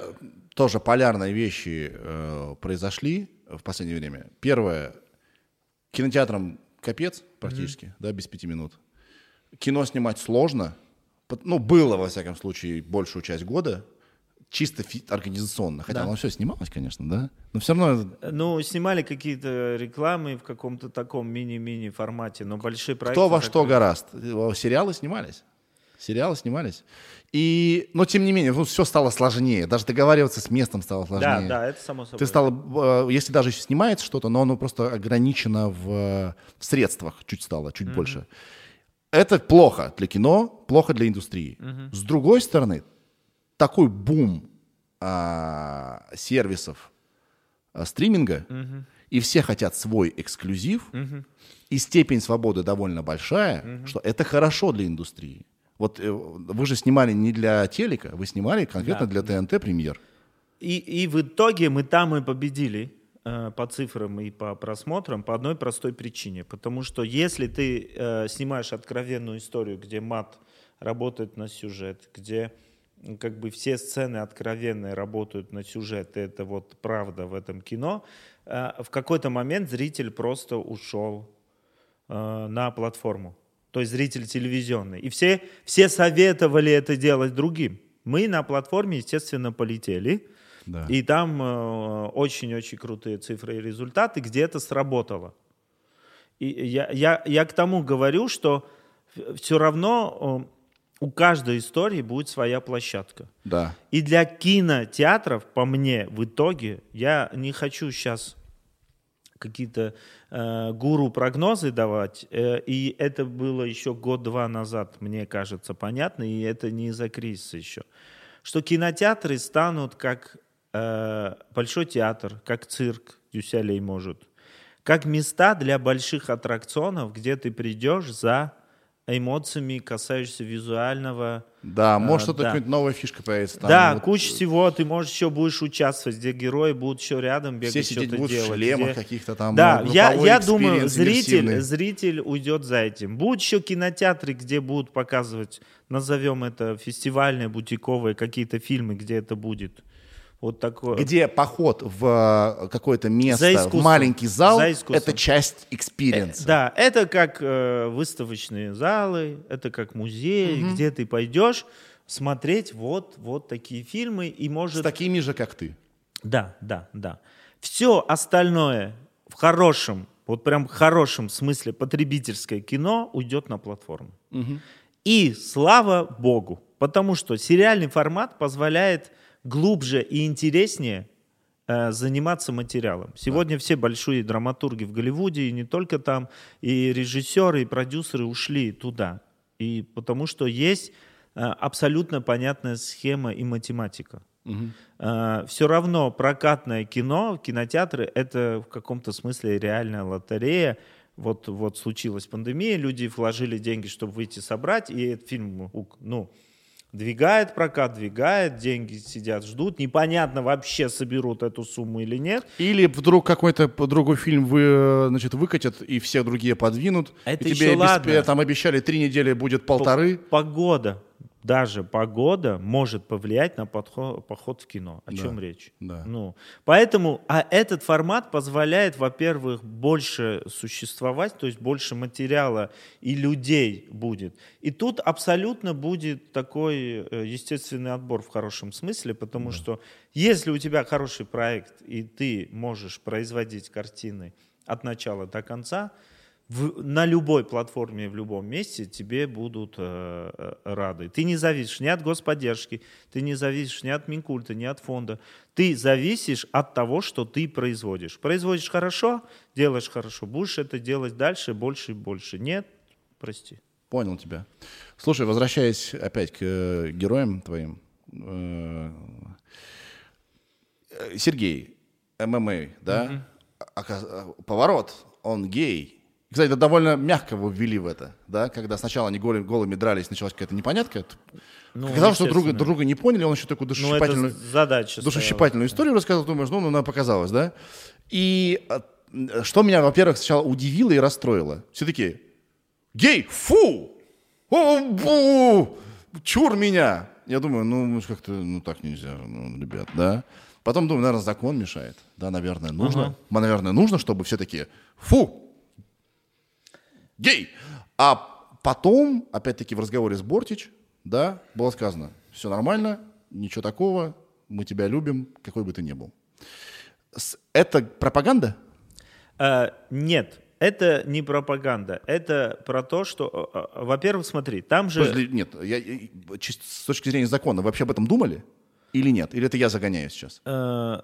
тоже полярные вещи э, произошли в последнее время. Первое, кинотеатрам капец практически, да, без пяти минут. Кино снимать сложно, ну, было, во всяком случае, большую часть года, чисто организационно. Хотя Да. оно все снималось, конечно, да, но все равно Ну, снимали какие-то рекламы в каком-то таком мини-мини формате, но большие проекты... кто во что гораст. Э, Сериалы снимались. Сериалы снимались. И, но тем не менее, ну, все стало сложнее. Даже договариваться с местом стало сложнее. Да, да, это само собой. Ты стало, э, если даже снимается что-то, но оно просто ограничено в, э, в средствах, чуть стало, чуть больше. Это плохо для кино, плохо для индустрии. С другой стороны, такой бум а, сервисов а, стриминга, и все хотят свой эксклюзив, и степень свободы довольно большая, что это хорошо для индустрии. Вот э, вы же снимали не для телека, вы снимали конкретно для ТНТ премьер. И, и в итоге мы там и победили э, по цифрам и по просмотрам по одной простой причине. Потому что если ты э, снимаешь откровенную историю, где мат работает на сюжет, где как бы все сцены откровенные работают на сюжет, и это вот правда в этом кино, э, в какой-то момент зритель просто ушел э, на платформу. То есть зритель телевизионный. И все, все советовали это делать другим. Мы на платформе, естественно, полетели. Да. И там э, очень-очень крутые цифры и результаты, где это сработало. И я, я, я к тому говорю, что все равно э, у каждой истории будет своя площадка. Да. И для кинотеатров, по мне, в итоге, я не хочу сейчас какие-то э, гуру прогнозы давать, э, и это было еще год-два назад, мне кажется, понятно, и это не из-за кризиса еще, что кинотеатры станут как э, большой театр, как цирк, Дюсалей может, как места для больших аттракционов, где ты придешь за эмоциями, касающимися визуального, Да, А, может, что-то да. какая-нибудь новая фишка появится. Там да, вот куча всего, ты можешь еще будешь участвовать, где герои будут еще рядом бегать, Все сидеть будут делать. в шлемах где- каких-то там. Да, ну, я, я думаю, зритель, зритель уйдет за этим. Будут еще кинотеатры, где будут показывать, назовем это фестивальные, бутиковые какие-то фильмы, где это будет. Вот такое. Где поход в э, какое-то место, в маленький зал, это часть experience а. Да, это как э, выставочные залы, это как музей, где ты пойдешь смотреть вот, вот такие фильмы и С может... такими же, как ты. Да, да, да. Все остальное в хорошем, вот прям в хорошем смысле потребительское кино уйдет на платформу. И слава богу, потому что сериальный формат позволяет глубже и интереснее э, заниматься материалом. Сегодня все большие драматурги в Голливуде, и не только там, и режиссеры, и продюсеры ушли туда. И потому что есть э, абсолютно понятная схема и математика. все равно прокатное кино, кинотеатры — это в каком-то смысле реальная лотерея. Вот, вот случилась пандемия, люди вложили деньги, чтобы выйти собрать, и этот фильм, ну, двигает прокат, двигает, деньги сидят, ждут. Непонятно вообще, соберут эту сумму или нет. Или вдруг какой-то другой фильм вы, э, значит, выкатят, и все другие подвинут. Это и еще тебе обесп- ладно. там обещали три недели будет полторы. Погода. Даже погода может повлиять на подход, поход в кино. О Да, чем речь? да. Ну, поэтому, а этот формат позволяет, во-первых, больше существовать, то есть больше материала и людей будет. И тут абсолютно будет такой э, естественный отбор в хорошем смысле, потому что если у тебя хороший проект и ты можешь производить картины от начала до конца, в- на любой платформе в любом месте тебе будут э, э, рады. Ты не зависишь ни от господдержки, ты не зависишь ни от Минкульта, ни от фонда. Ты зависишь от того, что ты производишь. Производишь хорошо, делаешь хорошо. Будешь это делать дальше, больше и больше. Нет, прости. Понял тебя. Слушай, возвращаясь опять к э, героям твоим. э, э, Сергей, ММА, да? Э, Поворот, он гей. Кстати, это довольно мягко его ввели в это, да? Когда сначала они голи- голыми дрались, началась какая-то непонятка. Ну, Казалось, что друг, естественно. друг друга не поняли, он еще такую Ну, душесчипательную, задача. душесчипательную историю рассказал, думаешь, ну, ну, она показалась, да? И э, что меня, во-первых, сначала удивило и расстроило. Все таки гей, фу! О, бу! Чур меня! Я думаю, ну, как-то, ну, так нельзя, ну, ребят, да? Потом думаю, наверное, закон мешает. Да, наверное, нужно. М, Наверное, нужно, чтобы все таки фу! Гей! А потом, опять-таки, в разговоре с Бортич, да, было сказано, все нормально, ничего такого, мы тебя любим, какой бы ты ни был. Это пропаганда? Э, нет, это не пропаганда. Это про то, что, э, э, во-первых, смотри, там же... Подожди, нет, я, я- с точки зрения закона, вы вообще об этом думали? Или нет? Или это я загоняю сейчас? Э,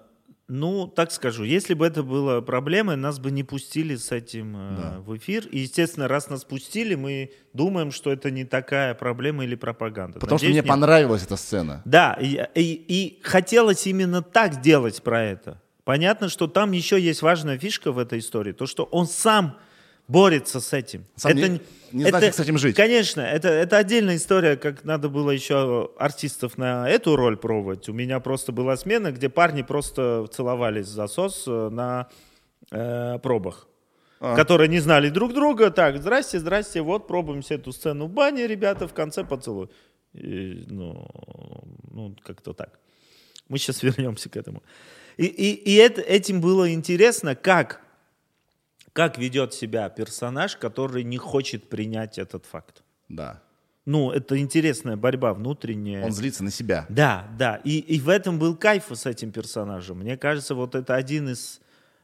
ну, так скажу, если бы это было проблемой, нас бы не пустили с этим э, в эфир. И, естественно, раз нас пустили, мы думаем, что это не такая проблема или пропаганда. Потому что Надеюсь, мне нет. понравилась эта сцена. Да, и, и- и хотелось именно так сделать про это. Понятно, что там еще есть важная фишка в этой истории, то, что он сам борется с этим. Сам не- н- не знает, как с этим жить. Конечно, это, это отдельная история, как надо было еще артистов на эту роль пробовать. У меня просто была смена, где парни просто целовались в засос э, на э, пробах. А. Которые не знали друг друга. Так, здрасте, здрасте, вот пробуем себе эту сцену в бане, ребята, в конце поцелуй. И, ну, ну, как-то так. Мы сейчас [laughs] вернемся к этому. И, и, и это, этим было интересно, как, как ведет себя персонаж, который не хочет принять этот факт. Да. Ну, это интересная борьба внутренняя. Он злится на себя. Да, да. И, и в этом был кайф с этим персонажем. Мне кажется, вот это один из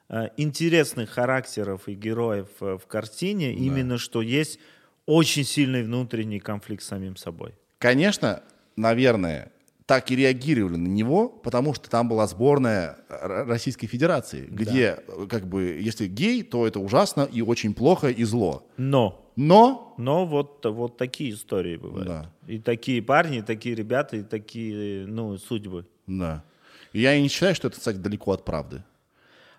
э, интересных характеров и героев э, в картине, именно что есть очень сильный внутренний конфликт с самим собой. Конечно, наверное, так и реагировали на него, потому что там была сборная Российской Федерации, где, э, как бы, если гей, то это ужасно и очень плохо и зло. Но Но Но вот, вот такие истории бывают. Да. И такие парни, и такие ребята, и такие ну, судьбы. Да. И я и не считаю, что это, кстати, далеко от правды.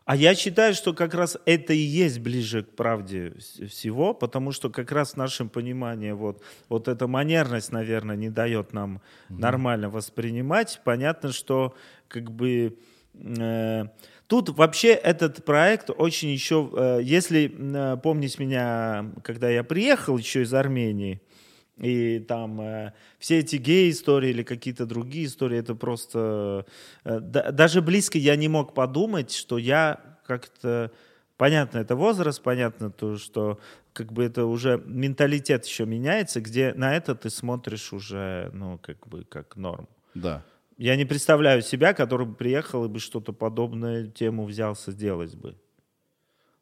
А я считаю, что как раз это и есть ближе к правде вс- всего, потому что как раз в нашем понимании вот, вот эта манерность, наверное, не дает нам нормально воспринимать. Понятно, что как бы э, тут вообще этот проект очень еще, э, если э, помнить меня, когда я приехал еще из Армении, и там э, все эти гей-истории или какие-то другие истории, это просто... э, да- даже близко я не мог подумать, что я как-то... Понятно, это возраст, понятно то, что как бы это уже менталитет еще меняется, где на это ты смотришь уже, ну, как бы, как норм. Да. Я не представляю себя, который бы приехал и бы что-то подобное тему взялся сделать бы.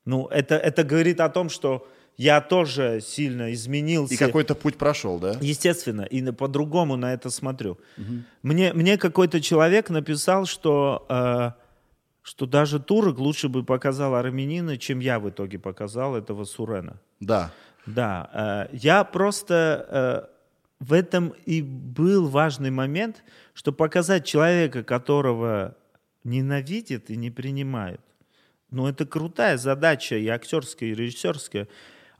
Ну, это, это говорит о том, что я тоже сильно изменился. И какой-то путь прошел, да? Естественно, и по-другому на это смотрю. Мне, мне какой-то человек написал, что, э, что даже турок лучше бы показал армянина, чем я в итоге показал этого Сурена. Да. Да, э, я просто э, в этом и был важный момент, что показать человека, которого ненавидят и не принимают. Ну, это крутая задача и актерская, и режиссерская.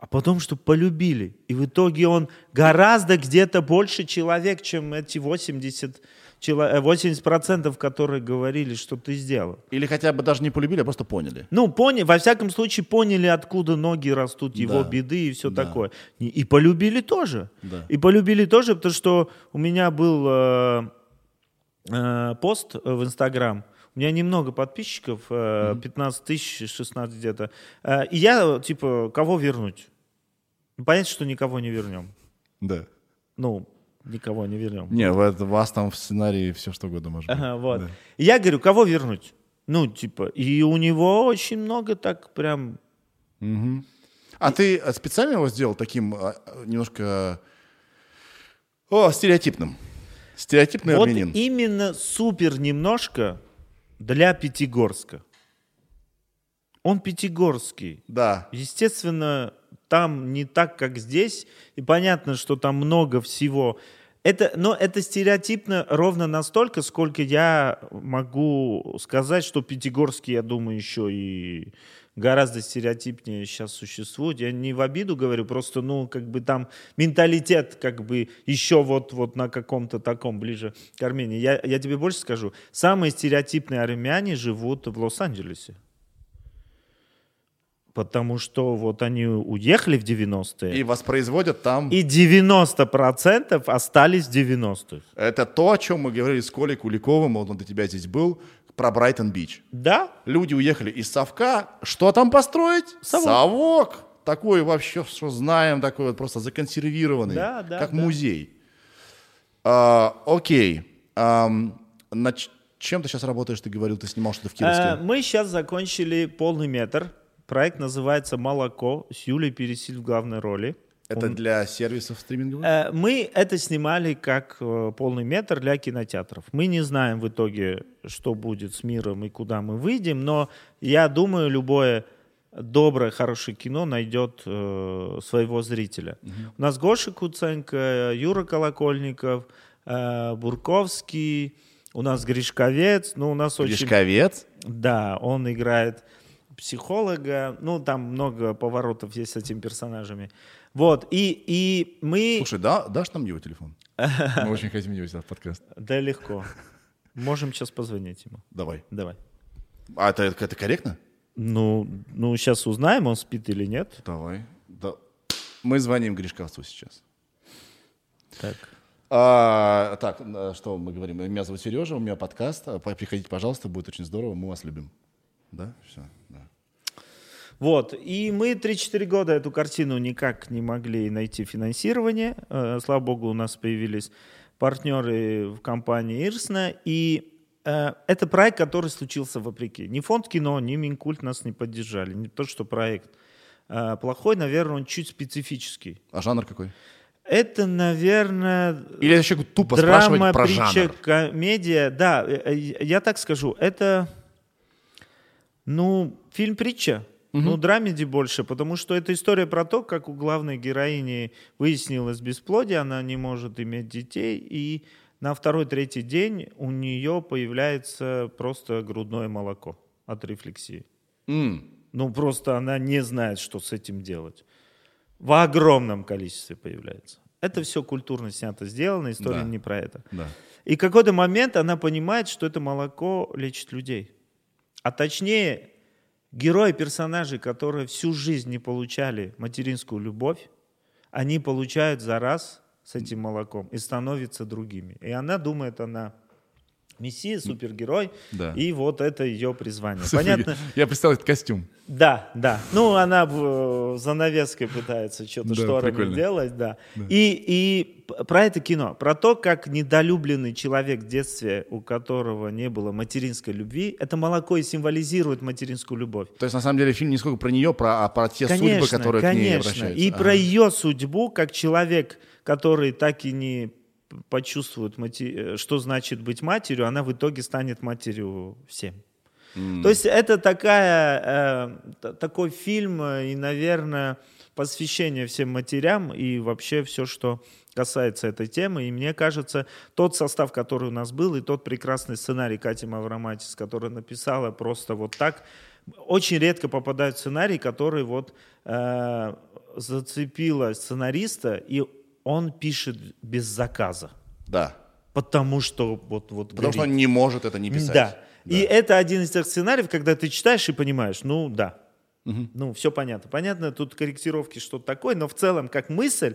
А потом, чтобы полюбили. И в итоге он гораздо где-то больше человек, чем эти 80 чело- э, 80% которые говорили, что ты сделал. Или хотя бы даже не полюбили, а просто поняли. Ну, поняли, во всяком случае, поняли, откуда ноги растут, его Да. беды и все Да. такое. И, и полюбили тоже. Да. И полюбили тоже, потому что у меня был э, э, пост в Инстаграм. У меня немного подписчиков, э, 15 тысяч, 16 где-то. Э, и я, типа, кого вернуть? Ну, Понятно, что никого не вернем. Да. Ну, никого не вернем. Не, вас там в сценарии все что угодно может быть. Ага, вот. Да. И я говорю, кого вернуть? Ну, типа, и у него очень много так прям А ты э, специально его сделал таким а, немножко о, стереотипным? Стереотипный Вот армянин. именно супер немножко для Пятигорска. Он пятигорский. Да. Естественно, там не так, как здесь. И понятно, что там много всего. Это, но это стереотипно ровно настолько, сколько я могу сказать, что Пятигорский, я думаю, еще и гораздо стереотипнее сейчас существует. Я не в обиду говорю, просто, ну, как бы там менталитет, как бы еще вот, вот на каком-то таком ближе к Армении. Я, я тебе больше скажу. Самые стереотипные армяне живут в Лос-Анджелесе. Потому что вот они уехали в 90-е, И воспроизводят там. и 90% остались в 90-х. Это то, о чем мы говорили с Колей Куликовым, он до тебя здесь был, про Брайтон-Бич. Да, Люди уехали из Совка. Что там построить? Совок. Такой вообще, что знаем, такой вот просто законсервированный. Да, да, как да. музей. А, окей. Ам, над ч- чем ты сейчас работаешь? Ты говорил, ты снимал что-то в Кировске. Э, мы сейчас закончили полный метр. Проект называется «Молоко» с Юлей Пересиль в главной роли. Это для сервисов стриминговых? Э, Мы это снимали как э, полный метр для кинотеатров. Мы не знаем в итоге, что будет с миром и куда мы выйдем, но я думаю, любое доброе, хорошее кино найдет э, своего зрителя. У нас Гоша Куценко, Юра Колокольников, э, Бурковский, у нас Гришковец, ну, у нас очень... Гришковец? Да, он играет психолога, ну, там много поворотов есть с этими персонажами. Вот, и, и мы... Слушай, да, дашь нам его телефон? [laughs] Мы очень хотим его взять в подкаст. Да, легко. Можем сейчас позвонить ему. Давай. Давай. А это, это корректно? Ну, ну, сейчас узнаем, он спит или нет. Давай. Да. Мы звоним Гришковцу сейчас. Так. А, так, э, что мы говорим? Меня зовут Сережа, у меня подкаст. По- Приходите, пожалуйста, будет очень здорово. Мы вас любим. Да? Все. Да. Вот, и мы 3-4 года эту картину никак не могли найти финансирование. Э, Слава богу, у нас появились партнеры в компании Ирсна, и э, это проект, который случился вопреки. Ни фонд кино, ни Минкульт нас не поддержали. Не то, что проект э, плохой, наверное, он чуть специфический. А жанр какой? Это, наверное, Или еще тупо драма, спрашивать про притча, жанр? комедия. Да, я так скажу, это, ну, фильм-притча. Ну, драмеди больше, потому что это история про то, как у главной героини выяснилось бесплодие, она не может иметь детей, и на второй-третий день у нее появляется просто грудное молоко от рефлексии. М, Ну, просто она не знает, что с этим делать. В огромном количестве появляется. Это все культурно снято, сделано, история Да. не про это. Да. И в какой-то момент она понимает, что это молоко лечит людей. А точнее, герои, персонажи, которые всю жизнь не получали материнскую любовь, они получают за раз с этим молоком и становятся другими. И она думает, она мессия, супергерой, Да. и вот это ее призвание. Супер. Понятно? Я представил этот костюм. Да, да. Ну, она в- занавеской пытается что-то Да, шторами прикольно. делать, да. И, и п- про это кино, про то, как недолюбленный человек в детстве, у которого не было материнской любви, это молоко и символизирует материнскую любовь. То есть, на самом деле, фильм не сколько про нее, про, а про те Конечно, судьбы, которые к ней конечно. обращаются. И Ага. про ее судьбу, как человек, который так и не почувствует, мати- э, что значит быть матерью, она в итоге станет матерью всем. То есть это такая, э, такой фильм э, и, наверное, посвящение всем матерям и вообще все, что касается этой темы. И мне кажется, тот состав, который у нас был, и тот прекрасный сценарий Кати Мавроматис, который написала просто вот так, очень редко попадают в сценарий, который вот э, зацепила сценариста, и он пишет без заказа. Да. потому что вот... вот Потому что горит. он не может это не писать. Да. И это один из тех сценариев, когда ты читаешь и понимаешь, ну да, ну все понятно. Понятно, тут корректировки что-то такое, но в целом как мысль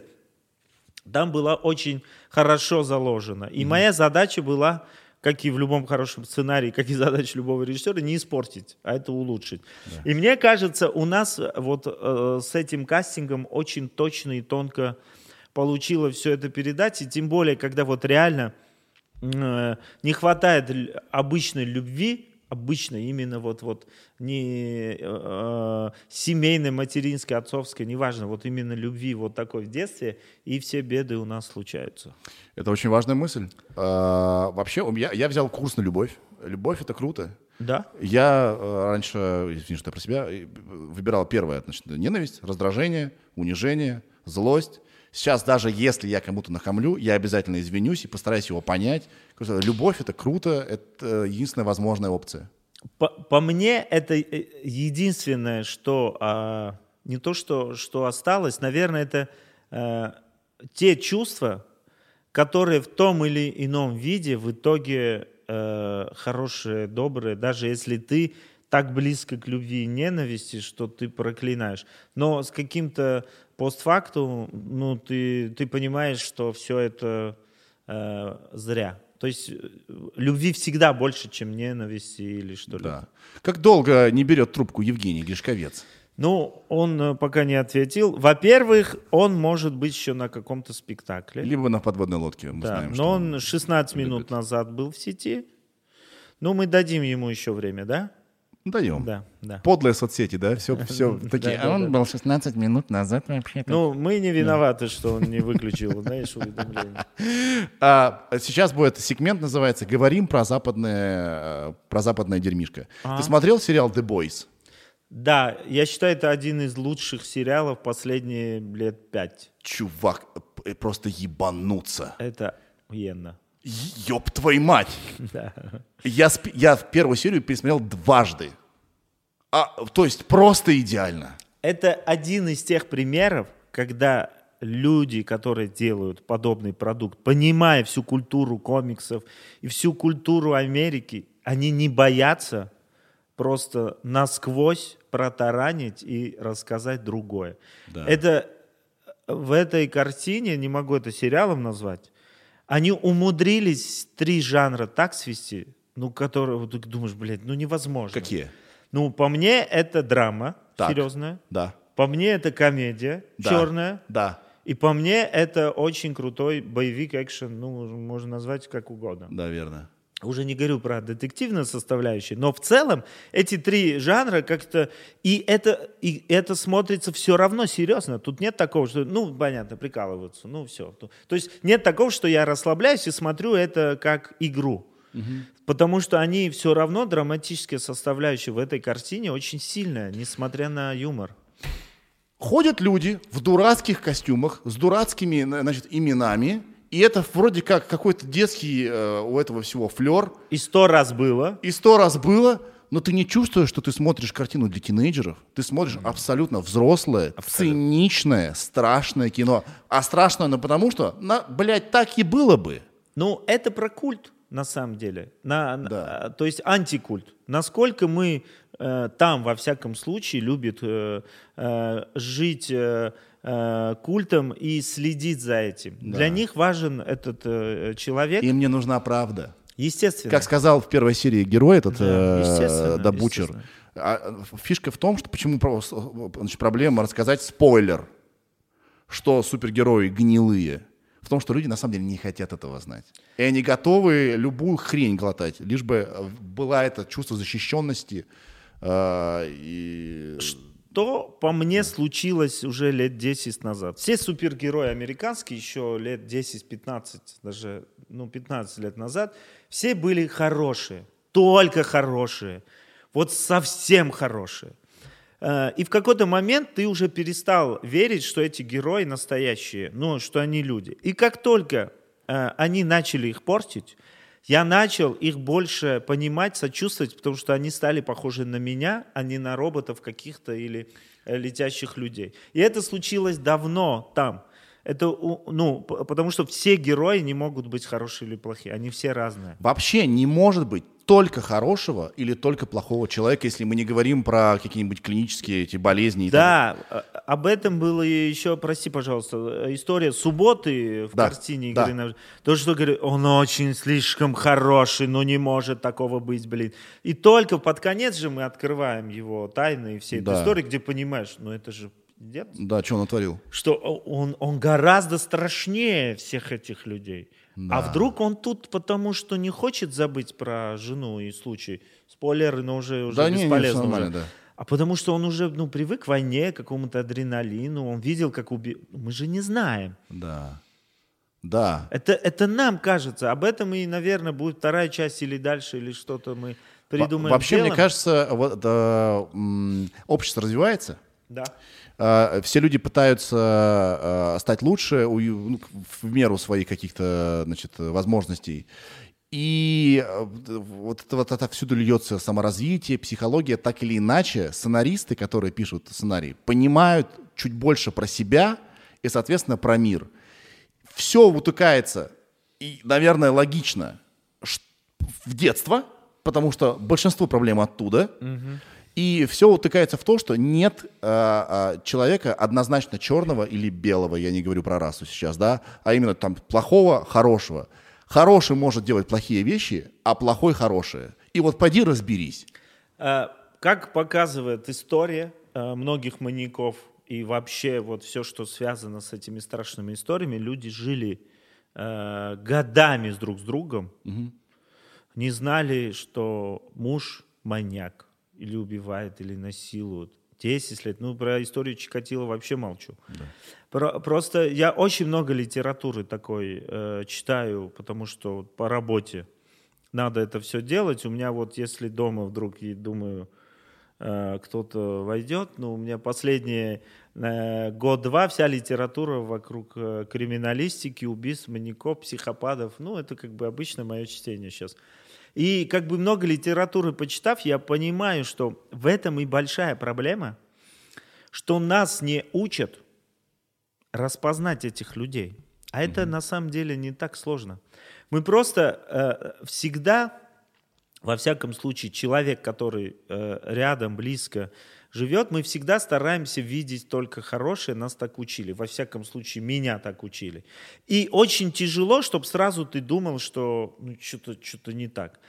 там была очень хорошо заложена. И моя задача была, как и в любом хорошем сценарии, как и задача любого режиссера, не испортить, а это улучшить. И мне кажется, у нас э, вот э, с этим кастингом очень точно и тонко получилось все это передать. И тем более, когда вот реально э, не хватает обычной любви, обычной именно вот вот не э, э, семейной, материнской, отцовской, неважно, вот именно любви вот такой в детстве, и все беды у нас случаются. Это очень важная мысль. А, вообще, меня- я взял курс на любовь. Любовь — это круто. Да? Я э, раньше, извини, что я про себя, э, выбирал первое, значит, ненависть, раздражение, унижение, злость. Сейчас даже если я кому-то нахамлю, я обязательно извинюсь и постараюсь его понять. Любовь — это круто, это единственная возможная опция. По, по мне, это э, единственное, что а, не то, что, что осталось, наверное, это э, те чувства, которые в том или ином виде в итоге э, хорошие, добрые, даже если ты так близко к любви и ненависти, что ты проклинаешь. Но с каким-то постфактум, ну, ты, ты понимаешь, что все это э, зря. То есть э, любви всегда больше, чем ненависти или что-либо. Да. Как долго не берет трубку Евгений Гришковец? Ну, он э, пока не ответил. Во-первых, он может быть еще на каком-то спектакле. Либо на подводной лодке, мы Да, знаем, но он 16 минут любит. назад был в сети. Ну, мы дадим ему еще время, да? Даем. Да, да. Подлые соцсети, да? Все, [laughs] все такие. А он был 16 минут назад вообще-то. Ну, мы не виноваты, что он не выключил, знаешь, уведомление. [laughs] А, сейчас будет сегмент, называется «Говорим про западное, э, про западное дерьмишко». Ты смотрел сериал «The Boys»? Да, я считаю, это один из лучших сериалов последние лет пять. Чувак, э, просто ебануться. Это охуенно. Ёб твою мать! Да. Я, сп- я в первую серию пересмотрел дважды. А, то есть просто идеально. Это один из тех примеров, когда люди, которые делают подобный продукт, понимая всю культуру комиксов и всю культуру Америки, они не боятся просто насквозь протаранить и рассказать другое. Да. Это в этой картине, не могу это сериалом назвать, они умудрились три жанра так свести, ну, которые, вот ты думаешь, блядь, ну невозможно. Какие? Ну, по мне, это драма Так. серьезная. Да. По мне, это комедия Да. черная. Да. И по мне, это очень крутой боевик, экшен, ну, можно назвать как угодно. Да, верно. Уже не говорю про детективную составляющую, но в целом эти три жанра как-то... И это, и это смотрится все равно серьезно. Тут нет такого, что, ну, понятно, прикалываются, ну, все. То есть нет такого, что я расслабляюсь и смотрю это как игру. Потому что они все равно, драматическая составляющая в этой картине очень сильная, несмотря на юмор. Ходят люди в дурацких костюмах с дурацкими значит, именами, и это вроде как какой-то детский э, у этого всего флер. И сто раз было. И сто раз было, но ты не чувствуешь, что ты смотришь картину для тинейджеров. Ты смотришь абсолютно взрослое, циничное, страшное кино. А страшное, ну потому что, на, блядь, так и было бы. Ну, это про культ, на самом деле. На, на- Да. а, то есть антикульт. Насколько мы э, там, во всяком случае, любят э, э, жить э, культом и следить за этим. Для них важен этот э, человек. И мне нужна правда. Естественно. Как сказал в первой серии герой этот Да, э, да, Бучер, а, фишка в том, что почему значит, проблема рассказать спойлер, что супергерои гнилые. В том, что люди на самом деле не хотят этого знать. И они готовы любую хрень глотать, лишь бы была это чувство защищенности. Э, и... Что, по мне, случилось уже лет 10 назад. Все супергерои американские еще лет 10-15, даже ну, 15 лет назад, все были хорошие, только хорошие, вот совсем хорошие. Э, И в какой-то момент ты уже перестал верить, что эти герои настоящие, ну, что они люди. И как только э, они начали их портить, я начал их больше понимать, сочувствовать, потому что они стали похожи на меня, а не на роботов каких-то или э, летящих людей. И это случилось давно там. Это, ну, потому что все герои не могут быть хорошие или плохие, они все разные. Вообще не может быть только хорошего или только плохого человека, если мы не говорим про какие-нибудь клинические эти болезни. и так Да, а- об этом было еще, прости, пожалуйста, э, история субботы в Да, картине да. на... То, что говорит, он очень слишком хороший, но не может такого быть, блин. И только под конец же мы открываем его тайны и все Да. истории, где понимаешь, ну это же далее. Да, что он натворил? что он, он гораздо страшнее всех этих людей. А вдруг он тут потому, что не хочет забыть про жену и случай? Спойлеры, но уже, уже Да не, не, бесполезно. всё нормально, уже. да. А потому что он уже ну, привык к войне, к какому-то адреналину, он видел, как убил. Мы же не знаем. Да. Да. Это, это нам кажется. Об этом и, наверное, будет вторая часть или дальше, или что-то мы придумаем. Во- Вообще, мне сделаем. кажется, вот, э, общество развивается. Да. Э, Все люди пытаются э, стать лучше ну, в меру своих каких-то значит, возможностей. И э, вот это вот отовсюду льется саморазвитие, психология, так или иначе, сценаристы, которые пишут сценарий, понимают чуть больше про себя и, соответственно, про мир. Все утыкается, и, наверное, логично, в детство, потому что большинство проблем оттуда. И все утыкается в то, что нет а, а, человека однозначно черного или белого, я не говорю про расу сейчас, да, а именно там плохого, хорошего. Хороший может делать плохие вещи, а плохой хорошие. И вот пойди разберись. Э, Как показывает история э, многих маньяков и вообще вот все, что связано с этими страшными историями, люди жили э, годами с друг с другом, не знали, что муж маньяк или убивает, или насилует. 10 лет. Ну, про историю Чикатило вообще молчу. Про- просто я очень много литературы такой э, читаю, потому что вот по работе надо это все делать. У меня вот если дома вдруг, и думаю, э, кто-то войдет, ну, у меня последние э, год-два вся литература вокруг э, криминалистики, убийств, маньяков, психопатов. Ну, это как бы обычно мое чтение сейчас. И как бы много литературы почитав, я понимаю, что в этом и большая проблема, что нас не учат распознать этих людей. А это на самом деле не так сложно. Мы просто э, всегда, во всяком случае, человек, который э, рядом, близко живет, мы всегда стараемся видеть только хорошее, нас так учили. Во всяком случае, меня так учили. И очень тяжело, чтобы сразу ты думал, что ну, что-то что не так.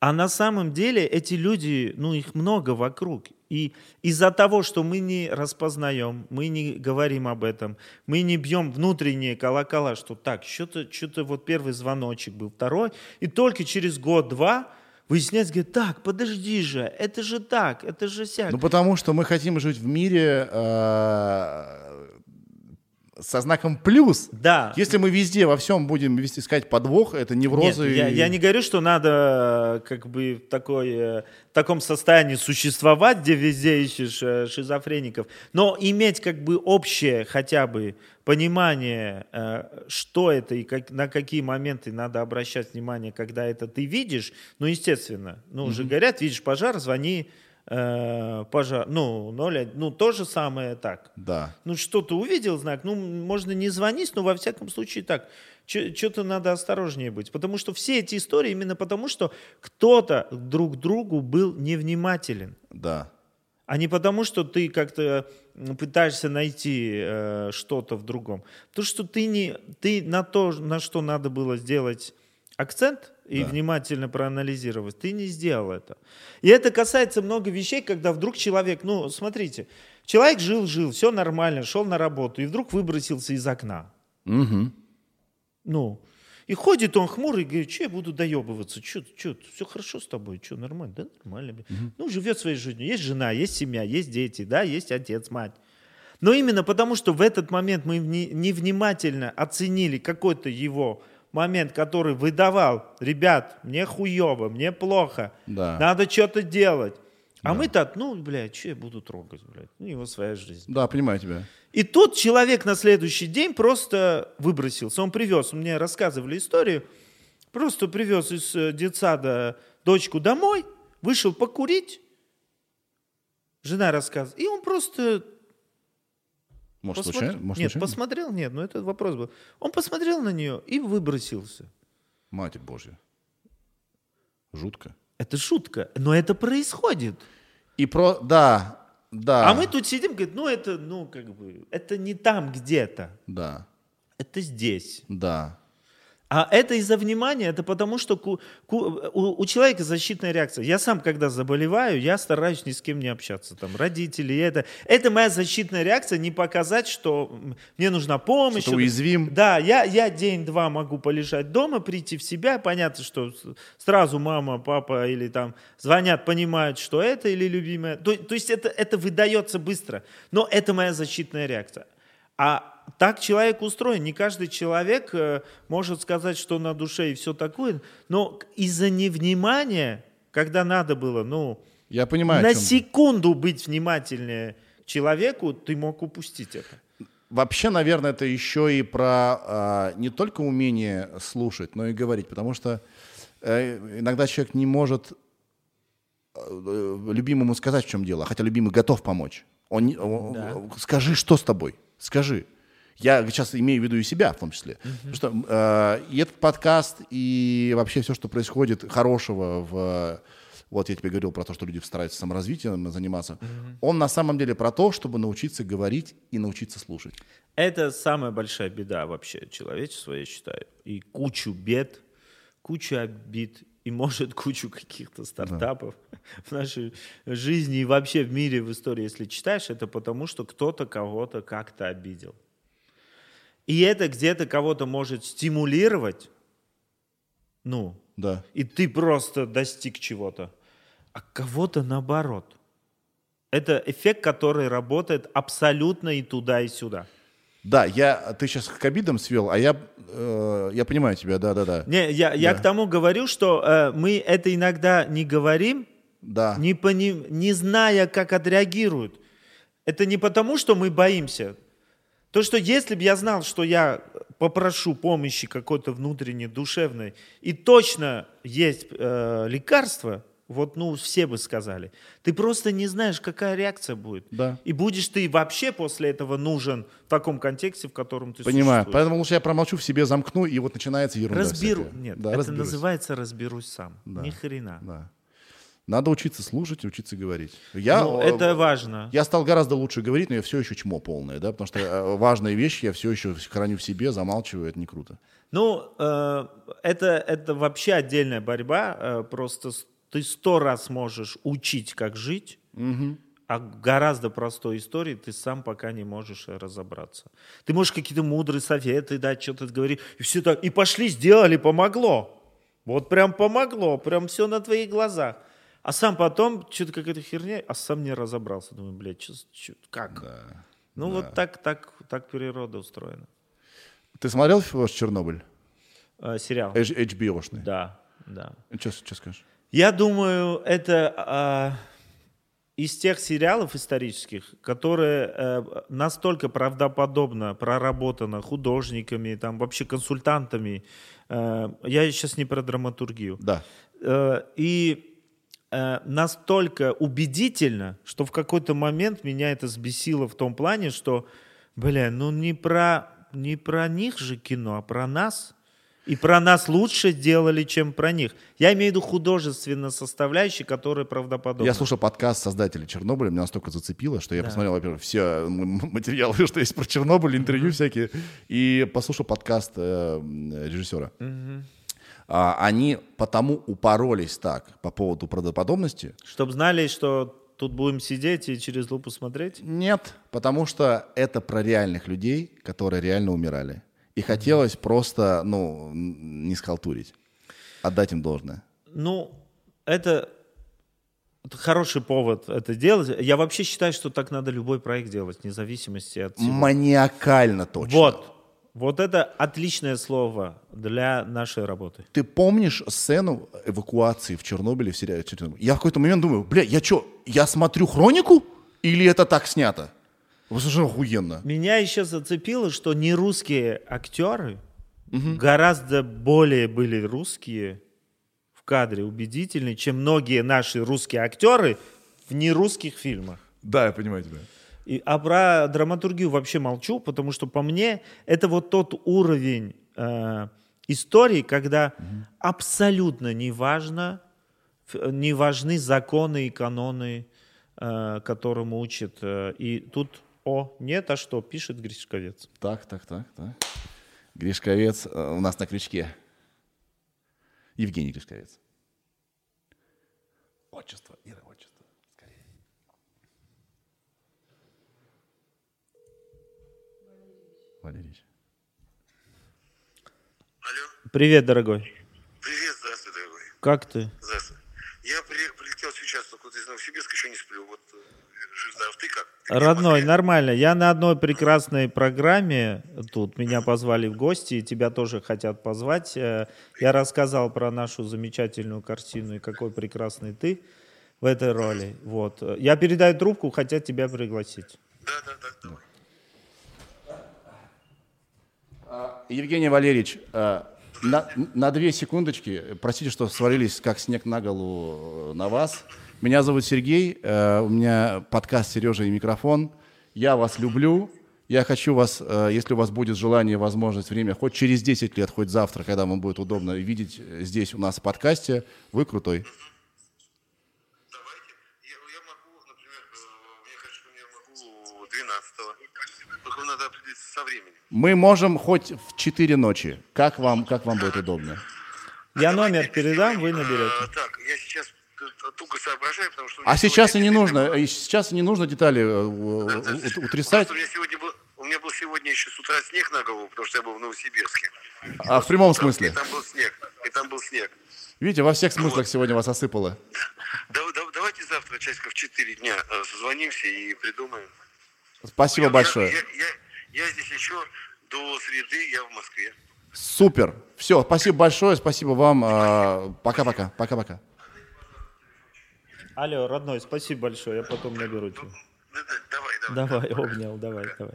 А на самом деле эти люди, ну их много вокруг. И из-за того, что мы не распознаем, мы не говорим об этом, мы не бьем внутренние колокола, что так, что-то что вот первый звоночек был, второй, и только через год-два выясняется, говорит, так, подожди же, это же так, это же сяк. Ну, потому что мы хотим жить в мире э, со знаком плюс. да. Если мы везде во всем будем вести- искать подвох, это неврозы. Нет, я, и- я не говорю, что надо э, как бы в, такой, э, в таком состоянии существовать, где везде ищешь э, шизофреников, но иметь как бы общее хотя бы понимание, что это и как, на какие моменты надо обращать внимание, когда это ты видишь, ну, естественно, ну, уже говорят, видишь пожар, звони, э, пожар, ну, 0, ну, то же самое так. Да. Ну, что-то увидел знак, ну, можно не звонить, но во всяком случае так. Что-то надо осторожнее быть. Потому что все эти истории именно потому, что кто-то друг другу был невнимателен. Да. А не потому, что ты как-то пытаешься найти э, что-то в другом. Потому что ты, не, ты на то, на что надо было сделать акцент и Да. внимательно проанализировать, ты не сделал это. И это касается много вещей, когда вдруг человек, ну, смотрите, человек жил-жил, все нормально, шел на работу, и вдруг выбросился из окна. Мгм. Ну, и ходит он хмурый, говорит, что я буду доебываться, что, что, все хорошо с тобой, что, нормально? Да, нормально. блин». Ну, живет своей жизнью. Есть жена, есть семья, есть дети, да, есть отец, мать. Но именно потому, что в этот момент мы вни- невнимательно оценили какой-то его момент, который выдавал, ребят, мне хуево, мне плохо, Да. надо что-то делать. А мы-то, ну, блядь, что я буду трогать, блядь? Ну, его своя жизнь. Да, понимаю тебя. И тут человек на следующий день просто выбросился. Он привез, мне рассказывали историю, просто привез из э, детсада дочку домой, вышел покурить, жена рассказывает, и он просто Может, Посмотр- случайно? Может, нет, случайно? посмотрел, нет, ну это вопрос был. Он посмотрел на нее и выбросился. Матерь Божья. Жутко. Это шутка, но это происходит. И про... Да, да. А мы тут сидим, говорит, ну это, ну как бы, это не там где-то, Да, это здесь. да. А это из-за внимания, это потому что ку- ку- у, у человека защитная реакция. Я сам, когда заболеваю, я стараюсь ни с кем не общаться. Там родители, это. Это моя защитная реакция, не показать, что мне нужна помощь. Что уязвим. Да, я, я день-два могу полежать дома, прийти в себя. Понятно, что сразу мама, папа или там звонят, понимают, что это или любимая. То, то есть это, это выдается быстро. Но это моя защитная реакция. А так человек устроен. Не каждый человек э, может сказать, что на душе и все такое. Но из-за невнимания, когда надо было, ну, Я понимаю, на секунду быть внимательнее к человеку, ты мог упустить это. Вообще, наверное, это еще и про а, не только умение слушать, но и говорить, потому что э, иногда человек не может э, любимому сказать, в чем дело, хотя любимый готов помочь. Он, не- он- Да. Скажи, что с тобой? Скажи. Я сейчас имею в виду и себя в том числе. Потому что э, и этот подкаст, и вообще все, что происходит хорошего в... Вот я тебе говорил про то, что люди стараются саморазвитием заниматься. Он на самом деле про то, чтобы научиться говорить и научиться слушать. Это самая большая беда вообще человечества, я считаю. И кучу бед, кучу обид, и может [laughs] кучу каких-то стартапов в нашей жизни и вообще в мире, в истории, если читаешь, это потому, что кто-то кого-то как-то обидел. И это где-то кого-то может стимулировать, ну, Да. и ты просто достиг чего-то, а кого-то наоборот. Это эффект, который работает абсолютно и туда, и сюда. Да, я, ты сейчас к обидам свел, а я, э, я понимаю тебя, да-да-да. Не, я, я Да. к тому говорю, что э, мы это иногда не говорим, Да. не, пони- не зная, как отреагируют. Это не потому, что мы боимся. То, что если бы я знал, что я попрошу помощи какой-то внутренней, душевной, и точно есть э, лекарство, вот, ну, все бы сказали. Ты просто не знаешь, какая реакция будет. Да. И будешь ты вообще после этого нужен в таком контексте, в котором ты Понимаю. существуешь. Поэтому лучше я промолчу в себе, замкну, и вот начинается ерунда Разберу. всякая. Нет, Да, это разберусь. называется разберусь сам. Да. Ни хрена. Да. Надо учиться слушать и учиться говорить. Я, Ну, э, это важно. Я стал гораздо лучше говорить, но я все еще чмо полное, да, потому что э, важные вещи я все еще храню в себе, замалчиваю, это не круто. Ну, э, это, это вообще отдельная борьба. э, просто ты сто раз можешь учить, как жить, а в гораздо простой истории ты сам пока не можешь разобраться. Ты можешь какие-то мудрые советы дать, что-то говорить, и все так, и пошли, сделали, помогло. Вот прям помогло, прям все на твоих глазах. А сам потом что-то какая-то херня, а сам не разобрался. Думаю, блядь, чё, чё- как? ну вот так, так, так природа устроена. Ты смотрел ваш Чернобыль? Э, сериал. H- HBO-шный? Да, да. Что, что скажешь? Я думаю, это а, из тех сериалов исторических, которые э, настолько правдоподобно проработано художниками, там вообще консультантами. Э, я сейчас не про драматургию. Да. Э, и э, настолько убедительно, что в какой-то момент меня это сбесило в том плане, что, бля, ну не про, не про них же кино, а про нас. И про нас лучше сделали, чем про них. Я имею в виду художественно составляющие, которые правдоподобны. Я слушал подкаст создателей Чернобыля, меня настолько зацепило, что я посмотрел, во-первых, все материалы, [laughs] что есть про Чернобыль, интервью всякие, и послушал подкаст э, режиссера. А, они потому упоролись так по поводу правдоподобности. Чтобы знали, что тут будем сидеть и через лупу смотреть. Нет, потому что это про реальных людей, которые реально умирали. И хотелось просто, ну, не схалтурить, отдать им должное. Ну, это, это хороший повод это делать. Я вообще считаю, что так надо любой проект делать, вне зависимости от всего. Маниакально точно. Вот. Вот это отличное слово для нашей работы. Ты помнишь сцену эвакуации в Чернобыле в сериале Чернобыль? Я в какой-то момент думаю, бля, я что, я смотрю хронику? Или это так снято? Совершенно охуенно. Меня еще зацепило, что не русские актеры гораздо более были русские в кадре, убедительные, чем многие наши русские актеры в нерусских фильмах. Да, я понимаю тебя. И, а про драматургию вообще молчу, потому что по мне это вот тот уровень э, истории, когда абсолютно не важно, не важны законы и каноны, э, которым учат. э, и тут, о, нет, а что, пишет Гришковец. Так, так, так, так. Гришковец э, у нас на крючке. Евгений Гришковец. Отчество, Ира, отчество. Скорее. Валерьевич. Алло. Привет, дорогой. Привет, здравствуй, дорогой. Как ты? Здравствуй. Я при- прилетел сейчас только вот из Новосибирска, еще не сплю. Вот э, жив. Ты как? Ты Родной, нормально. Я на одной прекрасной программе тут. Меня позвали в гости, и тебя тоже хотят позвать. Э, Я рассказал про нашу замечательную картину и какой прекрасный ты в этой роли. Вот. Я передаю трубку, хотят тебя пригласить. Да, да, да. давай. Евгений Валерьевич, э, на, на две секундочки, простите, что свалились как снег на голову э, на вас. Меня зовут Сергей, э, у меня подкаст «Сережа и микрофон». Я вас люблю, я хочу вас, э, если у вас будет желание, возможность, время, хоть через 10 лет, хоть завтра, когда вам будет удобно видеть э, здесь у нас в подкасте, вы крутой. Давайте. Я, я могу, например, э, мне кажется, что я могу 12-го. Только надо определиться со временем. Мы можем хоть в 4 ночи, как вам, как вам будет удобно. Я номер передам, вы наберете. А, так, я сейчас туго соображаю, потому что... А сейчас и не нужно, и сейчас и не нужно детали э, утрясать, у меня сегодня был, у меня был сегодня еще с утра снег на голову, потому что я был в Новосибирске. а в прямом И смысле. там был снег. И там был снег. Видите, во всех смыслах сегодня вас осыпало. Да- да- давайте завтра часиков 4 дня э, созвонимся и придумаем. Спасибо Я- большое. Я, я- я здесь еще до среды, я в Москве. Супер. Все, спасибо большое, спасибо вам. а, Пока-пока, пока-пока. Алло, родной, спасибо большое, я потом наберу тебя. Да- да, давай, давай. Давай, обнял, давай, давай.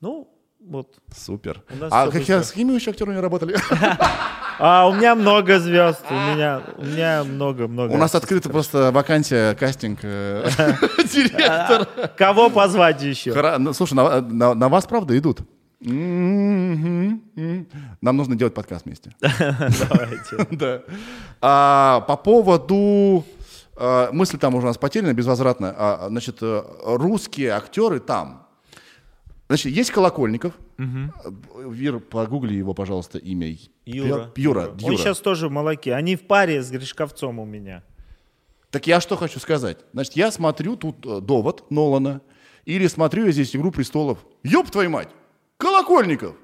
Ну, вот. Супер. А быстро. с какими еще актерами работали? [laughs] А у меня много звезд, у меня, у меня много-много. У нас открыта просто вакансия, кастинг. э, [laughs] Директор. Кого позвать еще? Ну, Слушай, на вас, правда, идут? Нам нужно делать подкаст вместе. [laughs] [laughs] Давайте. Да. А, по поводу а, мысль там уже у нас потеряна безвозвратно. А, значит, э, русские актеры там. Значит, есть Колокольников. Вир, погугли его, пожалуйста, имя. Юра. Юра. Он Юра. сейчас тоже в молоке. Они в паре с Гришковцом у меня. Так я что хочу сказать. Значит, я смотрю тут э, довод Нолана, или смотрю я здесь «Игру престолов». Ёб твою мать! Колокольников!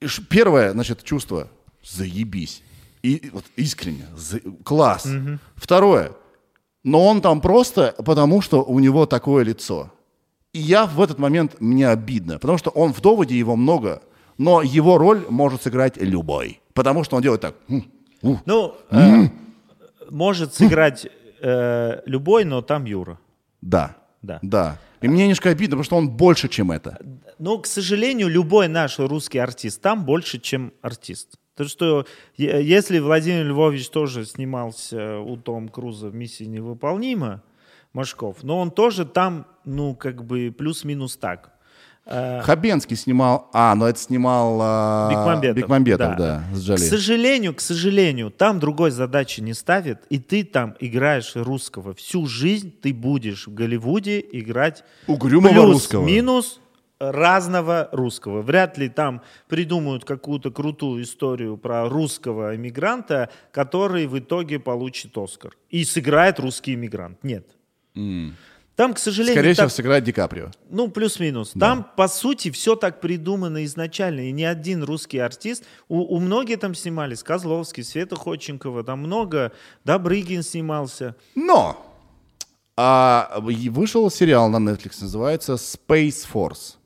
И ш- Первое, значит, чувство – заебись. И вот искренне, за- класс. Второе, но он там просто потому, что у него такое лицо. И я в этот момент, мне обидно, потому что он в доводе его много, но его роль может сыграть любой. Потому что он делает так. «М, у». Ну, э, может сыграть э, любой, но там Юра. Да. Да. Да. И мне немножко обидно, потому что он больше, чем это. Но, к сожалению, любой наш русский артист там больше, чем артист. То, что если Владимир Львович тоже снимался у Том Круза в «Миссии невыполнима», Машков, но он тоже там, ну, как бы плюс-минус так. Э, Хабенский снимал... А, но это снимал... а, Бекмамбетов. Бекмамбетов, да, с К сожалению, к сожалению, там другой задачи не ставит, и ты там играешь русского. Всю жизнь ты будешь в Голливуде играть Угрюмого русского. плюс-минус разного русского. Вряд ли там придумают какую-то крутую историю про русского иммигранта, который в итоге получит Оскар. И сыграет русский иммигрант. Нет. Там, к сожалению, Скорее всего, так- сыграет Ди Каприо. ну, плюс-минус. Там, по сути, все так придумано изначально. И ни один русский артист... У, у многих там снимались. Козловский, Света Ходченкова. Там много. Добрыгин снимался. Но а, вышел сериал на Netflix, называется Space Force.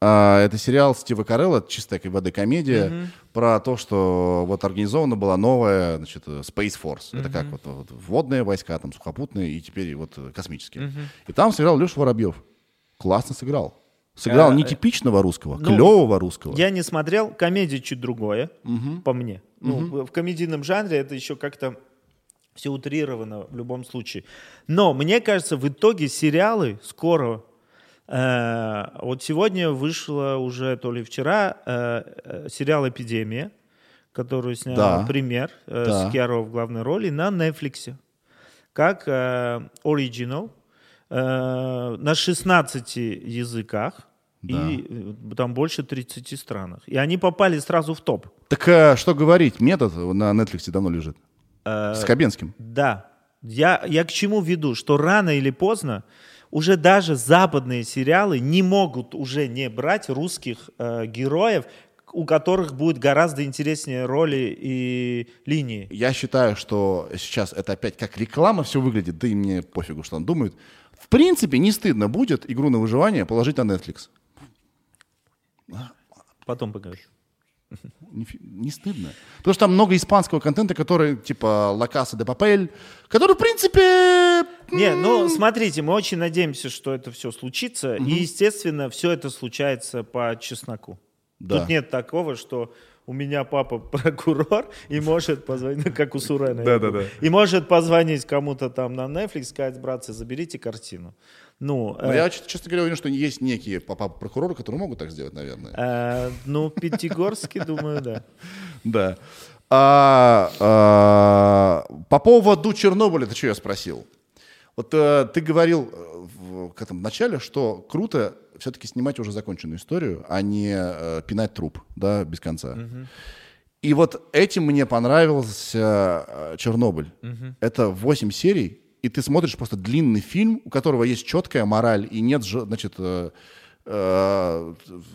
А, это сериал Стива Карелла, чистая как воды комедия, про то, что вот организована была новая значит, Space Force. Это как вот, вот водные войска, там, сухопутные и теперь вот э, космические. И там сыграл Леша Воробьев. Классно сыграл. Сыграл А, не э, русского, ну, клевого русского. Я не смотрел. Комедия чуть другое, по мне. Ну, в комедийном жанре это еще как-то Все утрировано в любом случае. Но мне кажется, в итоге сериалы скоро вот сегодня вышло уже, то ли вчера, э, э, сериал «Эпидемия», который снял Да. «Пример» э, Да. с Киаро в главной роли на Netflix. Как э, оригинал э, на 16 языках и э, там больше 30 странах. И они попали сразу в топ. Так э, что говорить, метод на Netflix давно лежит. С Хабенским. Да. Я, я к чему веду? Что рано или поздно уже даже западные сериалы не могут уже не брать русских э, героев, у которых будет гораздо интереснее роли и линии. Я считаю, что сейчас это опять как реклама все выглядит, да и мне пофигу, что он думает. В принципе, не стыдно будет игру на выживание положить на Netflix. Потом поговорю. Не, не стыдно. Потому что там много испанского контента, который типа La Casa de Papel, который, в принципе... Не, ну смотрите, мы очень надеемся, что это все случится. И, естественно, все это случается по чесноку. Да. Тут нет такого, что у меня папа [laughs] прокурор и может позвонить, ну, как у Сурена. Да-да-да. И может позвонить кому-то там на Netflix, сказать, братцы, заберите картину. Ну, Но э, я, честно говоря, уверен, что есть некие прокуроры, которые могут так сделать, наверное. э, ну, Пятигорский, думаю, да. [laughs] Да. А, а, по поводу Чернобыля, ты что я спросил? Вот э, ты говорил э, в, к этому начале, что круто все-таки снимать уже законченную историю, а не э, пинать труп, да, без конца. И вот этим мне понравился э, Чернобыль. Это 8 серий, и ты смотришь просто длинный фильм, у которого есть четкая мораль, и нет, значит, э, э,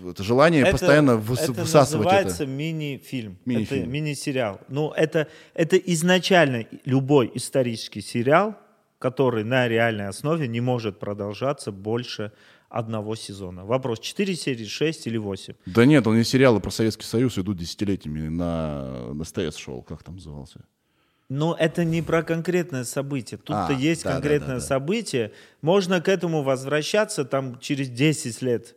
это желание постоянно выс- это высасывать это. называется мини-фильм. Мини-фильм. Это мини-сериал. Ну, это, это изначально любой исторический сериал, который на реальной основе не может продолжаться больше одного сезона. Вопрос, 4 серии, 6 или 8? Да нет, он не сериалы про Советский Союз идут десятилетиями на, на СТС шоу, как там назывался. Но это не про конкретное событие. Тут-то А, есть да, да, конкретное да, да. событие. Можно к этому возвращаться там через 10 лет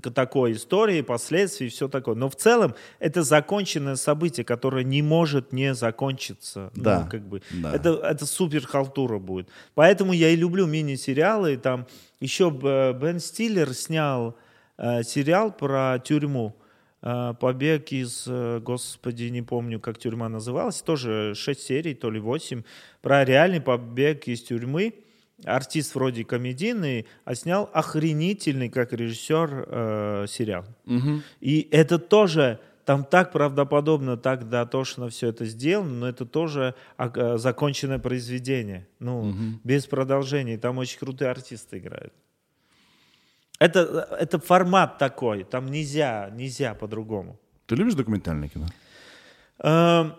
к, такой истории, последствий и все такое. Но в целом это законченное событие, которое не может не закончиться. Ну, Да, как бы. да. Это, это супер халтура будет. Поэтому я и люблю мини-сериалы. Там еще Б- Бен Стиллер снял э, сериал про тюрьму. Э, Побег из, э, господи, не помню, как тюрьма называлась, тоже 6 серий, то ли 8, про реальный побег из тюрьмы. Артист вроде комедийный, а снял охренительный, как режиссер, э, сериал. И это тоже, там так правдоподобно, так дотошно все это сделано, но это тоже а, э, законченное произведение, ну, без продолжений. Там очень крутые артисты играют. Это, это формат такой, там нельзя, нельзя по-другому. Ты любишь документальное кино? Эм,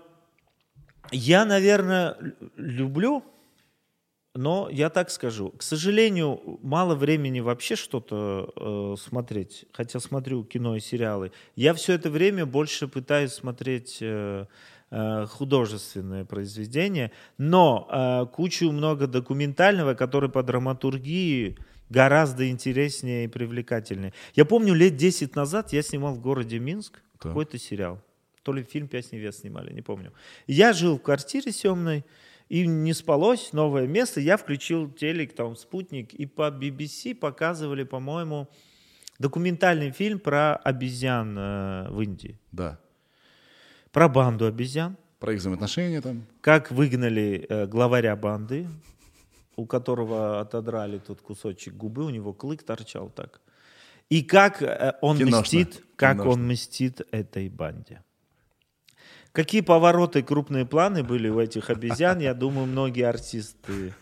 Я, наверное, лю- люблю, но я так скажу. К сожалению, мало времени вообще что-то э, смотреть. Хотя смотрю кино и сериалы. Я все это время больше пытаюсь смотреть э, э, художественные произведения, но э, кучу много документального, который по драматургии гораздо интереснее и привлекательнее. Я помню, лет 10 назад я снимал в городе Минск Так. какой-то сериал. То ли фильм «Пять невест» снимали, не помню. Я жил в квартире съемной, и не спалось, новое место. Я включил телек, там, спутник, и по BBC показывали, по-моему, документальный фильм про обезьян э, в Индии. Да. Про банду обезьян. Про их взаимоотношения там. Как выгнали э, главаря банды, у которого отодрали тут кусочек губы, у него клык торчал так. И как э, он Киношно. мстит, как Киношно. он мстит этой банде. Какие повороты, крупные планы были у этих обезьян, я думаю, многие артисты,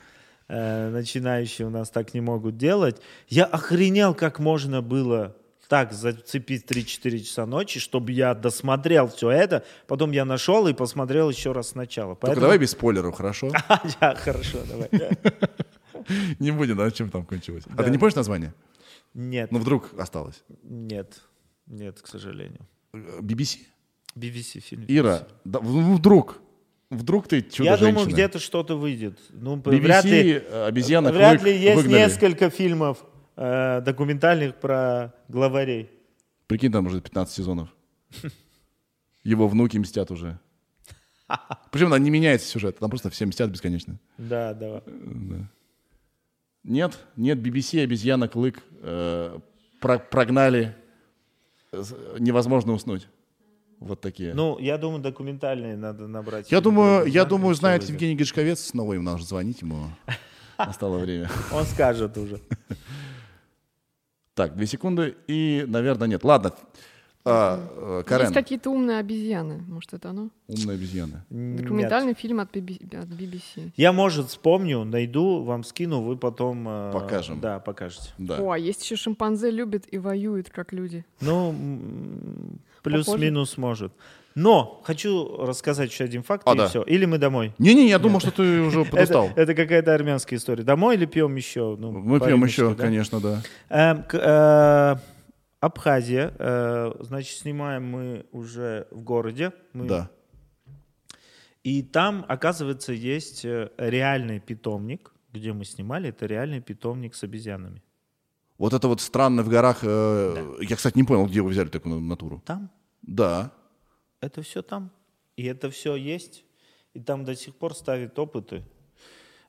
э, начинающие у нас так не могут делать. Я охренел, как можно было так зацепить 3-4 часа ночи, чтобы я досмотрел все это, потом я нашел и посмотрел еще раз сначала. Только давай без спойлеров, хорошо? [laughs] Да, хорошо, давай. Не будем, да, чем там кончилось. А ты не помнишь название? Нет, Ну, вдруг осталось. нет, нет, к сожалению. Э, BBC? BBC фильм. Ира, да, вдруг, вдруг ты чудо Я думаю, где-то что-то выйдет. Ну, BBC, вряд ли, обезьяна, вряд клык ли есть выгнали. несколько фильмов э, документальных про главарей. Прикинь, там уже 15 сезонов. Его внуки мстят уже. Причем она не меняется сюжет, там просто все мстят бесконечно. Да, да. Нет, нет, BBC, обезьяна, клык э, про- прогнали, невозможно уснуть. Вот такие. Ну, я думаю, документальные надо набрать. я думаю, я думаю, знает. Евгений Гришковец, снова им надо звонить ему. [laughs] Настало время. Он скажет уже. [laughs] Так, две секунды и, наверное, нет. Ладно. А, э, Есть Карен, какие-то умные обезьяны. Может, это оно? умная обезьяна. Документальный фильм от BBC. от BBC. Я, может, вспомню, найду, вам скину, вы потом... э, Покажем. Да, покажете. Да. О, а есть еще шимпанзе любят и воюют, как люди. Ну, плюс-минус может. Но хочу рассказать еще один факт, А, и да. все. Или мы домой. Не-не, я думал, что ты уже подустал. Это, это какая-то армянская история. Домой или пьем еще? Ну, Мы пьем еще, да? конечно, да. Эм, к- э, Абхазия. э, значит, снимаем мы уже в городе. Мы- Да. И там, оказывается, есть э, реальный питомник, где мы снимали. Это реальный питомник с обезьянами. Вот это вот странно в горах. э, Я, кстати, не понял, где вы взяли такую натуру. Там. Да. Это все там. И это все есть. И там до сих пор ставят опыты.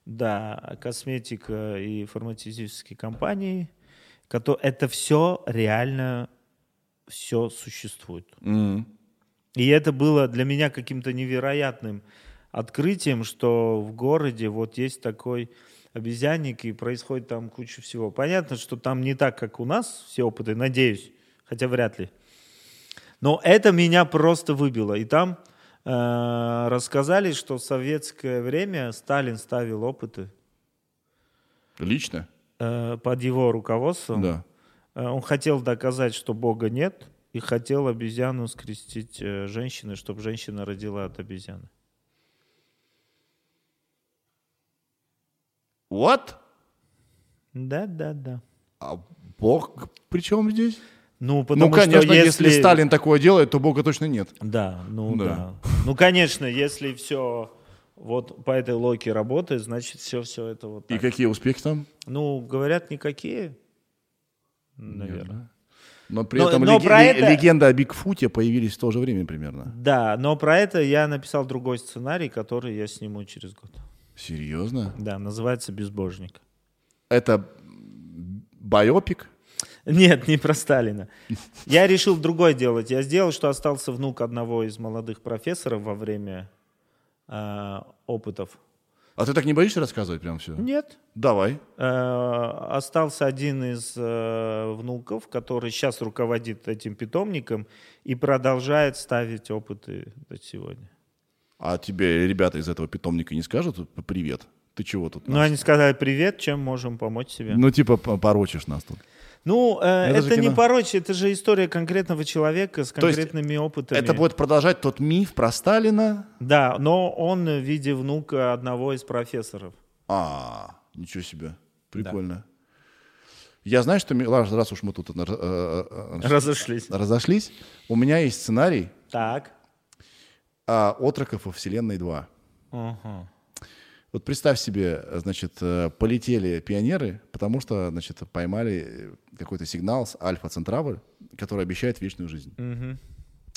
Да, косметика и фармацевтические компании. Это все реально, все существует. М. И это было для меня каким-то невероятным открытием, что в городе вот есть такой обезьянник, и происходит там куча всего. Понятно, что там не так, как у нас все опыты, надеюсь, хотя вряд ли. Но это меня просто выбило. И там э, рассказали, что в советское время Сталин ставил опыты Лично? э, под его руководством. Да. Э, Он хотел доказать, что Бога нет, и хотел обезьяну скрестить э, женщиной, чтобы женщина родила от обезьяны. What? Да, да, да. А Бог при чем здесь? Ну, потому ну, конечно, что если... Сталин такое делает, то Бога точно нет. Да, ну Да. да. Ну, конечно, если все вот по этой логике работает, значит, все, все это вот И так. какие успехи там? Ну, говорят, никакие, наверное. Но при Но- этом но леге- про это- легенда о Бигфуте появились в то же время примерно. Да, но про это я написал другой сценарий, который я сниму через год. Серьезно? Да, называется «Безбожник». Это байопик? Нет, не про Сталина. Я решил другое делать. Я сделал, что остался внук одного из молодых профессоров во время а, опытов. А ты так не боишься рассказывать прям все? Нет. Давай. Э, остался один из э, внуков, который сейчас руководит этим питомником и продолжает ставить опыты до сегодня. А тебе ребята из этого питомника не скажут привет? Ты чего тут? Ну, нас?» они сказали, привет, чем можем помочь себе? Ну, типа, по- порочишь нас тут. Ну, э, Это это, не кино. порочь, это же история конкретного человека с То есть конкретными опытами. Это будет продолжать тот миф про Сталина? Да, но он в виде внука одного из профессоров. А, ничего себе. Прикольно. Я знаю, что, раз уж мы тут э, э, э, Разошлись. разошлись, у меня есть сценарий Так. А, «Отроков во вселенной 2». Ага. Вот представь себе, значит, э, полетели пионеры, потому что, значит, поймали э, какой-то сигнал с Альфа Центравы, который обещает вечную жизнь. Мгм.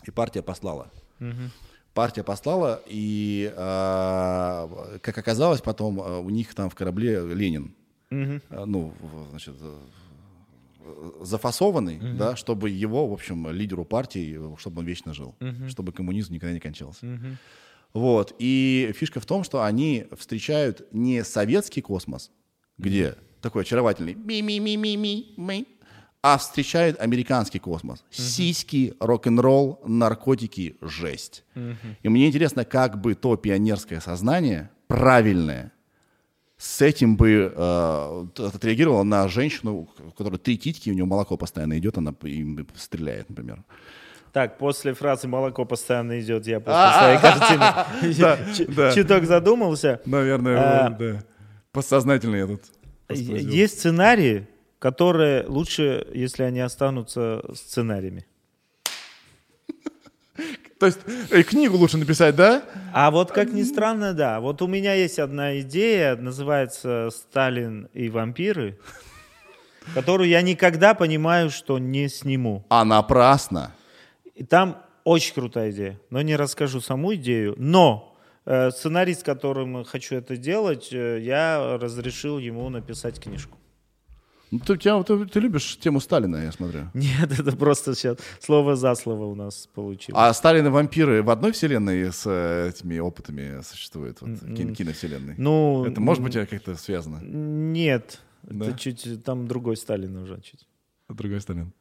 И партия послала. Мгм. Партия послала, и, а, как оказалось, потом у них там в корабле Ленин, а, ну, значит, э, зафасованный, да, чтобы его, в общем, лидеру партии, чтобы он вечно жил, чтобы коммунизм никогда не кончался. Мгм. Вот. И фишка в том, что они встречают не советский космос, где такой очаровательный ми-ми-ми-ми-ми, а встречают американский космос. Сиськи, рок-н-ролл, наркотики, жесть. И мне интересно, как бы то пионерское сознание, правильное, с этим бы э, отреагировало на женщину, у которой три титьки, у нее молоко постоянно идет, она им стреляет, например. Так, после фразы «молоко постоянно идет», я после своей картины [laughs] чуток задумался. Наверное, А, да. Подсознательно я тут. Есть сценарии, которые лучше, если они останутся сценариями. [laughs] То есть э, книгу лучше написать, да? А вот как ни странно, да. Вот у меня есть одна идея, называется «Сталин и вампиры», которую я никогда понимаю, что не сниму. А напрасно. И там очень крутая идея, но не расскажу саму идею. Но э, сценарист, которым хочу это делать, э, я разрешил ему написать книжку. Ну, ты, тебя- ты, ты любишь тему Сталина, я смотрю. [laughs] Нет, это просто сейчас слово за слово у нас получилось. А Сталин и вампиры в одной вселенной с э, этими опытами существуют, вот, кин- киновселенной? Ну, Это может быть как-то связано? Нет, Да? это чуть там другой Сталин уже чуть. Другой Сталин.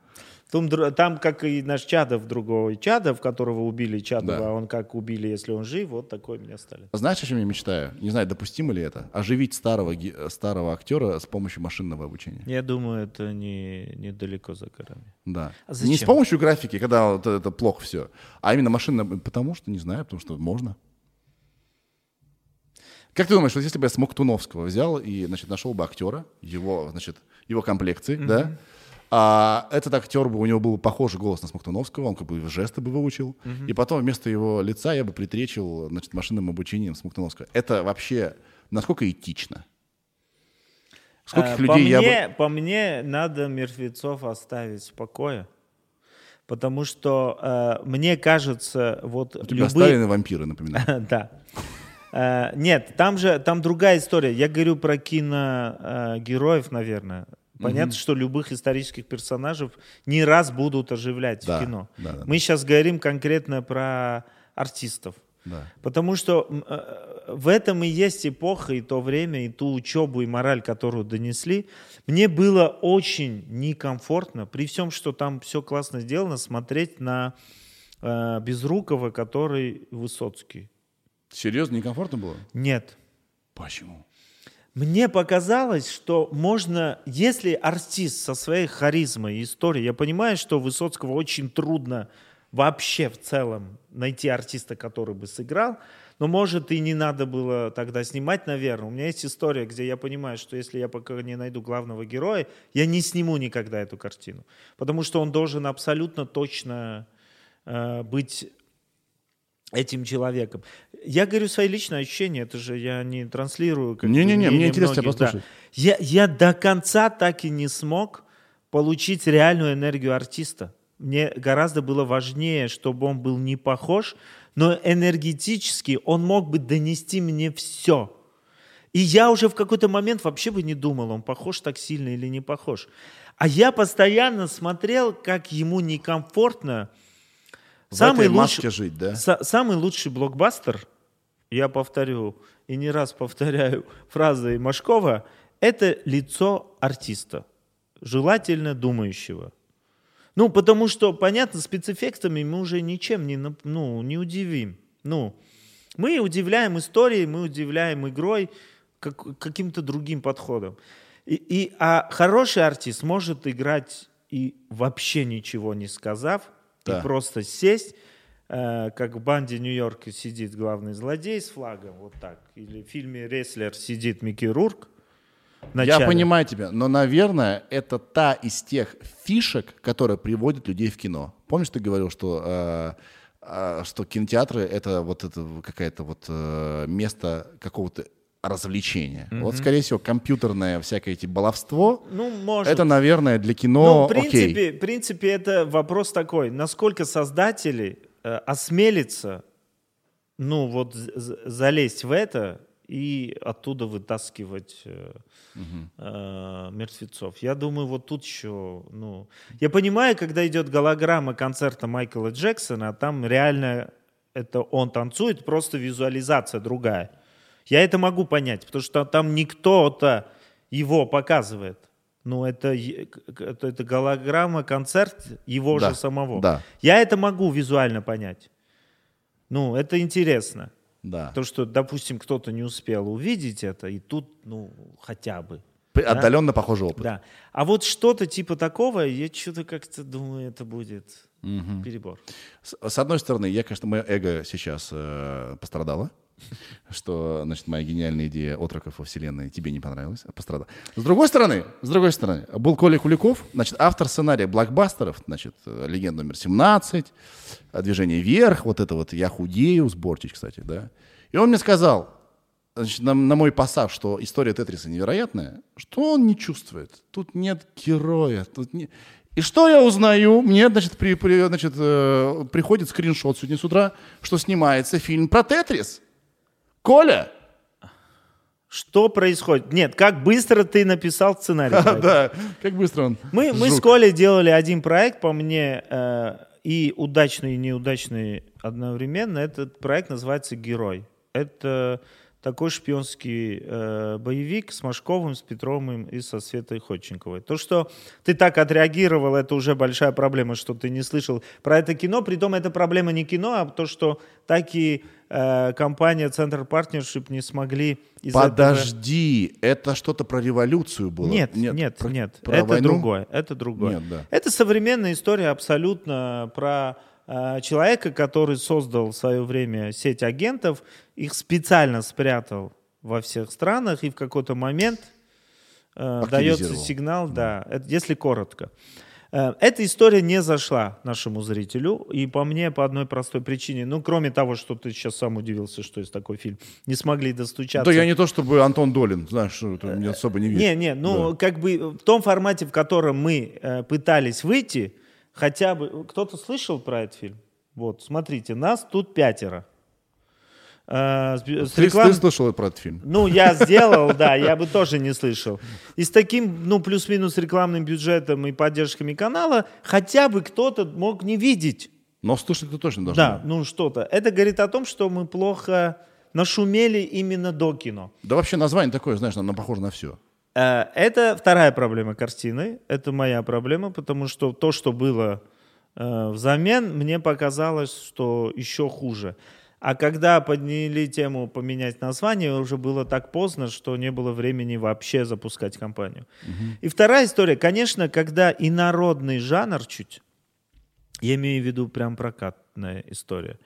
Там, там, как и наш Чадов другой Чадов, которого убили Чадова, Да. а он как убили, если он жив, вот такой у меня Сталин. Знаешь, о чем я мечтаю? Не знаю, допустимо ли это? Оживить старого, старого актера с помощью машинного обучения. Я думаю, это не недалеко за горами. Да. А Не с зачем? помощью графики, когда вот это плохо все, а именно машинно, потому что, не знаю, потому что можно. Как ты думаешь, вот если бы я Смоктуновского взял и, значит, нашел бы актера, его, значит, его комплекции, да, а этот актер бы, у него был похожий голос на Смоктуновского, он как бы жесты бы выучил, и потом вместо его лица я бы притречил, значит, машинным обучением Смоктуновского. Это вообще насколько этично? Скольких А, людей по, я мне, бы... по мне, надо мертвецов оставить в покое. Потому что э, мне кажется, вот У тебя любые- Сталин и вампиры, напоминаю. [laughs] Да. Э, Нет, там же там другая история. Я говорю про киногероев, наверное. Понятно, что любых исторических персонажей не раз будут оживлять Да, в кино. да, да, Мы сейчас говорим конкретно про артистов. Да. Потому что э, в этом и есть эпоха, и то время, и ту учебу, и мораль, которую донесли. Мне было очень некомфортно, при всем, что там все классно сделано, смотреть на э, Безрукова, который Высоцкий. Серьезно, некомфортно было? Нет. Почему? Мне показалось, что можно, если артист со своей харизмой и историей, я понимаю, что Высоцкого очень трудно вообще в целом найти артиста, который бы сыграл, но может и не надо было тогда снимать, наверное. У меня есть история, где я понимаю, что если я пока не найду главного героя, я не сниму никогда эту картину, потому что он должен абсолютно точно э, быть этим человеком. Я говорю свои личные ощущения, это же я не транслирую. Не-не-не, мне интересно многих, да. послушать. Я, я до конца так и не смог получить реальную энергию артиста. Мне гораздо было важнее, чтобы он был не похож, но энергетически он мог бы донести мне все. И я уже в какой-то момент вообще бы не думал, он похож так сильно или не похож. А я постоянно смотрел, как ему некомфортно. В этой маске лучший- жить, да? Са- самый лучший блокбастер, я повторю и не раз повторяю [laughs] фразы Машкова, это лицо артиста, желательно думающего. Ну, потому что, понятно, спецэффектами мы уже ничем не, ну, не удивим. Ну, мы удивляем историей, мы удивляем игрой, как- каким-то другим подходом. И, и- а хороший артист может играть и вообще ничего не сказав, Да. и просто сесть, э, как в банде Нью-Йорка сидит главный злодей с флагом, вот так. Или в фильме «Рестлер» сидит Микки Рурк. Я понимаю тебя, но, наверное, это та из тех фишек, которая приводит людей в кино. Помнишь, ты говорил, что, э, э, что кинотеатры это вот это какое-то вот э, место какого-то развлечения. Вот, скорее всего, компьютерное всякое эти баловство, Ну, может. это, наверное, для Ну, кино в окей. принципе, в принципе, это вопрос такой, насколько создатели э, осмелятся, ну, вот залезть в это и оттуда вытаскивать э, э, мертвецов. Я думаю, вот тут еще, ну, я понимаю, когда идет голограмма концерта Майкла Джексона, а там реально это он танцует, просто визуализация другая. Я это могу понять, потому что там никто-то его показывает. Ну, это, это, это голограмма, концерт его Да, же самого. да. Я это могу визуально понять. Ну, это интересно. Да. То, что, допустим, кто-то не успел увидеть это, и тут, ну, хотя бы. Отдаленно похожий опыт. Да. А вот что-то типа такого, я что-то как-то думаю, это будет перебор. С, с одной стороны, я, конечно, мое эго сейчас э, пострадало, что, значит, моя гениальная идея отроков во вселенной тебе не понравилась, а пострадала. С другой стороны, с другой стороны, был Коля Куликов, значит, автор сценария блокбастеров, значит, «Легенда номер 17», э, «Движение вверх», вот это вот «Я худею», сборчич, кстати, да. И он мне сказал, значит, на, на мой пассаж, что история Тетриса невероятная, что он не чувствует. Тут нет героя. Тут не... И что я узнаю? Мне, значит, при, при- значит, э, приходит скриншот сегодня с утра, что снимается фильм про Тетрис. Коля! Что происходит? Нет, как быстро ты написал сценарий? [laughs] Да, как быстро он. Мы, мы с. Колей делали один проект, по мне, э, и удачный, и неудачный одновременно. Этот проект называется «Герой». Это такой шпионский э, боевик с Машковым, с Петровым и со Светой Ходченковой. То, что ты так отреагировал, это уже большая проблема, что ты не слышал про это кино. Притом это проблема не кино, а то, что так и э, компания Центр Партнершип не смогли из этого- Подожди, это что-то про революцию было? Нет, нет, про- нет. про это войну? другое. Это другое. Нет, да. Это современная история абсолютно про э, человека, который создал в свое время сеть агентов, их специально спрятал во всех странах и в какой-то момент э, дается сигнал, да, это если коротко. Э, Эта история не зашла нашему зрителю, и по мне по одной простой причине, ну, кроме того, что ты сейчас сам удивился, что есть такой фильм, не смогли достучаться. Да я не то чтобы Антон Долин, знаешь, что это мне особо не видно. Не, не, ну как бы в том формате, в котором мы э, пытались выйти, хотя бы кто-то слышал про этот фильм? Вот, смотрите, нас тут пятеро. Э, с- с Ты, реклам- ты слышал про этот фильм? Ну, я сделал, да, я бы [laughs] тоже не слышал. И с таким, ну, плюс-минус рекламным бюджетом и поддержками канала, хотя бы кто-то мог не видеть. Но слышать ты точно должен. Да, ну что-то. Это говорит о том, что мы плохо нашумели именно до кино. Да вообще название такое, знаешь, оно похоже на все. Э, Это вторая проблема картины. Это моя проблема, потому что то, что было э, взамен, мне показалось, что еще хуже. А когда подняли тему поменять название, уже было так поздно, что не было времени вообще запускать кампанию. И вторая история, конечно, когда и народный жанр чуть, я имею в виду прям прокатная история.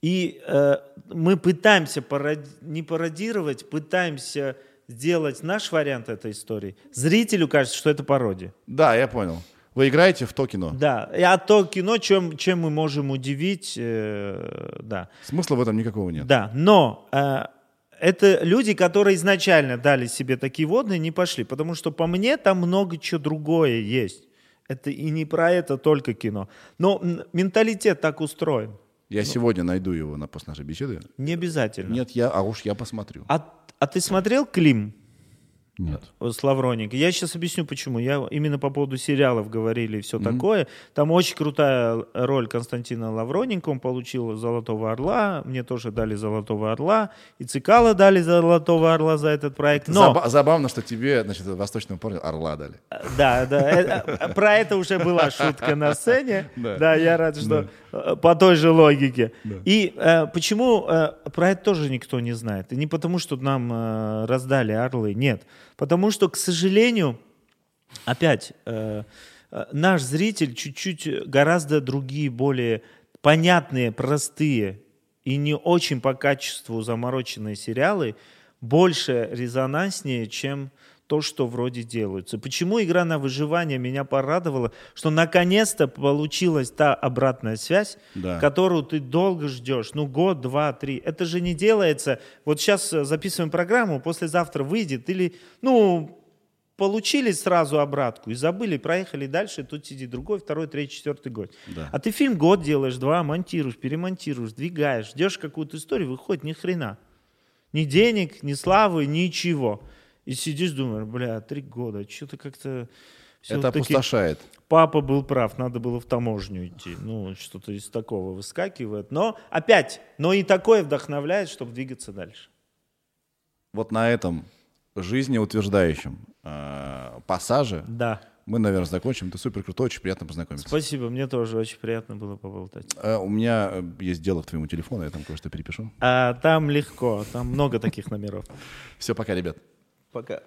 И э, мы пытаемся пароди- не пародировать, пытаемся сделать наш вариант этой истории. Зрителю кажется, что это пародия. Да, я понял. Вы играете в то кино. Да. А то кино, чем, чем мы можем удивить, э, да. Смысла в этом никакого нет. Да, но э, это люди, которые изначально дали себе такие водные, не пошли. Потому что по мне там много чего другое есть. Это и не про это только кино. Но менталитет так устроен. Я сегодня найду его на после нашей беседы. Не обязательно. Нет, я, а уж я посмотрю. А, а ты смотрел Клим Нет. с Лавроник? Я сейчас объясню, почему. Я именно по поводу сериалов говорили и все такое. Там очень крутая роль Константина Лавроненко. Он получил «Золотого орла». Мне тоже дали «Золотого орла». И Цикала дали «Золотого орла» за этот проект. Но, Заба- забавно, что тебе, значит, восточному парню орла дали. да, да, э, э, про это уже была шутка на сцене. Да. Я рад, что по той же логике. И э, почему э, про это тоже никто не знает? И не потому, что нам э, раздали орлы, нет. Потому что, к сожалению, опять, э, э, наш зритель чуть-чуть гораздо другие, более понятные, простые и не очень по качеству замороченные сериалы больше резонанснее, чем то, что вроде делаются. Почему игра на выживание меня порадовала, что наконец-то получилась та обратная связь, Да. которую ты долго ждешь, ну год, два, три. Это же не делается. Вот сейчас э, записываем программу, послезавтра выйдет или, ну, получили сразу обратку и забыли, проехали дальше, тут сидит другой, второй, третий, четвертый год. Да. А ты фильм год делаешь, два, монтируешь, перемонтируешь, двигаешь, ждешь какую-то историю, выходит ни хрена. Ни денег, ни славы, ничего. И сидишь, думаешь, бля, три года, что-то как-то... Это всё-таки опустошает. Папа был прав, надо было в таможню идти. Ну, что-то из такого выскакивает. Но опять, но и такое вдохновляет, чтобы двигаться дальше. Вот на этом жизнеутверждающем э, пассаже Да. мы, наверное, закончим. Ты супер крутой, очень приятно познакомиться. Спасибо, мне тоже очень приятно было поболтать. Э, у меня э, есть дело к твоему телефону, я там кое-что перепишу. А там легко, там много таких номеров. Все, пока, ребят. Пока.